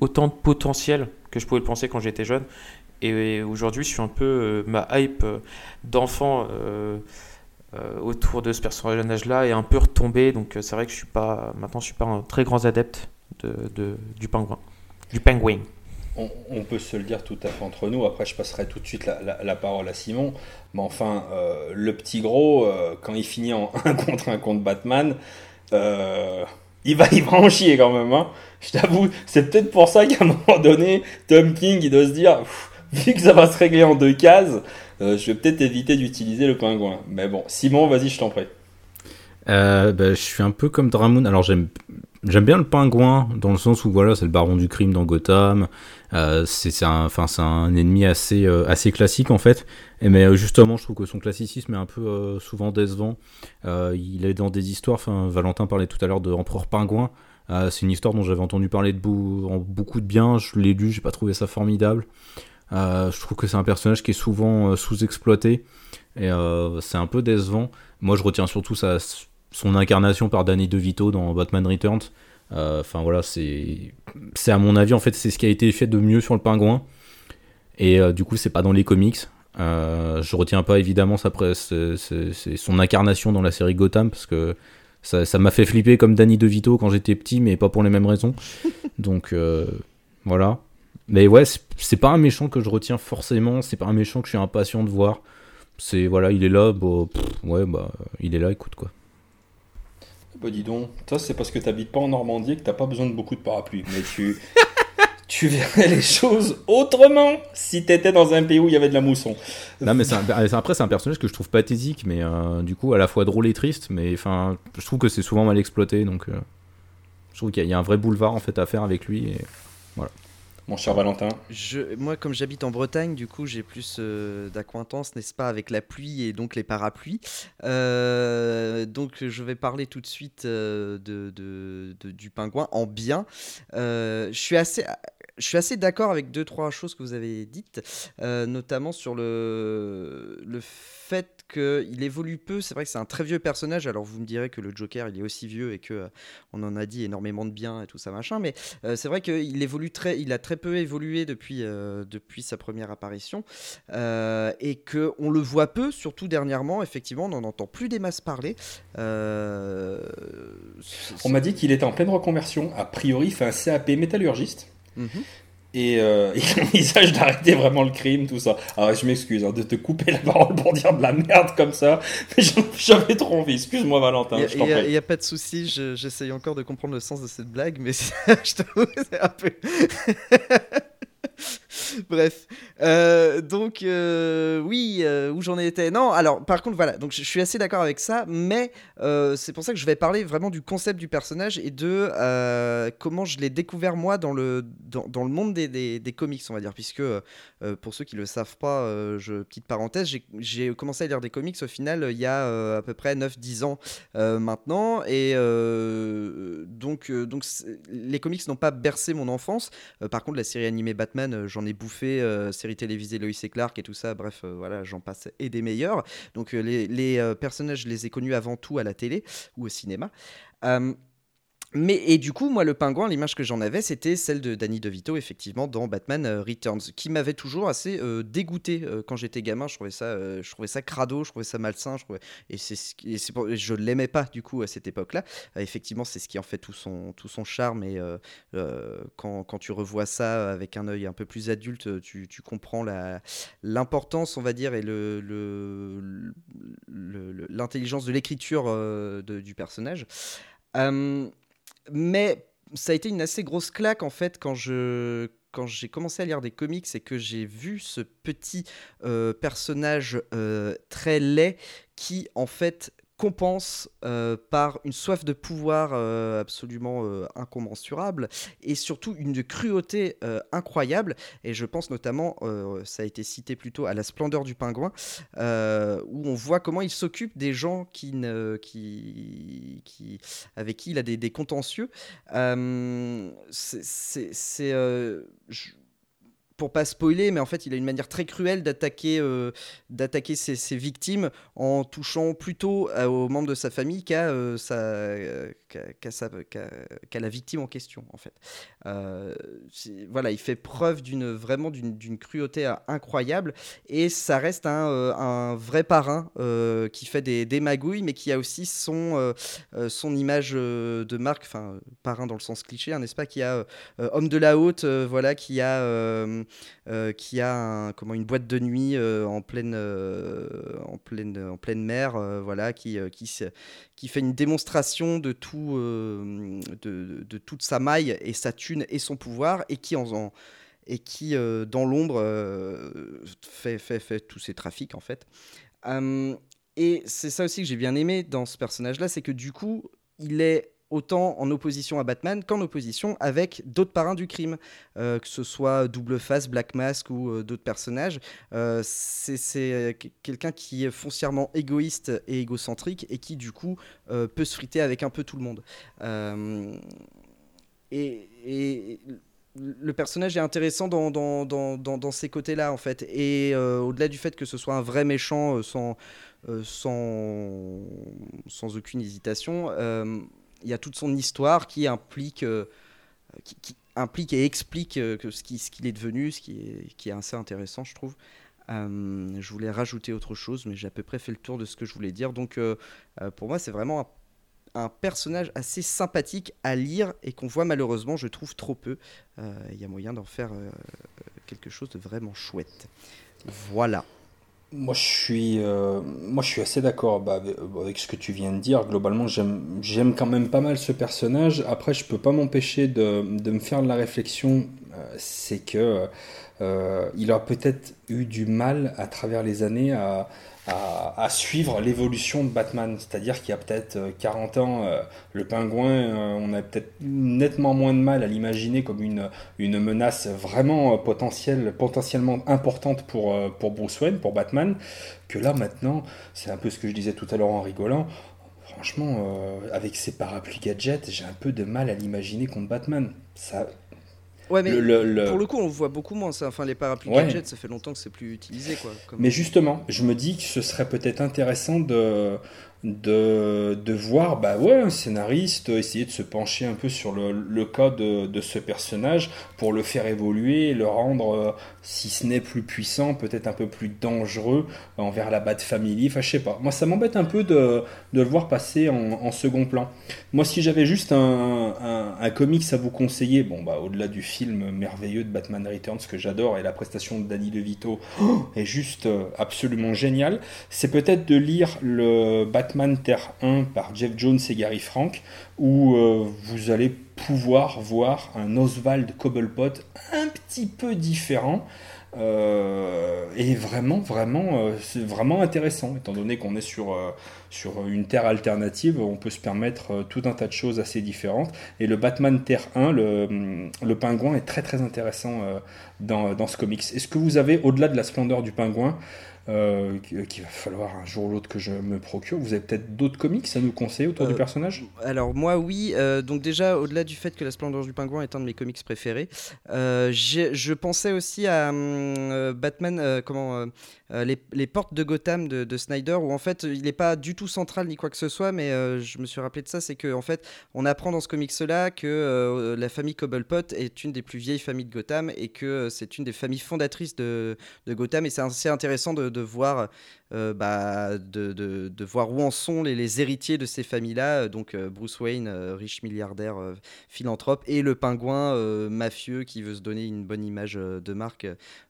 autant de potentiel que je pouvais le penser quand j'étais jeune. Et aujourd'hui, je suis un peu euh, ma hype d'enfant autour de ce personnage-là est un peu retombée. Donc c'est vrai que je suis pas maintenant, je suis pas un très grand adepte de, du pingouin du Penguin. On, peut se le dire tout à fait entre nous. Après, je passerai tout de suite la, parole à Simon. Mais enfin, euh, le petit gros, euh, quand il finit en 1 contre 1 contre Batman, euh, il, va, y va en chier quand même. Hein. Je t'avoue, c'est peut-être pour ça qu'à un moment donné, Tom King, il doit se dire, vu que ça va se régler en deux cases, je vais peut-être éviter d'utiliser le pingouin. Mais bon, Simon, vas-y, je t'en prie. Bah, je suis un peu comme Dramoun. Alors, j'aime J'aime bien le pingouin dans le sens où voilà c'est le baron du crime dans Gotham. Euh, c'est un, ennemi assez euh, classique en fait. Mais euh, justement je trouve que son classicisme est un peu souvent décevant. il est dans des histoires. Valentin parlait tout à l'heure de Empereur Pingouin. c'est une histoire dont j'avais entendu parler de beaucoup de bien. Je l'ai lu, j'ai pas trouvé ça formidable. je trouve que c'est un personnage qui est souvent sous-exploité et c'est un peu décevant. Moi je retiens surtout sa son incarnation par Danny DeVito dans Batman Returns. Euh, enfin voilà, c'est à mon avis en fait c'est ce qui a été fait de mieux sur le pingouin. Et euh, du coup c'est pas dans les comics. Euh, je retiens pas évidemment sa c'est son incarnation dans la série Gotham parce que ça m'a fait flipper comme Danny DeVito quand j'étais petit, mais pas pour les mêmes raisons. Donc voilà. Mais ouais, c'est pas un méchant que je retiens forcément. C'est pas un méchant que je suis impatient de voir. C'est voilà, il est là. Bon, ouais, bah il est là. Écoute quoi. Bah dis donc, toi c'est parce que tu n'habites pas en Normandie et que t'as pas besoin de beaucoup de parapluies. Mais tu, tu verrais les choses autrement si tu étais dans un pays où il y avait de la mousson. Non mais après c'est un personnage que je trouve pathétique, mais euh, du coup à la fois drôle et triste. Mais enfin, je trouve que c'est souvent mal exploité, donc euh, je trouve qu'il y, a un vrai boulevard en fait à faire avec lui. Et mon cher Valentin Moi, comme j'habite en Bretagne, du coup, j'ai plus euh, d'acquaintance, n'est-ce pas, avec la pluie et donc les parapluies. Euh, donc, je vais parler tout de suite euh, de, du pingouin en bien. je suis assez je suis assez d'accord avec deux, trois choses que vous avez dites, notamment sur le, le fait qu'il évolue peu. C'est vrai que c'est un très vieux personnage. Alors vous me direz que le Joker, il est aussi vieux et que euh, on en a dit énormément de bien et tout ça machin. Mais euh, c'est vrai qu'il évolue très, il a très peu évolué depuis euh, depuis sa première apparition et que on le voit peu, surtout dernièrement. Effectivement, on n'en entend plus des masses parler. on m'a dit qu'il était en pleine reconversion. A priori, il fait un CAP métallurgiste. Mhm et euh, il envisage d'arrêter vraiment le crime, tout ça. Alors je m'excuse hein, de te couper la parole pour dire de la merde comme ça, mais j'avais trop envie. Excuse-moi Valentin. Il n'y a, pas de souci, j'essaye encore de comprendre le sens de cette blague, mais je t'avoue, c'est un peu... Bref, euh, donc euh, oui, euh, où j'en étais. Non, alors par contre voilà, donc je, suis assez d'accord avec ça, mais c'est pour ça que je vais parler vraiment du concept du personnage et de comment je l'ai découvert moi dans le dans, le monde des, des, comics, on va dire, puisque pour ceux qui le savent pas, je petite parenthèse, j'ai commencé à lire des comics au final il y a à peu près 9-10 ans maintenant, et donc donc les comics n'ont pas bercé mon enfance. par contre, la série animée Batman, j'en ai bouffé, euh, série télévisée Lois et Clark et tout ça, bref, euh, voilà, j'en passe et des meilleurs. Donc euh, les, les personnages, je les ai connus avant tout à la télé ou au cinéma. Mais et du coup, moi, le pingouin, l'image que j'en avais, c'était celle de Danny DeVito, effectivement, dans Batman euh, Returns, qui m'avait toujours assez euh, dégoûté euh, quand j'étais gamin. Je trouvais ça, je trouvais ça crado, je trouvais ça malsain, je trouvais... et c'est, je l'aimais pas du coup à cette époque-là. effectivement, c'est ce qui en fait tout son tout son charme. Et quand, quand, tu revois ça avec un œil un peu plus adulte, tu, tu comprends l'importance, on va dire, et le, le, l'intelligence de l'écriture du personnage mais ça a été une assez grosse claque en fait quand j'ai commencé à lire des comics et que j'ai vu ce petit euh, personnage euh, très laid qui en fait compense euh, par une soif de pouvoir euh, absolument euh, incommensurable et surtout une cruauté incroyable. Et je pense notamment, ça a été cité plus tôt, à la splendeur du pingouin, où on voit comment il s'occupe des gens qui, ne, qui, qui, avec qui il a des, des contentieux. c'est pour pas spoiler, mais en fait, il a une manière très cruelle d'attaquer euh, ses, victimes en touchant plutôt euh, aux membres de sa famille qu'à euh, qu'à la victime en question, en fait. voilà, il fait preuve d'une vraiment d'une cruauté incroyable et ça reste un, un vrai parrain qui fait des, magouilles, mais qui a aussi son son image de marque, enfin parrain dans le sens cliché, hein, n'est-ce pas, qui a homme de la haute, voilà, qui a euh, qui a comment, une boîte de nuit euh, en, pleine, euh, en, pleine, en pleine mer, voilà, qui, qui fait une démonstration de, tout, de, de, toute sa maille et sa thune et son pouvoir, et qui qui dans l'ombre fait, fait, fait tous ses trafics en fait. et c'est ça aussi que j'ai bien aimé dans ce personnage-là, c'est que du coup, il est autant en opposition à Batman qu'en opposition avec d'autres parrains du crime, euh, que ce soit Double Face, Black Mask ou euh, d'autres personnages. Euh, c'est quelqu'un qui est foncièrement égoïste et égocentrique et qui du coup peut se friter avec un peu tout le monde. Et, le personnage est intéressant dans, ces côtés-là en fait. Et au-delà du fait que ce soit un vrai méchant sans aucune hésitation, il y a toute son histoire qui implique, euh, qui, implique et explique euh, ce qu'il est devenu, ce qui est, qui est assez intéressant, je trouve. Euh, je voulais rajouter autre chose, mais j'ai à peu près fait le tour de ce que je voulais dire. Donc, pour moi, c'est vraiment un, personnage assez sympathique à lire et qu'on voit malheureusement, je trouve, trop peu. Il y a moyen d'en faire quelque chose de vraiment chouette. Voilà. Moi je suis, euh, moi, je suis assez d'accord bah, avec, ce que tu viens de dire. Globalement, j'aime quand même pas mal ce personnage. Après, je peux pas m'empêcher de, de, me faire de la réflexion. Euh, c'est que euh, il a peut-être eu du mal à travers les années à, à, suivre l'évolution de Batman. C'est-à-dire qu'il y a peut-être 40 euh, ans, euh, le pingouin, euh, on a peut-être nettement moins de mal à l'imaginer comme une, une menace vraiment potentielle, potentiellement importante pour, pour Bruce Wayne, pour Batman, que là maintenant, c'est un peu ce que je disais tout à l'heure en rigolant, franchement, avec ses parapluies gadgets, j'ai un peu de mal à l'imaginer contre Batman. Ça, Ouais, mais pour le coup, on voit beaucoup moins. Ça. Enfin, les parapluies gadgets, ça fait longtemps que c'est plus utilisé. Quoi, Mais justement, je me dis que ce serait peut-être intéressant de, de, de, voir bah ouais, un scénariste essayer de se pencher un peu sur le, le cas de, de, ce personnage pour le faire évoluer, le rendre, euh, si ce n'est plus puissant, peut-être un peu plus dangereux envers la Bat Family. Enfin, je sais pas. Moi, ça m'embête un peu de, de, le voir passer en, second plan. Moi, si j'avais juste un, un, un, comics à vous conseiller, bon, bah, au-delà du film merveilleux de Batman Returns que j'adore et la prestation de Danny DeVito est juste euh, absolument géniale, c'est peut-être de lire le Batman Batman Terre 1 par Jeff Jones et Gary Frank, où euh, vous allez pouvoir voir un Oswald Cobblepot un petit peu différent. Euh, et vraiment, vraiment, euh, c'est vraiment intéressant, étant donné qu'on est sur, sur une Terre alternative, on peut se permettre tout un tas de choses assez différentes. Et le Batman Terre 1, le, le pingouin, est très très intéressant dans, dans ce comics. Est-ce que vous avez, au-delà de la splendeur du pingouin, euh, qu'il va falloir un jour ou l'autre que je me procure. Vous avez peut-être d'autres comics à nous conseiller autour du Euh, personnage? Alors moi oui, euh, donc déjà au-delà du fait que La Splendeur du Pingouin est un de mes comics préférés, je pensais aussi à hum, Batman, comment, les, les portes de Gotham de, de Snyder, où en fait il n'est pas du tout central ni quoi que ce soit, mais je me suis rappelé de ça, c'est que en fait on apprend dans ce comics-là que la famille Cobblepot est une des plus vieilles familles de Gotham et que c'est une des familles fondatrices de, de Gotham, et c'est assez intéressant de, de voir euh, bah, de, de- de voir où en sont les, les héritiers de ces familles-là. euh, Donc euh, Bruce Wayne, euh, riche milliardaire, euh, philanthrope, et le pingouin euh, mafieux qui veut se donner une bonne image euh, de marque.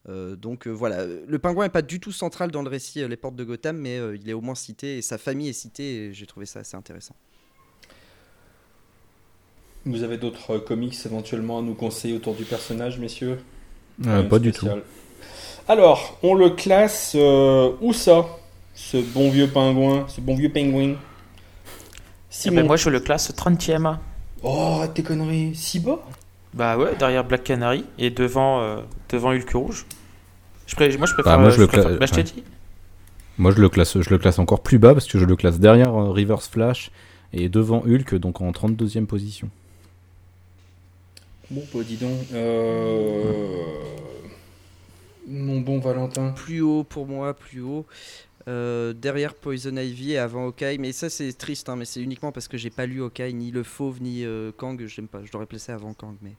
Euh, donc euh, voilà, le pingouin n'est pas du tout central dans le récit euh, Les Portes de Gotham, mais euh, il est au moins cité, et sa famille est citée, et j'ai trouvé ça assez intéressant. Vous avez d'autres euh, comics éventuellement à nous conseiller autour du personnage, messieurs? Euh, pas de du tout. Alors, on le classe euh, où ça Ce bon vieux pingouin, ce bon vieux pingouin? Eh Simon. ben, moi, je le classe 30ème. Oh, tes conneries, si bas Bah ouais, derrière Black Canary et devant, euh, devant Hulk Rouge. Je pré- moi, je préfère. Bah, moi, euh, je le préfère- cla- bah, je t'ai ouais. dit. Moi, je le classe, je le classe encore plus bas parce que je le classe derrière euh, Reverse Flash et devant Hulk, donc en 32e position. Bon, bah dis donc. Euh... Mon bon Valentin. Plus haut pour moi, plus haut. Euh, derrière Poison Ivy et avant Hawkeye, mais ça c'est triste, hein, mais c'est uniquement parce que j'ai pas lu Hawkeye, ni le Fauve, ni euh, Kang, j'aime pas, je l'aurais placé avant Kang, mais,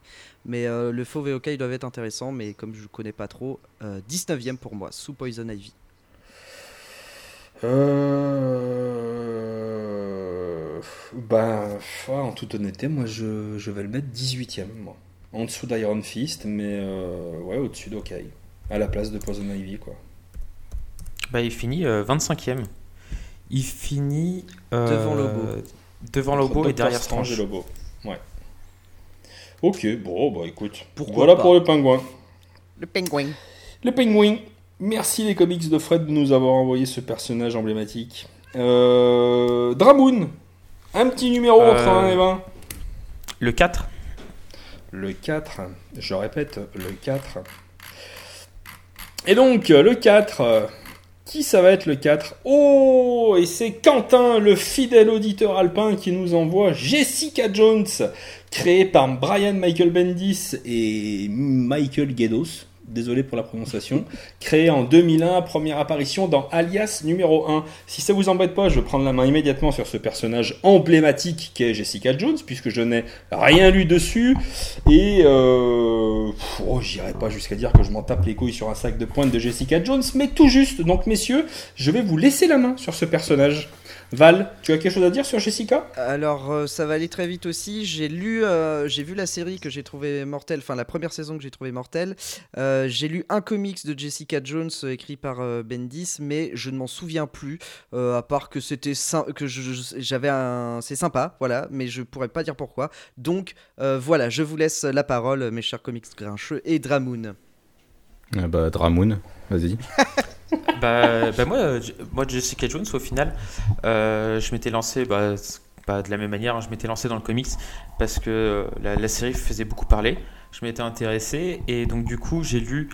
mais euh, le Fauve et Hawkeye doivent être intéressants, mais comme je connais pas trop, euh, 19ème pour moi, sous Poison Ivy. Euh... Bah, ouais, en toute honnêteté, moi je, je vais le mettre 18ème. Moi. En dessous d'Iron Fist, mais euh, ouais, au-dessus d'Ok. À la place de Poison Ivy, quoi. Bah, il finit euh, 25ème. Il finit. euh, Devant Lobo. Devant Lobo et derrière Strange Strange. et Lobo. Ouais. Ok, bon, bah écoute. Pourquoi voilà pas. pour le pingouin. Le Penguin. Le pingouin. Merci les comics de Fred de nous avoir envoyé ce personnage emblématique. Euh... Dramoon. Un petit numéro entre Euh, 1 et 20. Le 4. Le 4, je répète, le 4. Et donc, le 4, euh, qui ça va être le 4 Oh, et c'est Quentin, le fidèle auditeur alpin, qui nous envoie Jessica Jones, créée par Brian Michael Bendis et Michael Guedos. Désolé pour la prononciation. Créée en 2001, première apparition dans Alias numéro 1. Si ça vous embête pas, je vais prendre la main immédiatement sur ce personnage emblématique qu'est Jessica Jones, puisque je n'ai rien lu dessus. Et euh, oh, j'irai pas jusqu'à dire que je m'en tape les couilles sur un sac de pointe de Jessica Jones, mais tout juste. Donc, messieurs, je vais vous laisser la main sur ce personnage. Val, tu as quelque chose à dire sur Jessica? Alors euh, ça va aller très vite aussi. J'ai lu, euh, j'ai vu la série que j'ai trouvé mortelle, enfin la première saison que j'ai trouvé mortelle. Euh, j'ai lu un comics de Jessica Jones écrit par euh, Bendis, mais je ne m'en souviens plus. euh, à part que c'était que j'avais un, c'est sympa, voilà, mais je pourrais pas dire pourquoi. Donc euh, voilà, je vous laisse la parole, mes chers comics grincheux et Dramoon. Ah bah, Dramoon, vas-y. bah, bah moi, euh, moi, Jessica Jones, au final, euh, je m'étais lancé bah, bah, de la même manière, hein, je m'étais lancé dans le comics parce que euh, la, série faisait beaucoup parler. Je m'étais intéressé et donc du coup j'ai lu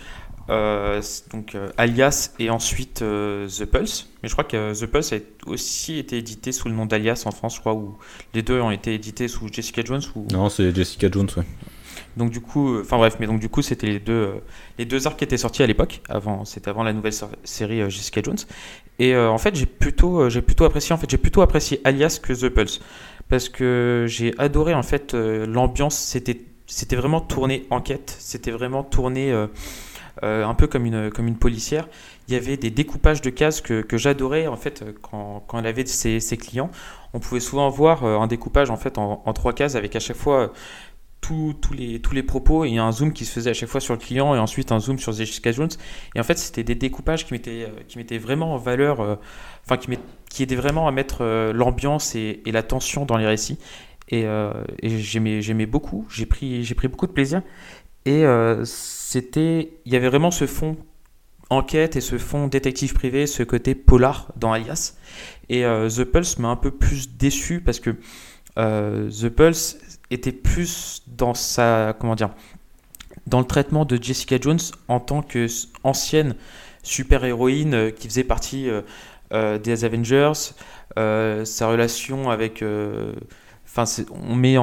donc Alias et ensuite The Pulse. Mais je crois que The Pulse a aussi été édité sous le nom d'Alias en France, je crois, où les deux ont été édités sous Jessica Jones ou Non, c'est Jessica Jones, ouais. Donc du coup, euh, enfin bref, mais donc du coup c'était les deux, euh, les deux arcs qui étaient sortis à l'époque. Avant, c'était avant la nouvelle série euh, Jessica Jones. Et euh, en fait, j'ai plutôt, j'ai plutôt apprécié, en fait, j'ai plutôt apprécié Alias que The Pulse parce que j'ai adoré en fait l'ambiance. C'était, c'était vraiment tourné enquête. C'était vraiment tourné euh, un peu comme une, comme une policière. Il y avait des découpages de cases que, que j'adorais en fait quand, quand elle avait ses, ses clients. On pouvait souvent voir un découpage en fait en, en trois cases avec à chaque fois tous tous les, tous les propos et un zoom qui se faisait à chaque fois sur le client et ensuite un zoom sur Jessica Jones. Et en fait, c'était des découpages qui mettaient, euh, qui mettaient vraiment en valeur, euh, enfin qui, met- qui aidaient vraiment à mettre euh, l'ambiance et, la tension dans les récits. Et, euh, et j'aimais, j'aimais beaucoup, j'ai pris, j'ai pris beaucoup de plaisir. Et c'était, il y avait vraiment ce fond enquête et ce fond détective privé, ce côté polar dans Alias. Et The Pulse m'a un peu plus déçu parce que The Pulse était plus dans sa comment dire dans le traitement de Jessica Jones en tant que ancienne super-héroïne qui faisait partie des Avengers, sa relation avec... Enfin, on met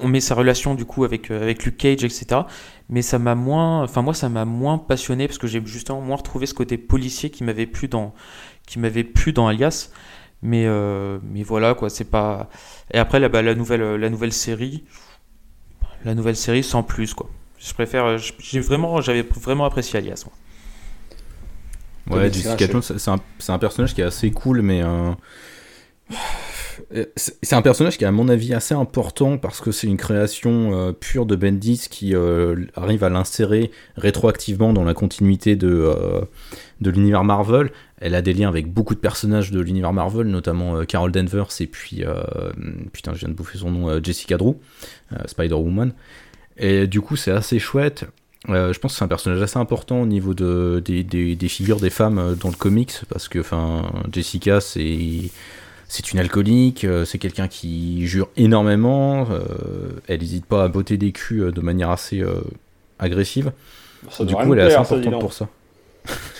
on met sa relation du coup avec, avec Luke Cage, etc. Mais ça m'a moins, enfin moi ça m'a moins passionné parce que j'ai justement moins retrouvé ce côté policier qui m'avait plu dans, qui m'avait plu dans Alias. Mais, euh, mais voilà, quoi, c'est pas. Et après, là, bah, la, nouvelle, la nouvelle série, la nouvelle série sans plus, quoi. Je préfère. J'ai vraiment, j'avais vraiment apprécié Alias, moi. Ouais, Jessica Jones, c'est un, un, personnage qui est assez cool, mais. Euh, euh, c'est un personnage qui est à mon avis assez important parce que c'est une création euh, pure de Bendis qui euh, arrive à l'insérer rétroactivement dans la continuité de, de l'univers Marvel. Elle a des liens avec beaucoup de personnages de l'univers Marvel, notamment Carol Danvers et puis, putain je viens de bouffer son nom, Jessica Drew, Spider-Woman. Et du coup c'est assez chouette. je pense que c'est un personnage assez important au niveau de, des, des, des figures des femmes dans le comics parce que Jessica c'est c'est une alcoolique, euh, c'est quelqu'un qui jure énormément, euh, elle n'hésite pas à botter des culs euh, de manière assez agressive. du coup, elle est assez importante pour ça.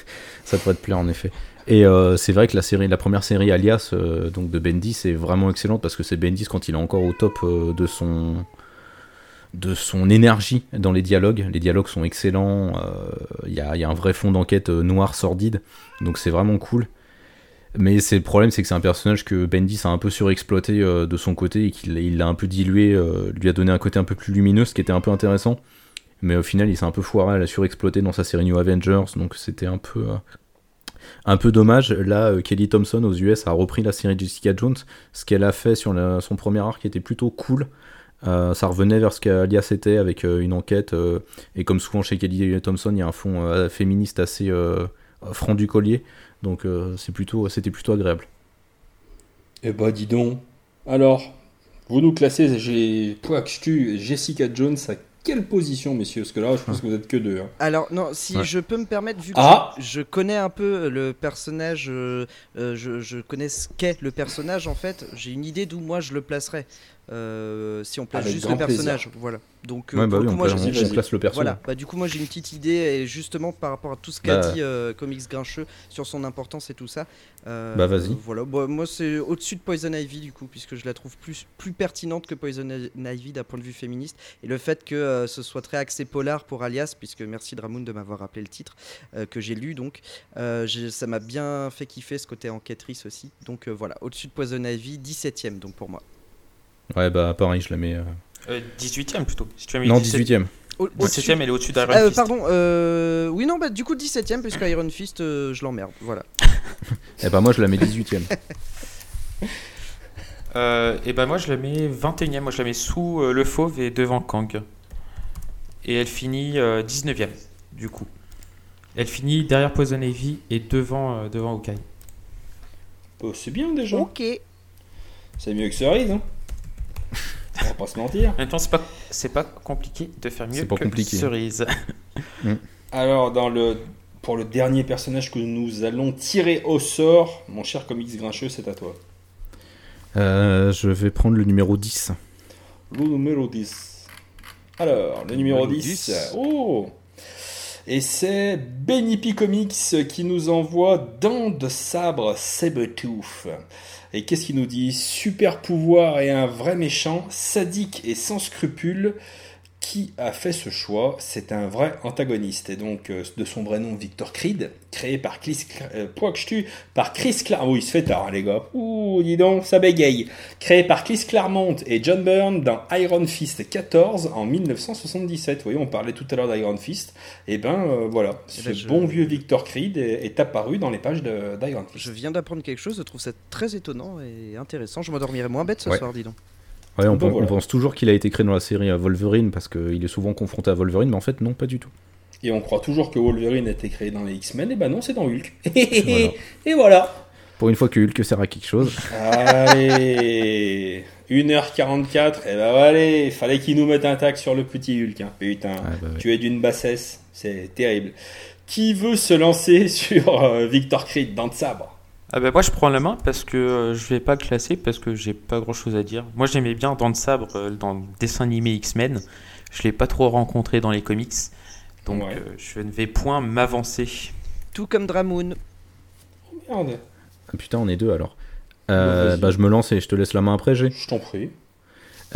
ça devrait te plaire en effet. Et c'est vrai que la série, la première série Alias donc de Bendis est vraiment excellente parce que c'est Bendis quand il est encore au top de son de son énergie dans les dialogues. Les dialogues sont excellents. Il y, a un vrai fond d'enquête noir sordide, donc c'est vraiment cool. Mais le problème, c'est que c'est un personnage que Bendis a un peu surexploité euh, de son côté et qu'il l'a un peu dilué, euh, lui a donné un côté un peu plus lumineux, ce qui était un peu intéressant. Mais au final, il s'est un peu foiré à la surexploité dans sa série New Avengers, donc c'était un peu euh, un peu dommage. Là, Kelly Thompson aux US a repris la série Jessica Jones. Ce qu'elle a fait sur son premier arc était plutôt cool. ça revenait vers ce qu'Alias était avec une enquête. et comme souvent chez Kelly Thompson, il y a un fond féministe assez franc du collier. Donc euh, c'est plutôt, c'était plutôt agréable. Eh bah dis donc. Alors, vous nous classez, j'ai Jessica Jones à quelle position, messieurs Parce que là, je pense que vous êtes que deux. Hein. Alors, non, si je peux me permettre, vu que ah je, connais un peu le personnage, euh, euh, je, je, connais ce qu'est le personnage, en fait, j'ai une idée d'où moi je le placerais. Euh, si on place juste le personnage. Voilà. Donc, euh, bah moi, on, place le personnage. Voilà. Bah, du coup, moi, j'ai une petite idée, et justement, par rapport à tout ce qu'a bah. dit euh, Comics Grincheux sur son importance et tout ça. bah, vas-y. Voilà. moi, c'est au-dessus de Poison Ivy, du coup, puisque je la trouve plus, plus pertinente que Poison Ivy d'un point de vue féministe. Et le fait que ce soit très axé polar pour Alias, puisque merci Dramoun de m'avoir rappelé le titre, que j'ai lu, donc, ça m'a bien fait kiffer ce côté enquêtrice aussi. Donc, voilà. Au-dessus de Poison Ivy, 17ème, donc pour moi. Ouais, bah pareil, je la mets. Euh... 18ème euh, plutôt. Si tu as mis non, 18ème. 17ème, elle est au-dessus d'Iron euh, Fist. Pardon, euh... oui, non, bah du coup 17ème, puisque Iron Fist, euh, je l'emmerde. Voilà. et bah moi, je la mets 18ème. euh, et bah moi, je la mets 21ème. Moi, je la mets sous le Fauve et devant Kang. Et elle finit 19ème, du coup. Elle finit derrière Poison Ivy et devant, devant Hawkeye. Oh, c'est bien déjà. Ok. C'est mieux que Cerise, hein on va pas se mentir. En même temps, c'est pas, c'est pas compliqué de faire mieux que compliqué. Cerise. Mm. Alors, dans le, pour le dernier personnage que nous allons tirer au sort, mon cher comics grincheux, c'est à toi. Euh, je vais prendre le numéro 10. Le numéro 10. Alors, le numéro 10. Oh Et c'est Benny P Comics qui nous envoie Dents de sabre Sabertooth. Et qu'est-ce qu'il nous dit? Super pouvoir et un vrai méchant, sadique et sans scrupules, qui a fait ce choix C'est un vrai antagoniste. Et donc, euh, de son vrai nom, Victor Creed, créé par Chris, euh, par Chris Claremont. Oh, il se fait tard, hein, les gars. Ouh, dis donc, ça bégaye. Créé par Chris Claremont et John Byrne dans Iron Fist 14 en 1977. Vous voyez, on parlait tout à l'heure d'Iron Fist. Et eh ben euh, voilà, eh ben, ce bon vieux Victor Creed est, apparu dans les pages d'Iron Fist. Je viens d'apprendre quelque chose, je trouve ça très étonnant et intéressant. Je m'endormirai moins bête ce soir, dis donc. Ouais, on, pense toujours qu'il a été créé dans la série Wolverine parce qu'il est souvent confronté à Wolverine, mais en fait, non, pas du tout. Et on croit toujours que Wolverine a été créé dans les X-Men, et ben non, c'est dans Hulk. et voilà. Pour une fois que Hulk sert à quelque chose. Allez 1h44, et ben allez, fallait qu'il nous mette un tac sur le petit Hulk. Hein. Putain, bah tu es d'une bassesse, c'est terrible. Qui veut se lancer sur euh, Victor Creed dans le sabre? Ah bah moi je prends la main parce que euh, je vais pas le classer parce que j'ai pas grand chose à dire. Moi j'aimais bien Dans le Sabre euh, dans le dessin animé X-Men. Je l'ai pas trop rencontré dans les comics. Donc Ouais. euh, je ne vais point m'avancer. Tout comme Dramoon. Merde, Ah, putain, on est deux alors. Euh, bah, je me lance et je te laisse la main après, j'ai. je t'en prie.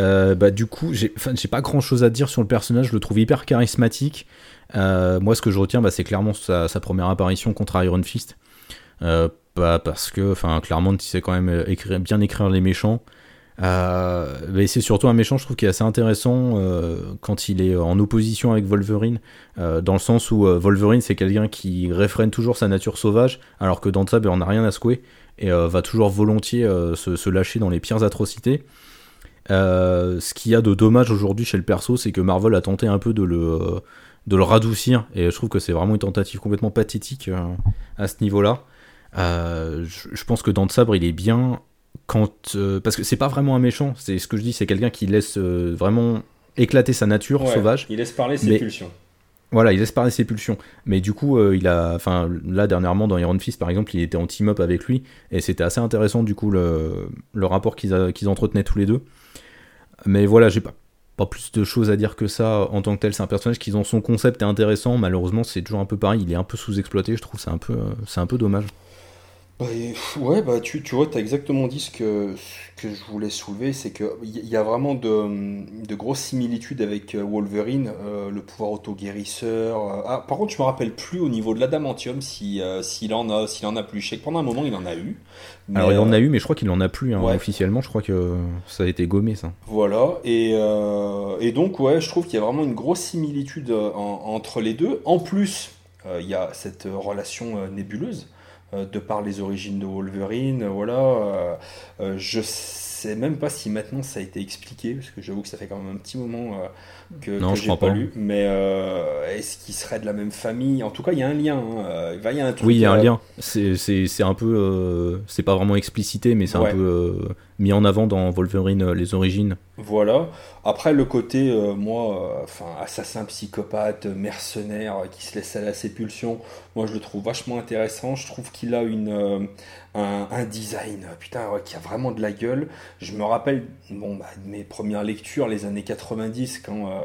Euh, bah, du coup, j'ai pas grand chose à dire sur le personnage, je le trouve hyper charismatique. Euh, moi, ce que je retiens, bah, c'est clairement sa, sa première apparition contre Iron Fist. Bah, parce que, enfin, clairement, il sait quand même euh, bien écrire les méchants. Euh, mais c'est surtout un méchant, je trouve, qui est assez intéressant euh, quand il est en opposition avec Wolverine, dans le sens où Wolverine, c'est quelqu'un qui réfrène toujours sa nature sauvage, alors que dans Tab, on n'a rien à secouer, et va toujours volontiers se, se lâcher dans les pires atrocités. Ce qu'il y a de dommage aujourd'hui chez le perso, c'est que Marvel a tenté un peu de le, de le radoucir, et je trouve que c'est vraiment une tentative complètement pathétique à ce niveau-là. Euh, je, je pense que dans le sabre, il est bien quand. euh, parce que c'est pas vraiment un méchant, c'est ce que je dis, c'est quelqu'un qui laisse euh, vraiment éclater sa nature Ouais, sauvage. Il laisse parler ses Mais- pulsions. Voilà, il laisse parler ses pulsions. Mais du coup, euh, il a, enfin, là dernièrement dans Iron Fist par exemple, il était en team up avec lui et c'était assez intéressant du coup le, le rapport qu'ils entretenaient tous les deux. Mais voilà, j'ai pas pas plus de choses à dire que ça en tant que tel. C'est un personnage qui dans son concept est intéressant. Malheureusement, c'est toujours un peu pareil. Il est un peu sous-exploité. Je trouve c'est un peu, c'est un peu dommage. Bah, ouais, bah tu, tu vois, tu as exactement dit ce que, ce que je voulais soulever, c'est qu'il y, a vraiment de, de grosses similitudes avec euh, Wolverine, euh, le pouvoir auto-guérisseur. euh, ah, par contre, je me rappelle plus au niveau de l'adamantium si, euh, s'il en a, s'il en a plus. Je sais que pendant un moment, il en a eu. mais, Alors il en a eu, mais je crois qu'il en a plus hein, ouais. officiellement. Je crois que ça a été gommé ça. Voilà, et, et donc ouais, je trouve qu'il y a vraiment une grosse similitude en- entre les deux. En plus, il y a cette relation nébuleuse, de par les origines de Wolverine, euh, voilà. euh, euh, je sais même pas si maintenant ça a été expliqué, parce que j'avoue que ça fait quand même un petit moment euh, que, Non, que je crois pas, pas. lu. Mais euh, est-ce qu'ils seraient de la même famille? En tout cas, il y a un lien. hein, euh, il va- y a un truc. Oui, il y a un lien. C'est un peu, euh, c'est pas vraiment explicité, mais c'est Ouais. un peu mis en avant dans Wolverine les origines. Voilà. Après, le côté, moi, enfin, assassin psychopathe, mercenaire, qui se laisse à ses pulsions, moi, je le trouve vachement intéressant. Je trouve qu'il a une, un, design, putain, qui a vraiment de la gueule. Je me rappelle, bon, bah, de mes premières lectures, les années 90, quand euh,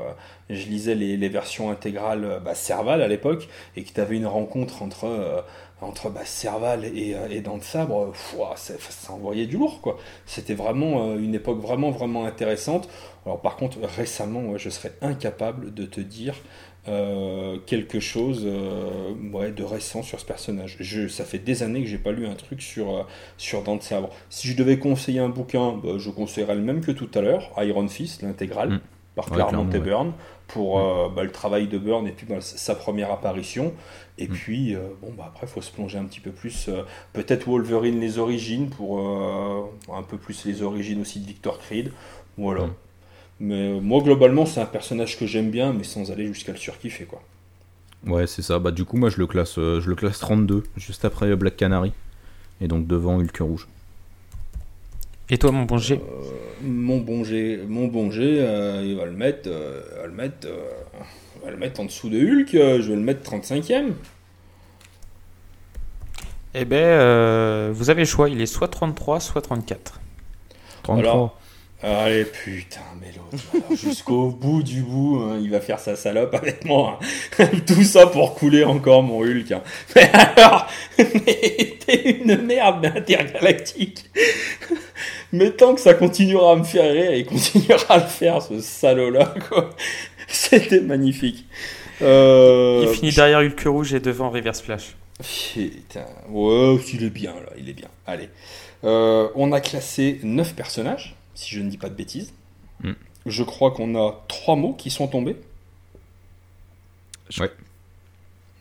je lisais les, versions intégrales euh, bah, Serval à l'époque, et que tu avais une rencontre entre, euh, entre bah, Serval et, et de Sabre, ça, ça envoyait du lourd, quoi. C'était vraiment une époque vraiment, vraiment intéressante. Alors par contre, récemment, je serais incapable de te dire euh, quelque chose euh, ouais, de récent sur ce personnage. Je, ça fait des années que j'ai pas lu un truc sur, euh, sur Dents de Sabre. Si je devais conseiller un bouquin, bah, je conseillerais le même que tout à l'heure, Iron Fist, l'intégrale, Mm. par Claremont et ouais. Byrne, pour euh, bah, le travail de Byrne et puis bah, sa première apparition. Et Mm. puis, bon, bah, après, il faut se plonger un petit peu plus. Peut-être Wolverine, les origines, pour un peu plus les origines aussi de Victor Creed. Voilà. Mais euh, moi, globalement, c'est un personnage que j'aime bien, mais sans aller jusqu'à le surkiffer, quoi. Ouais, c'est ça. Bah du coup, moi je le classe, euh, je le classe 32, juste après Black Canary, et donc devant Hulk rouge. Et toi, mon bon G Euh, mon bon G, mon bon G, euh, il va le mettre, euh, il va le mettre, euh, il va le mettre en dessous de Hulk. euh, je vais le mettre 35e. Eh ben, euh, vous avez le choix. Il est soit 33, soit 34. 33. Alors, Allez, putain, mais l'autre, jusqu'au bout du bout, hein, il va faire sa salope avec moi. hein. Tout ça pour couler encore mon Hulk. hein. Mais alors, mais t'es une merde intergalactique. Mais tant que ça continuera à me faire rire, il continuera à le faire, ce salaud-là, quoi. C'était magnifique. Euh, Il finit derrière Hulk rouge et devant Reverse Flash. Putain, ouais, il est bien là, il est bien. Allez. Euh, on a classé 9 personnages, si je ne dis pas de bêtises. Hmm. Je crois qu'on a 3 mots qui sont tombés. Ouais.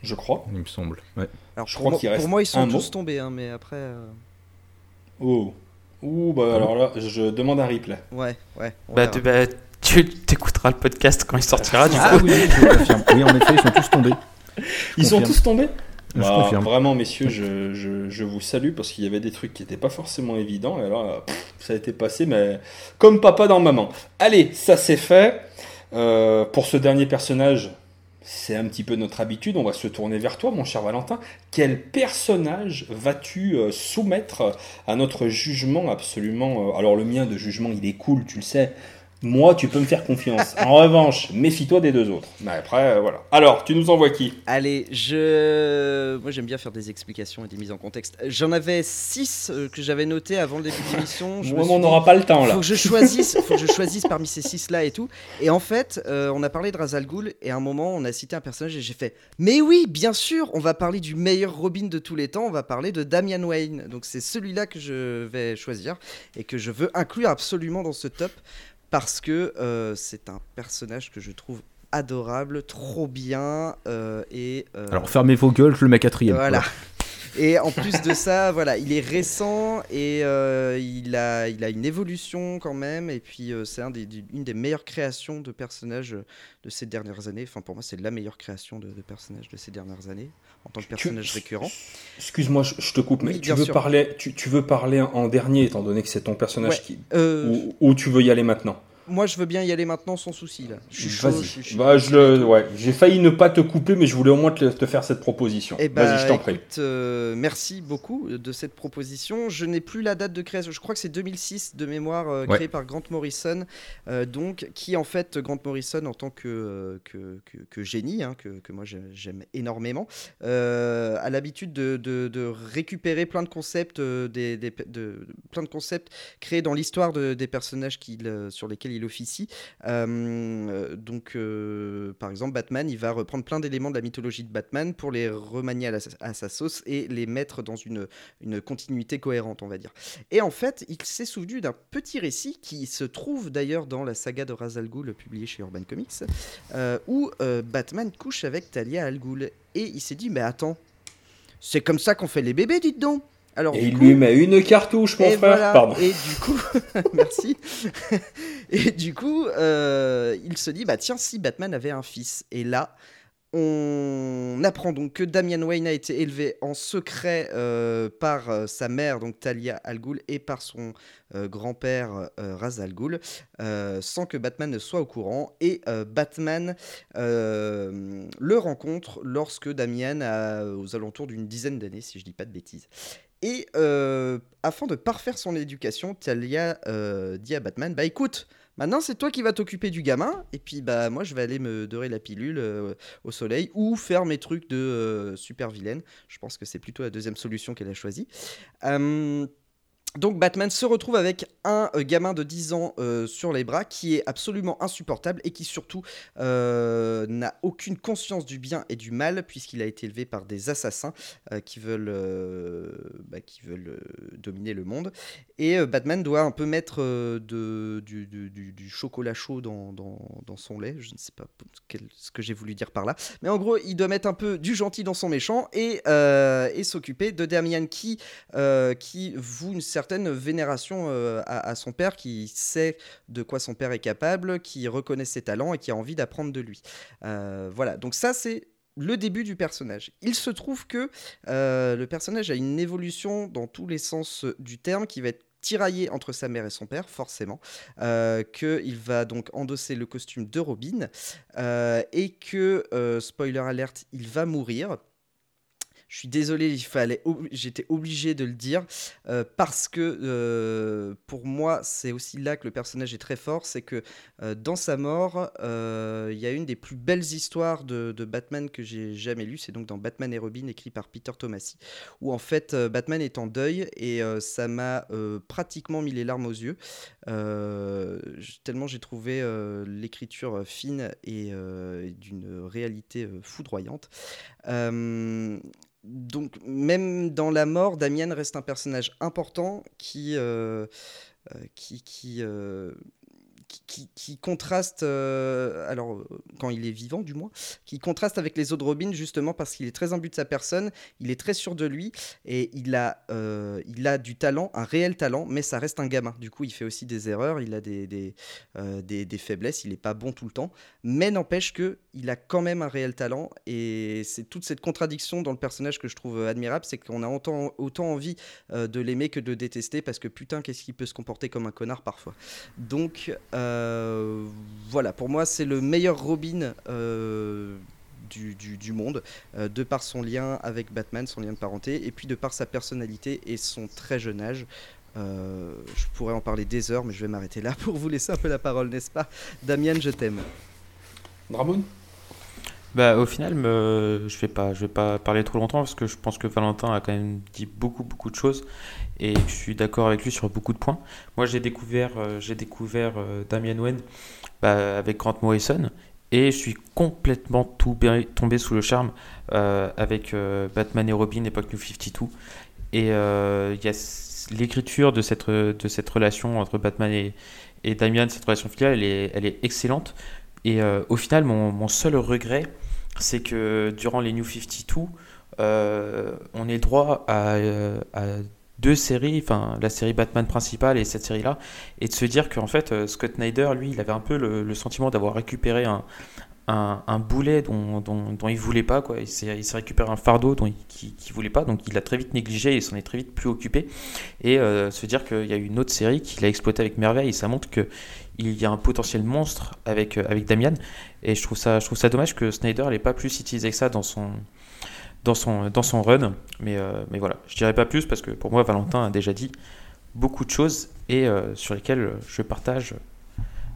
Je crois. Il me semble. Ouais. Alors, Je pour, crois moi, qu'il reste pour moi, ils sont tous mot. tombés, hein, mais après. euh, Oh. Ouh, bah alors là, je demande un replay. Ouais, ouais. Bah, tu, bah, tu t'écouteras le podcast quand il sortira, du Ah coup. oui, oui, je confirme. Oui, en effet, ils sont tous tombés. Ils sont tous tombés? Je Bah, confirme. Vraiment, messieurs, je, je- je vous salue parce qu'il y avait des trucs qui n'étaient pas forcément évidents. Et pff, ça a été passé, mais comme papa dans maman. Allez, ça c'est fait. Euh, pour ce dernier personnage, c'est un petit peu notre habitude. On va se tourner vers toi, mon cher Valentin. Quel personnage vas-tu euh, soumettre à notre jugement absolument euh, Alors, le mien de jugement, il est cool, tu le sais. Moi, tu peux me faire confiance. En revanche, méfie-toi des deux autres. Mais après, euh, voilà. Alors, tu nous envoies qui Allez, je. Moi, j'aime bien faire des explications et des mises en contexte. J'en avais 6 que j'avais noté avant le début de l'émission. Moi, on n'aura pas le temps là. Faut que je choisisse, faut que je choisisse parmi ces six là et tout. Et en fait, euh, on a parlé de Razal Ghul et à un moment, on a cité un personnage et j'ai fait Mais oui, bien sûr, on va parler du meilleur Robin de tous les temps, on va parler de Damian Wayne. Donc c'est celui-là que je vais choisir et que je veux inclure absolument dans ce top parce que euh, c'est un personnage que je trouve adorable, trop bien euh, et euh, Alors fermez vos gueules, je le mets quatrième. voilà. Et en plus de ça, voilà, il est récent et euh, il, a, il a une évolution quand même. Et puis, euh, c'est un des, du- une des meilleures créations de personnages de ces dernières années. Enfin, pour moi, c'est la meilleure création de, de personnages de ces dernières années en tant que personnage récurrent. Excuse-moi, je, je te coupe, mais Oui, tu veux, sûr. parler, tu, tu veux parler en dernier, étant donné que c'est ton personnage Ouais. qui. Euh, ou tu veux y aller maintenant? Moi, je veux bien y aller maintenant sans souci. Là. Je suis chaud. Je suis- Bah, je le, ouais, j'ai failli ne pas te couper, mais je voulais au moins te, te faire cette proposition. Eh ben, Vas-y, je t'en prie. euh, merci beaucoup de cette proposition. Je n'ai plus la date de création. Je crois que c'est 2006 de mémoire euh, Ouais. créé par Grant Morrison, euh, donc qui en fait Grant Morrison en tant que que, que- que génie, hein, que, que moi j'ai- j'aime énormément, a l'habitude de, de- de récupérer plein de concepts, des, des- de, plein de concepts créés dans l'histoire de- des personnages sur lesquels il officie. Euh, donc, euh, par exemple, Batman, il va reprendre plein d'éléments de la mythologie de Batman pour les remanier à, sa sauce et les mettre dans une, une continuité cohérente, on va dire. Et en fait, il s'est souvenu d'un petit récit qui se trouve d'ailleurs dans la saga de Ra's publiée chez Urban Comics, euh, où Batman couche avec Talia al Ghul. Et il s'est dit, mais attends, c'est comme ça qu'on fait les bébés, dites donc alors, Et il coup- lui met une cartouche, mon frère. voilà. Pardon. Et du coup, merci. Et du coup, euh, il se dit, bah tiens, si Batman avait un fils. Et là, on apprend donc que Damian Wayne a été élevé en secret euh, par euh, sa mère, donc Talia Al Ghul, et par son euh, grand-père Ra's al Ghul, sans que Batman ne soit au courant. Et Batman le rencontre lorsque Damian a aux alentours d'une dizaine d'années, si je dis pas de bêtises. Et euh, afin de parfaire son éducation, Talia euh, dit à Batman Bah écoute, maintenant c'est toi qui vas t'occuper du gamin, et puis bah moi je vais aller me dorer la pilule euh, au soleil ou faire mes trucs de super vilaine. Je pense que c'est plutôt la deuxième solution qu'elle a choisie. Donc Batman se retrouve avec un euh, gamin de 10 ans euh, sur les bras qui est absolument insupportable et qui surtout euh, n'a aucune conscience du bien et du mal puisqu'il a été élevé par des assassins qui veulent, bah, qui veulent dominer le monde. Et Batman doit un peu mettre du, chocolat chaud dans, son lait. Je ne sais pas ce que j'ai voulu dire par là. Mais en gros, il doit mettre un peu du gentil dans son méchant et, et s'occuper de Damian qui, qui voue une certaine vénération euh, à, son père, qui sait de quoi son père est capable, qui reconnaît ses talents et qui a envie d'apprendre de lui. Euh, voilà, donc ça c'est le début du personnage. Il se trouve que euh, le personnage a une évolution dans tous les sens du terme qui va être tiraillé entre sa mère et son père, forcément, qu'il va donc endosser le costume de Robin, et que, spoiler alerte, il va mourir. Je suis désolé, il fallait, j'étais obligé de le dire euh, parce que euh, pour moi, c'est aussi là que le personnage est très fort, c'est que euh, dans sa mort, il y a une des plus belles histoires de, Batman que j'ai jamais lues, c'est donc dans Batman et Robin, écrit par Peter Tomasi, où en fait Batman est en deuil et ça m'a pratiquement mis les larmes aux yeux, tellement j'ai trouvé l'écriture fine et, d'une réalité foudroyante. Donc même dans la mort, Damian reste un personnage important qui, euh, euh, qui, qui, euh, qui, contraste, euh, alors euh, quand il est vivant du moins, qui contraste avec les autres Robins justement parce qu'il est très imbu de sa personne, il est très sûr de lui et il a, euh, il a du talent, un réel talent, mais ça reste un gamin. Du coup, il fait aussi des erreurs, il a des, des, des, faiblesses, il n'est pas bon tout le temps, mais n'empêche que il a quand même un réel talent et c'est toute cette contradiction dans le personnage que je trouve admirable, c'est qu'on a autant, autant envie de l'aimer que de le détester parce que putain qu'est-ce qu'il peut se comporter comme un connard parfois. Donc voilà, pour moi c'est le meilleur Robin euh, du, du- du monde, euh, de par son lien avec Batman, son lien de parenté, et puis de par sa personnalité et son très jeune âge. je pourrais en parler des heures, mais je vais m'arrêter là pour vous laisser un peu la parole, n'est-ce pas? Damien, je t'aime. Dramon bah, au final, me... je vais pas, je vais pas parler trop longtemps parce que je pense que Valentin a quand même dit beaucoup, beaucoup de choses et je suis d'accord avec lui sur beaucoup de points. Moi, j'ai découvert, euh, découvert euh, Damien Wayne bah, avec Grant Morrison et je suis complètement tout tombé sous le charme euh, avec Batman et Robin époque New 52 et il y a l'écriture de cette, de cette relation entre Batman et, et Damian, cette relation filiale, elle est, elle est excellente. Et euh, au final, mon, seul regret, c'est que durant les New 52, euh, on est droit euh, à, deux séries, enfin la série Batman principale et cette série-là, et de se dire qu'en fait, Scott Snyder, lui, il avait un peu le, sentiment d'avoir récupéré un, un, boulet dont, dont, dont, il voulait pas, quoi. Il s'est récupéré un fardeau dont il ne voulait pas, donc il l'a très vite négligé et s'en est très vite plus occupé. Et se dire qu'il y a une autre série qu'il a exploité avec merveille, et ça montre que il y a un potentiel monstre avec, euh, avec Damian. Et je trouve, ça, je trouve ça dommage que Snyder n'ait pas plus utilisé que ça dans son, dans son, dans son run. Mais, euh, mais voilà, je dirais pas plus parce que pour moi, Valentin a déjà dit beaucoup de choses et euh, sur lesquelles je partage,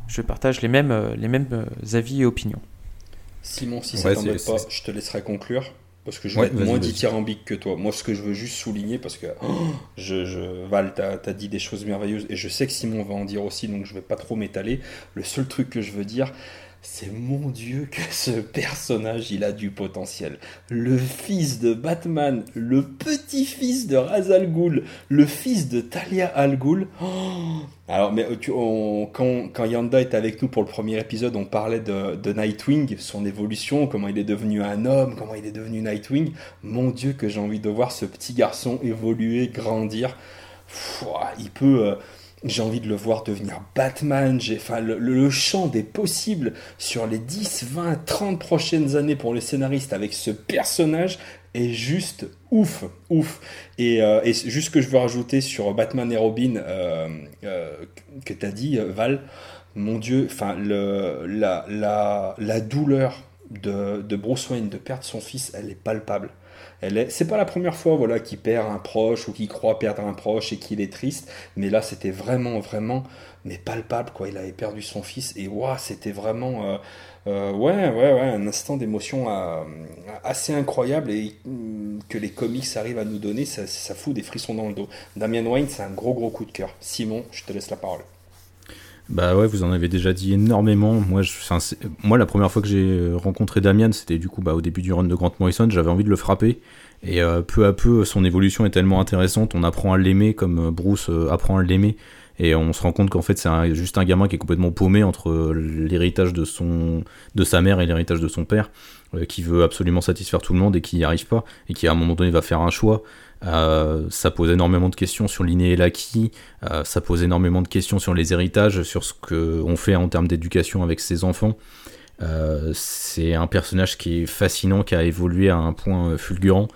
je partage les mêmes, les mêmes avis et opinions. Simon, si ça t'embête pas, je te laisserai conclure. Parce que je vais être moins dithyrambique que toi. Moi, ce que je veux juste souligner, parce que je, je, Val, t'as as dit des choses merveilleuses, et je sais que Simon va en dire aussi, donc je vais pas trop m'étaler. Le seul truc que je veux dire, c'est mon Dieu que ce personnage, il a du potentiel. Le fils de Batman, le petit-fils de Ra's al Ghul, le fils de Talia al Ghul. Oh Alors, mais tu, quand, quand, Yanda était avec nous pour le premier épisode, on parlait de, de, Nightwing, son évolution, comment il est devenu un homme, comment il est devenu Nightwing. Mon Dieu que j'ai envie de voir ce petit garçon évoluer, grandir. il peut... Euh, j'ai envie de le voir devenir Batman. Enfin, le, champ des possibles sur les 10, 20, 30 prochaines années pour les scénaristes avec ce personnage est juste ouf, ouf. Et, euh, juste ce que je veux rajouter sur Batman et Robin euh, euh, que tu as dit, Val, mon Dieu, la douleur de, de Bruce Wayne de perdre son fils, elle est palpable. C'est pas la première fois voilà qu'il perd un proche ou qu'il croit perdre un proche et qu'il est triste, mais là c'était vraiment vraiment mais palpable quoi. Il avait perdu son fils et waouh, c'était vraiment euh, euh, ouais ouais ouais un instant d'émotion euh, assez incroyable et mm, que les comics arrivent à nous donner, ça, ça fout des frissons dans le dos. Damien Wayne, c'est un gros gros coup de cœur. Simon, je te laisse la parole. Bah ouais, vous en avez déjà dit énormément. Moi, moi la première fois que j'ai euh, rencontré Damian, c'était du coup bah, au début du run de Grant Morrison, j'avais envie de le frapper. Et euh, peu à peu, son évolution est tellement intéressante, on apprend à l'aimer comme euh, Bruce apprend à l'aimer. Et on se rend compte qu'en fait, c'est juste un gamin qui est complètement paumé entre l'héritage de sa mère et l'héritage de son père, qui veut absolument satisfaire tout le monde et qui n'y arrive pas, et qui à un moment donné va faire un choix. Euh, ça pose énormément de questions sur l'inné et l'acquis, euh, ça pose énormément de questions sur les héritages, sur ce qu'on fait en termes d'éducation avec ses enfants. Euh, c'est un personnage qui est fascinant, qui a évolué à un point fulgurant.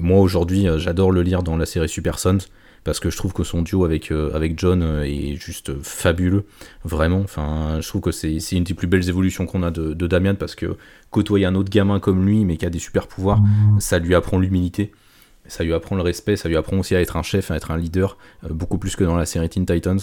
moi aujourd'hui, j'adore le lire dans la série Super Sons parce que je trouve que son duo avec, avec John est juste fabuleux, vraiment. Enfin, je trouve que c'est une des plus belles évolutions qu'on a de, de Damian parce que côtoyer un autre gamin comme lui, mais qui a des super pouvoirs, ça lui apprend l'humilité ça lui apprend le respect, ça lui apprend aussi à être un chef, à être un leader, euh, beaucoup plus que dans la série Teen Titans.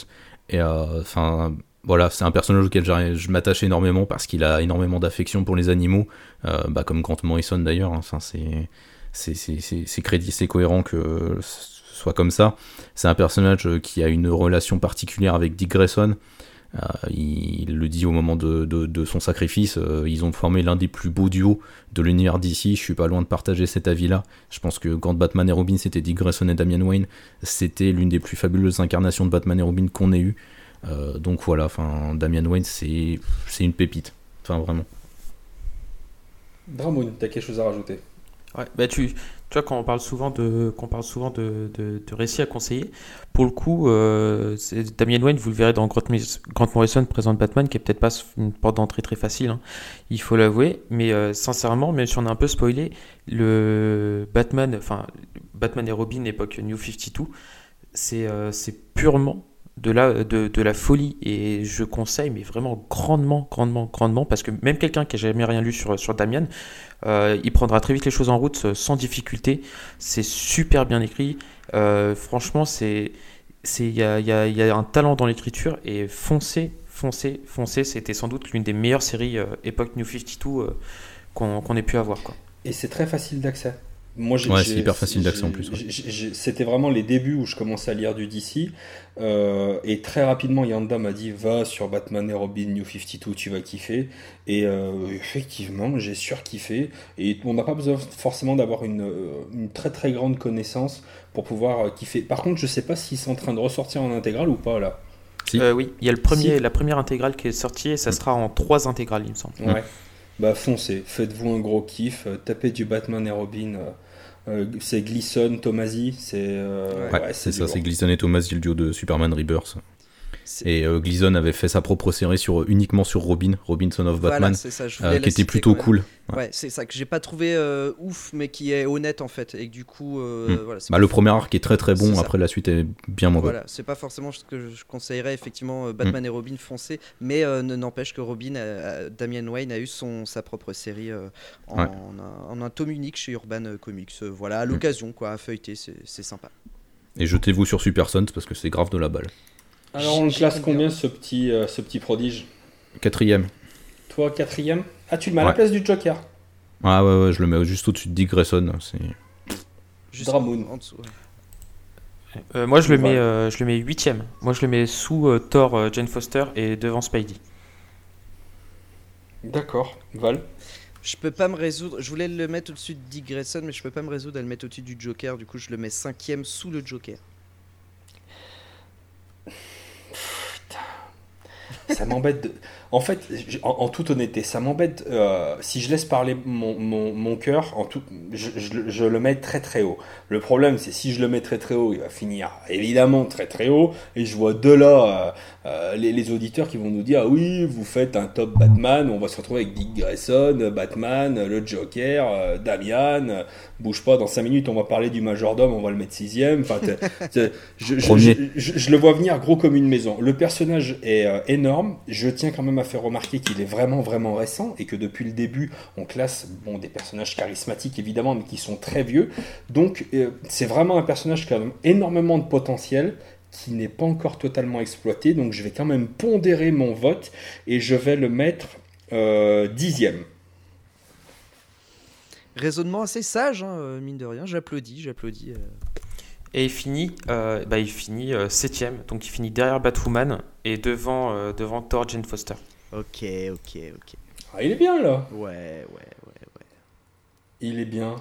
Et euh, enfin, voilà, c'est un personnage auquel je m'attache énormément parce qu'il a énormément d'affection pour les animaux, euh, bah, comme Grant Morrison d'ailleurs. Hein. C'est c'est cohérent que ce soit comme ça. C'est un personnage qui a une relation particulière avec Dick Grayson. Euh, il le dit au moment de, son sacrifice, euh, ils ont formé l'un des plus beaux duos de l'univers d'ici. Je suis pas loin de partager cet avis-là. Je pense que quand Batman et Robin c'était Dick Grayson et Damian Wayne, c'était l'une des plus fabuleuses incarnations de Batman et Robin qu'on ait eu. Euh, donc voilà, enfin Damian Wayne c'est une pépite, enfin vraiment. Dramoun, t'as quelque chose à rajouter? Ouais, bah tu, tu vois, quand on parle souvent de, qu'on parle souvent de, de, récits à conseiller, pour le coup, euh, Damien Wayne, vous le verrez dans Grant, Morrison présente Batman, qui est peut-être pas une porte d'entrée très facile, hein, il faut l'avouer, mais euh, sincèrement, même si on a un peu spoilé, le Batman, enfin, Batman et Robin époque New 52, c'est euh, c'est purement de la, de, de, la folie et je conseille mais vraiment grandement grandement grandement parce que même quelqu'un qui a jamais rien lu sur, sur Damian euh, il prendra très vite les choses en route euh, sans difficulté c'est super bien écrit euh, franchement c'est il y a, y a- un talent dans l'écriture et foncez, foncez, foncez. C'était sans doute l'une des meilleures séries époque New 52 euh, qu'on qu'on ait pu avoir. Quoi. Et c'est très facile d'accès. Moi, j'ai- Ouais, j'ai- c'est hyper facile d'accès en plus, ouais. j'ai- j'ai- C'était vraiment les débuts où je commençais à lire du DC. euh, et très rapidement, Yanda m'a dit Va sur Batman et Robin New 52, tu vas kiffer. Et euh, effectivement, j'ai surkiffé. Et on n'a pas besoin forcément d'avoir une, euh, une très très grande connaissance pour pouvoir kiffer. Par contre, je sais pas s'ils sont en train de ressortir en intégrale ou pas là. Si. Euh, oui, il y a le premier, Si. la première intégrale qui est sortie et ça sera en trois intégrales, il me semble. Ouais. Bah foncez, faites-vous un gros kiff, tapez du Batman et Robin. Euh, c'est Gleason, Tomasi, c'est. euh, Ouais, ouais, c'est ça, c'est Gleason et Thomas, le duo de Superman Rebirth. Et euh, Gleason avait fait sa propre série sur, uniquement sur Robin, Robin Son of Batman, ça, euh, qui était plutôt cool. Ouais. Ouais, c'est ça que j'ai pas trouvé euh, ouf, mais qui est honnête en fait, et que du coup, euh, Mm. voilà. c'est Bah, le premier arc est très très bon, ça. après la suite est bien moins bonne. Voilà, c'est pas forcément ce que je conseillerais effectivement Batman et Robin foncé, mais ne- n'empêche que Robin, a- a- Damian Wayne a eu son sa propre série en, Ouais. un, en un tome unique chez Urban Comics. Voilà, à l'occasion quoi, à feuilleter, c'est c'est sympa. Et jetez-vous sur Super Sons parce que c'est grave de la balle. Alors on le classe combien ce petit, euh, ce petit prodige Quatrième. Toi, quatrième Ah, tu le mets à la Ouais. place du Joker Ah ouais, ouais, je le mets juste au-dessus de Dick Grayson. C'est... Juste Dramoon. en, dessous. ouais. Euh, moi, je le, Voilà. mets, euh, je le mets huitième. Moi, je le mets sous euh, Thor, euh, Jane Foster et devant Spidey. D'accord, Val. Je peux pas me résoudre. Je voulais le mettre au-dessus de Dick Grayson, mais je peux pas me résoudre à le mettre au-dessus du Joker. Du coup, je le mets cinquième sous le Joker. Ça m'embête. de- En fait, en, en toute honnêteté, ça m'embête. euh, si je laisse parler mon, mon, mon cœur, en tout, je, je le- je le mets très très haut. Le problème, c'est si je le mets très très haut, il va finir évidemment très très haut. Et je vois de là euh, euh, les, les auditeurs qui vont nous dire ah oui, vous faites un top Batman, on va se retrouver avec Dick Grayson, Batman, le Joker, euh, Damian. bouge pas, dans 5 minutes, on va parler du majordome, on va le mettre sixième. Enfin, je, le vois venir gros comme une maison. Le personnage est énorme. Je tiens quand même à faire remarquer qu'il est vraiment, vraiment récent et que depuis le début, on classe bon, des personnages charismatiques évidemment, mais qui sont très vieux. Donc, euh, c'est vraiment un personnage qui a énormément de potentiel qui n'est pas encore totalement exploité. Donc, je vais quand même pondérer mon vote et je vais le mettre euh, dixième. Raisonnement assez sage, hein, euh, mine de rien. J'applaudis, j'applaudis. euh. Et il finit, euh, bah, il finit euh, septième. Donc, il finit derrière Batwoman et devant, euh, devant Thor, Jane Foster. Ok, ok, ok. Ah, il est bien là. Ouais, ouais, ouais, ouais. Il est bien.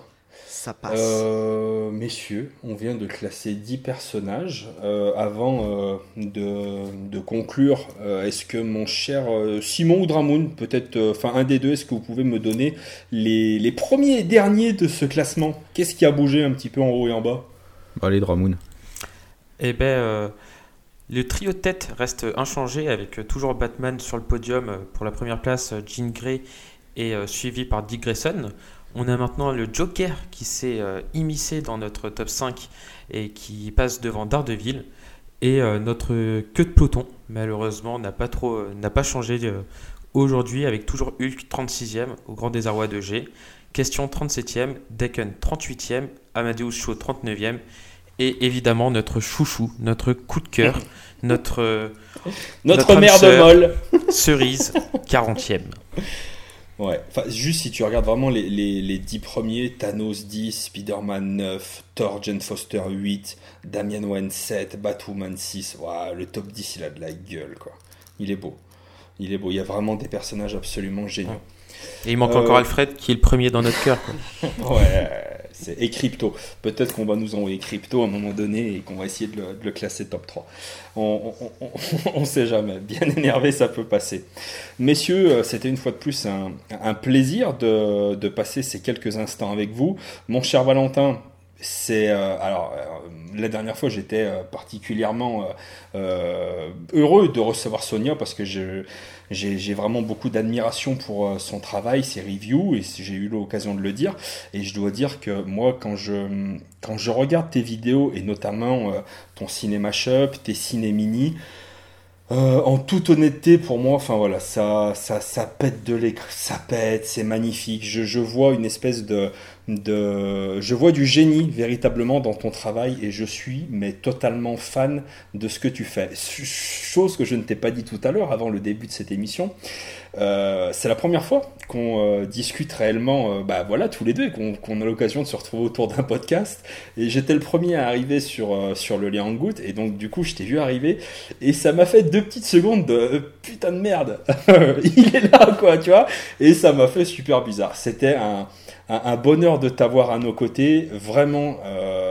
Ça passe. Euh, messieurs, on vient de classer 10 personnages. Euh, avant euh, de, de conclure, euh, est-ce que mon cher euh, Simon ou Dramoun, peut-être, euh, enfin un des deux, est-ce que vous pouvez me donner les, les premiers et derniers de ce classement? Qu'est-ce qui a bougé un petit peu en haut et en bas? Bah, allez, Dramoon. Eh ben, euh, le trio de tête reste inchangé avec euh, toujours Batman sur le podium euh, pour la première place, euh, Jean Grey et suivi par Dick Grayson. On a maintenant le Joker qui s'est immiscé dans notre top 5 et qui passe devant Daredevil. Et notre queue de peloton, malheureusement, n'a pas, changé aujourd'hui avec toujours Hulk 36e au grand désarroi de G. Question 37e, Decken 38e, Amadeus Cho 39e et évidemment notre chouchou, notre coup de cœur, notre euh, Notre, Notre mère de molle cerise 40e. Ouais, enfin, juste si tu regardes vraiment les, les, les 10 premiers, Thanos 10, Spider-Man 9, Thor, Jane Foster 8, Damian Wayne 7, Batwoman 6, Ouah, le top 10 il a de la gueule quoi. Il est beau. Il est beau, il y a vraiment des personnages absolument géniaux. Et il manque Euh, encore Alfred qui est le premier dans notre cœur. quoi. Ouais, c'est et Crypto. Peut-être qu'on va nous envoyer Crypto à un moment donné et qu'on va essayer de le, classer top 3. On, on sait jamais. Bien énervé, ça peut passer. Messieurs, euh, c'était une fois de plus un, plaisir de, passer ces quelques instants avec vous. Mon cher Valentin, c'est euh, alors euh, la dernière fois j'étais particulièrement heureux de recevoir Sonia parce que je j'ai vraiment beaucoup d'admiration pour euh, son travail, ses reviews et j'ai eu l'occasion de le dire et je dois dire que moi quand je quand je regarde tes vidéos et notamment euh, ton cinéma shop, tes ciné mini euh, en toute honnêteté, pour moi, enfin voilà, ça, ça, ça pète de l'écran, ça pète, c'est magnifique. Je, je vois une espèce de, de, je vois du génie véritablement dans ton travail et je suis mais totalement fan de ce que tu fais. Chose que je ne t'ai pas dit tout à l'heure avant le début de cette émission. Euh, c'est la première fois qu'on euh, discute réellement, euh, bah voilà, tous les deux, qu'on a l'occasion de se retrouver autour d'un podcast. Et j'étais le premier à arriver sur, sur le lien en goutte, et donc du coup, je t'ai vu arriver, et ça m'a fait deux petites secondes de putain de merde, il est là, quoi, tu vois, et ça m'a fait super bizarre. C'était un, un, bonheur de t'avoir à nos côtés. Vraiment,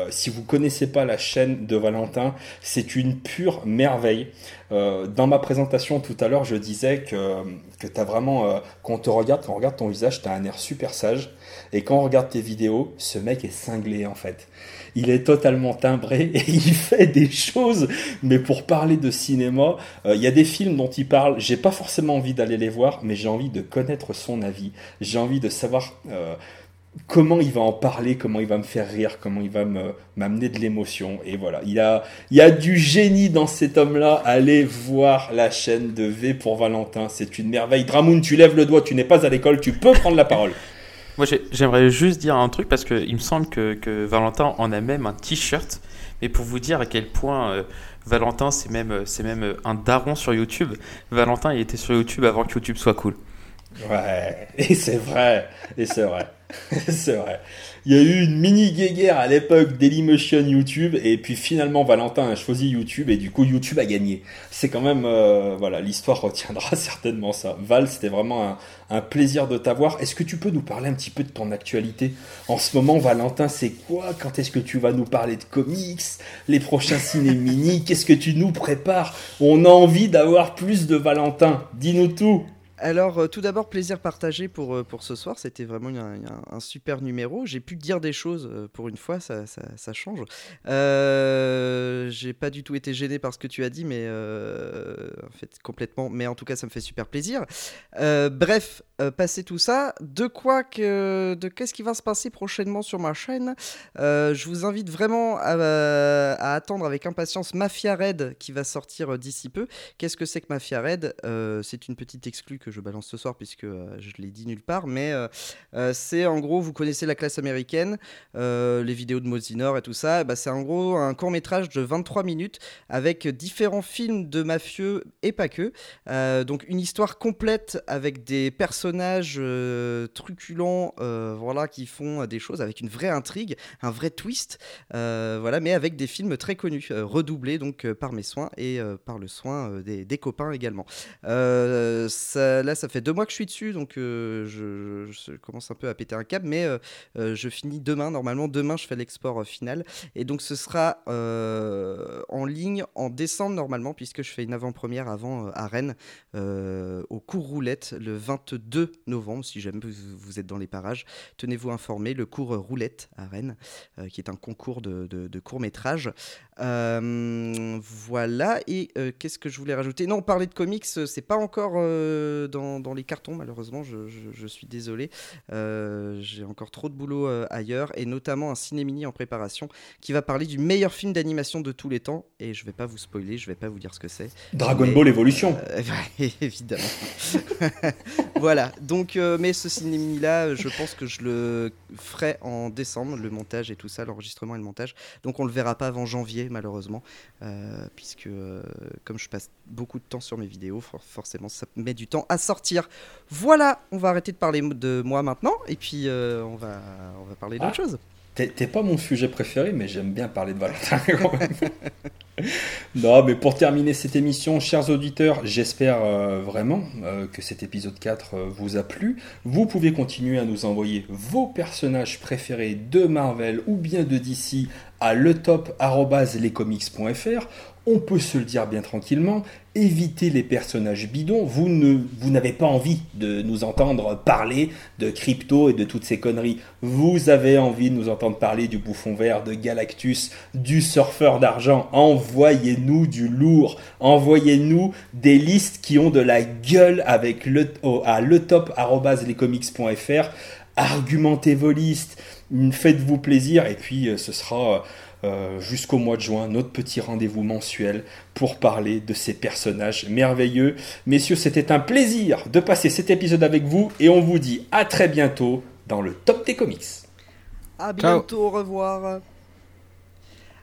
si vous connaissez pas la chaîne de Valentin, c'est une pure merveille. Euh, dans ma présentation tout à l'heure, je disais que, que tu as vraiment, euh, quand on te regarde, quand on regarde ton visage, tu as un air super sage. Et quand on regarde tes vidéos, ce mec est cinglé en fait. Il est totalement timbré et il fait des choses. Mais pour parler de cinéma, euh, il y a des films dont il parle. J'ai pas forcément envie d'aller les voir, mais j'ai envie de connaître son avis. J'ai envie de savoir comment il va en parler, comment il va me faire rire, comment il va m'amener de l'émotion. Et voilà, il a, il y a du génie dans cet homme-là. Allez voir la chaîne de V pour Valentin, c'est une merveille. Dramoun, tu lèves le doigt, tu n'es pas à l'école, tu peux prendre la parole. Moi, j'aimerais juste dire un truc parce qu'il me semble que, Valentin en a même un t-shirt. Mais pour vous dire à quel point euh, Valentin, c'est même, c'est même un daron sur YouTube. Valentin, il était sur YouTube avant que YouTube soit cool. Ouais, et c'est vrai, et c'est vrai. c'est vrai. Il y a eu une mini guéguerre à l'époque Dailymotion YouTube et puis finalement Valentin a choisi YouTube et du coup YouTube a gagné. C'est quand même euh, voilà l'histoire retiendra certainement ça. Val c'était vraiment un, plaisir de t'avoir. Est-ce que tu peux nous parler un petit peu de ton actualité? En ce moment Valentin c'est quoi? Quand est-ce que tu vas nous parler de comics? Les prochains ciné mini? Qu'est-ce que tu nous prépares? On a envie d'avoir plus de Valentin. Dis-nous tout. Alors, euh, tout d'abord, plaisir partagé pour, euh, ce soir. C'était vraiment un, super numéro. J'ai pu dire des choses euh, pour une fois, ça, change. J'ai pas du tout été gêné par ce que tu as dit, mais en fait, complètement. Mais en tout cas, ça me fait super plaisir. bref, passer tout ça, de quoi que. de qu'est-ce qui va se passer prochainement sur ma chaîne? Je vous invite vraiment à, à, attendre avec impatience Mafia Red qui va sortir d'ici peu. Qu'est-ce que c'est que Mafia Red? C'est une petite exclue que je balance ce soir puisque euh, je l'ai dit nulle part, mais euh, euh, c'est en gros, vous connaissez la classe américaine, les vidéos de Mosinor et tout ça, bah, c'est en gros un court métrage de 23 minutes avec différents films de mafieux et pas que. donc une histoire complète avec des personnages truculents, voilà, qui font des choses avec une vraie intrigue, un vrai twist, voilà, mais avec des films très connus, redoublés donc par mes soins et par le soin des, copains également. Là, ça fait deux mois que je suis dessus, donc euh, je, commence un peu à péter un câble, mais euh, euh, je finis demain. Normalement, demain, je fais l'export final. Et donc, ce sera en ligne en décembre, normalement, puisque je fais une avant-première avant à Rennes, au cours roulette, le 22 novembre, si jamais vous, êtes dans les parages. Tenez-vous informé, le cours roulette à Rennes, qui est un concours de, de court-métrage. voilà, et qu'est-ce que je voulais rajouter? Non, parler de comics, c'est pas encore dans, les cartons, malheureusement, je, suis désolé. Euh, j'ai encore trop de boulot euh, ailleurs, et notamment un ciné-mini en préparation qui va parler du meilleur film d'animation de tous les temps. Et je vais pas vous spoiler, je vais pas vous dire ce que c'est. Dragon Ball Evolution euh, Évidemment. voilà, donc, mais ce ciné-mini-là, je pense que je le ferai en décembre, le montage et tout ça, l'enregistrement et le montage. Donc on le verra pas avant janvier, malheureusement, puisque comme je passe beaucoup de temps sur mes vidéos, forcément ça met du temps à sortir. Voilà, on va arrêter de parler de moi maintenant et puis euh, on, va, on va parler d'autre ah, chose. T'es pas mon sujet préféré, mais j'aime bien parler de Valentin non, mais pour terminer cette émission, chers auditeurs, j'espère euh, vraiment euh, que cet épisode 4 vous a plu. Vous pouvez continuer à nous envoyer vos personnages préférés de Marvel ou bien de DC à letop.lescomics.fr on peut se le dire bien tranquillement, évitez les personnages bidons. Vous, ne, vous n'avez pas envie de nous entendre parler de crypto et de toutes ces conneries. Vous avez envie de nous entendre parler du bouffon vert, de Galactus, du surfeur d'argent. Envoyez-nous du lourd. Envoyez-nous des listes qui ont de la gueule avec le, à letop.lescomics.fr. Argumentez vos listes. Faites-vous plaisir et puis euh, ce sera euh, jusqu'au mois de juin, notre petit rendez-vous mensuel pour parler de ces personnages merveilleux. Messieurs, c'était un plaisir de passer cet épisode avec vous et on vous dit à très bientôt dans le top des comics. À Ciao. bientôt, au revoir.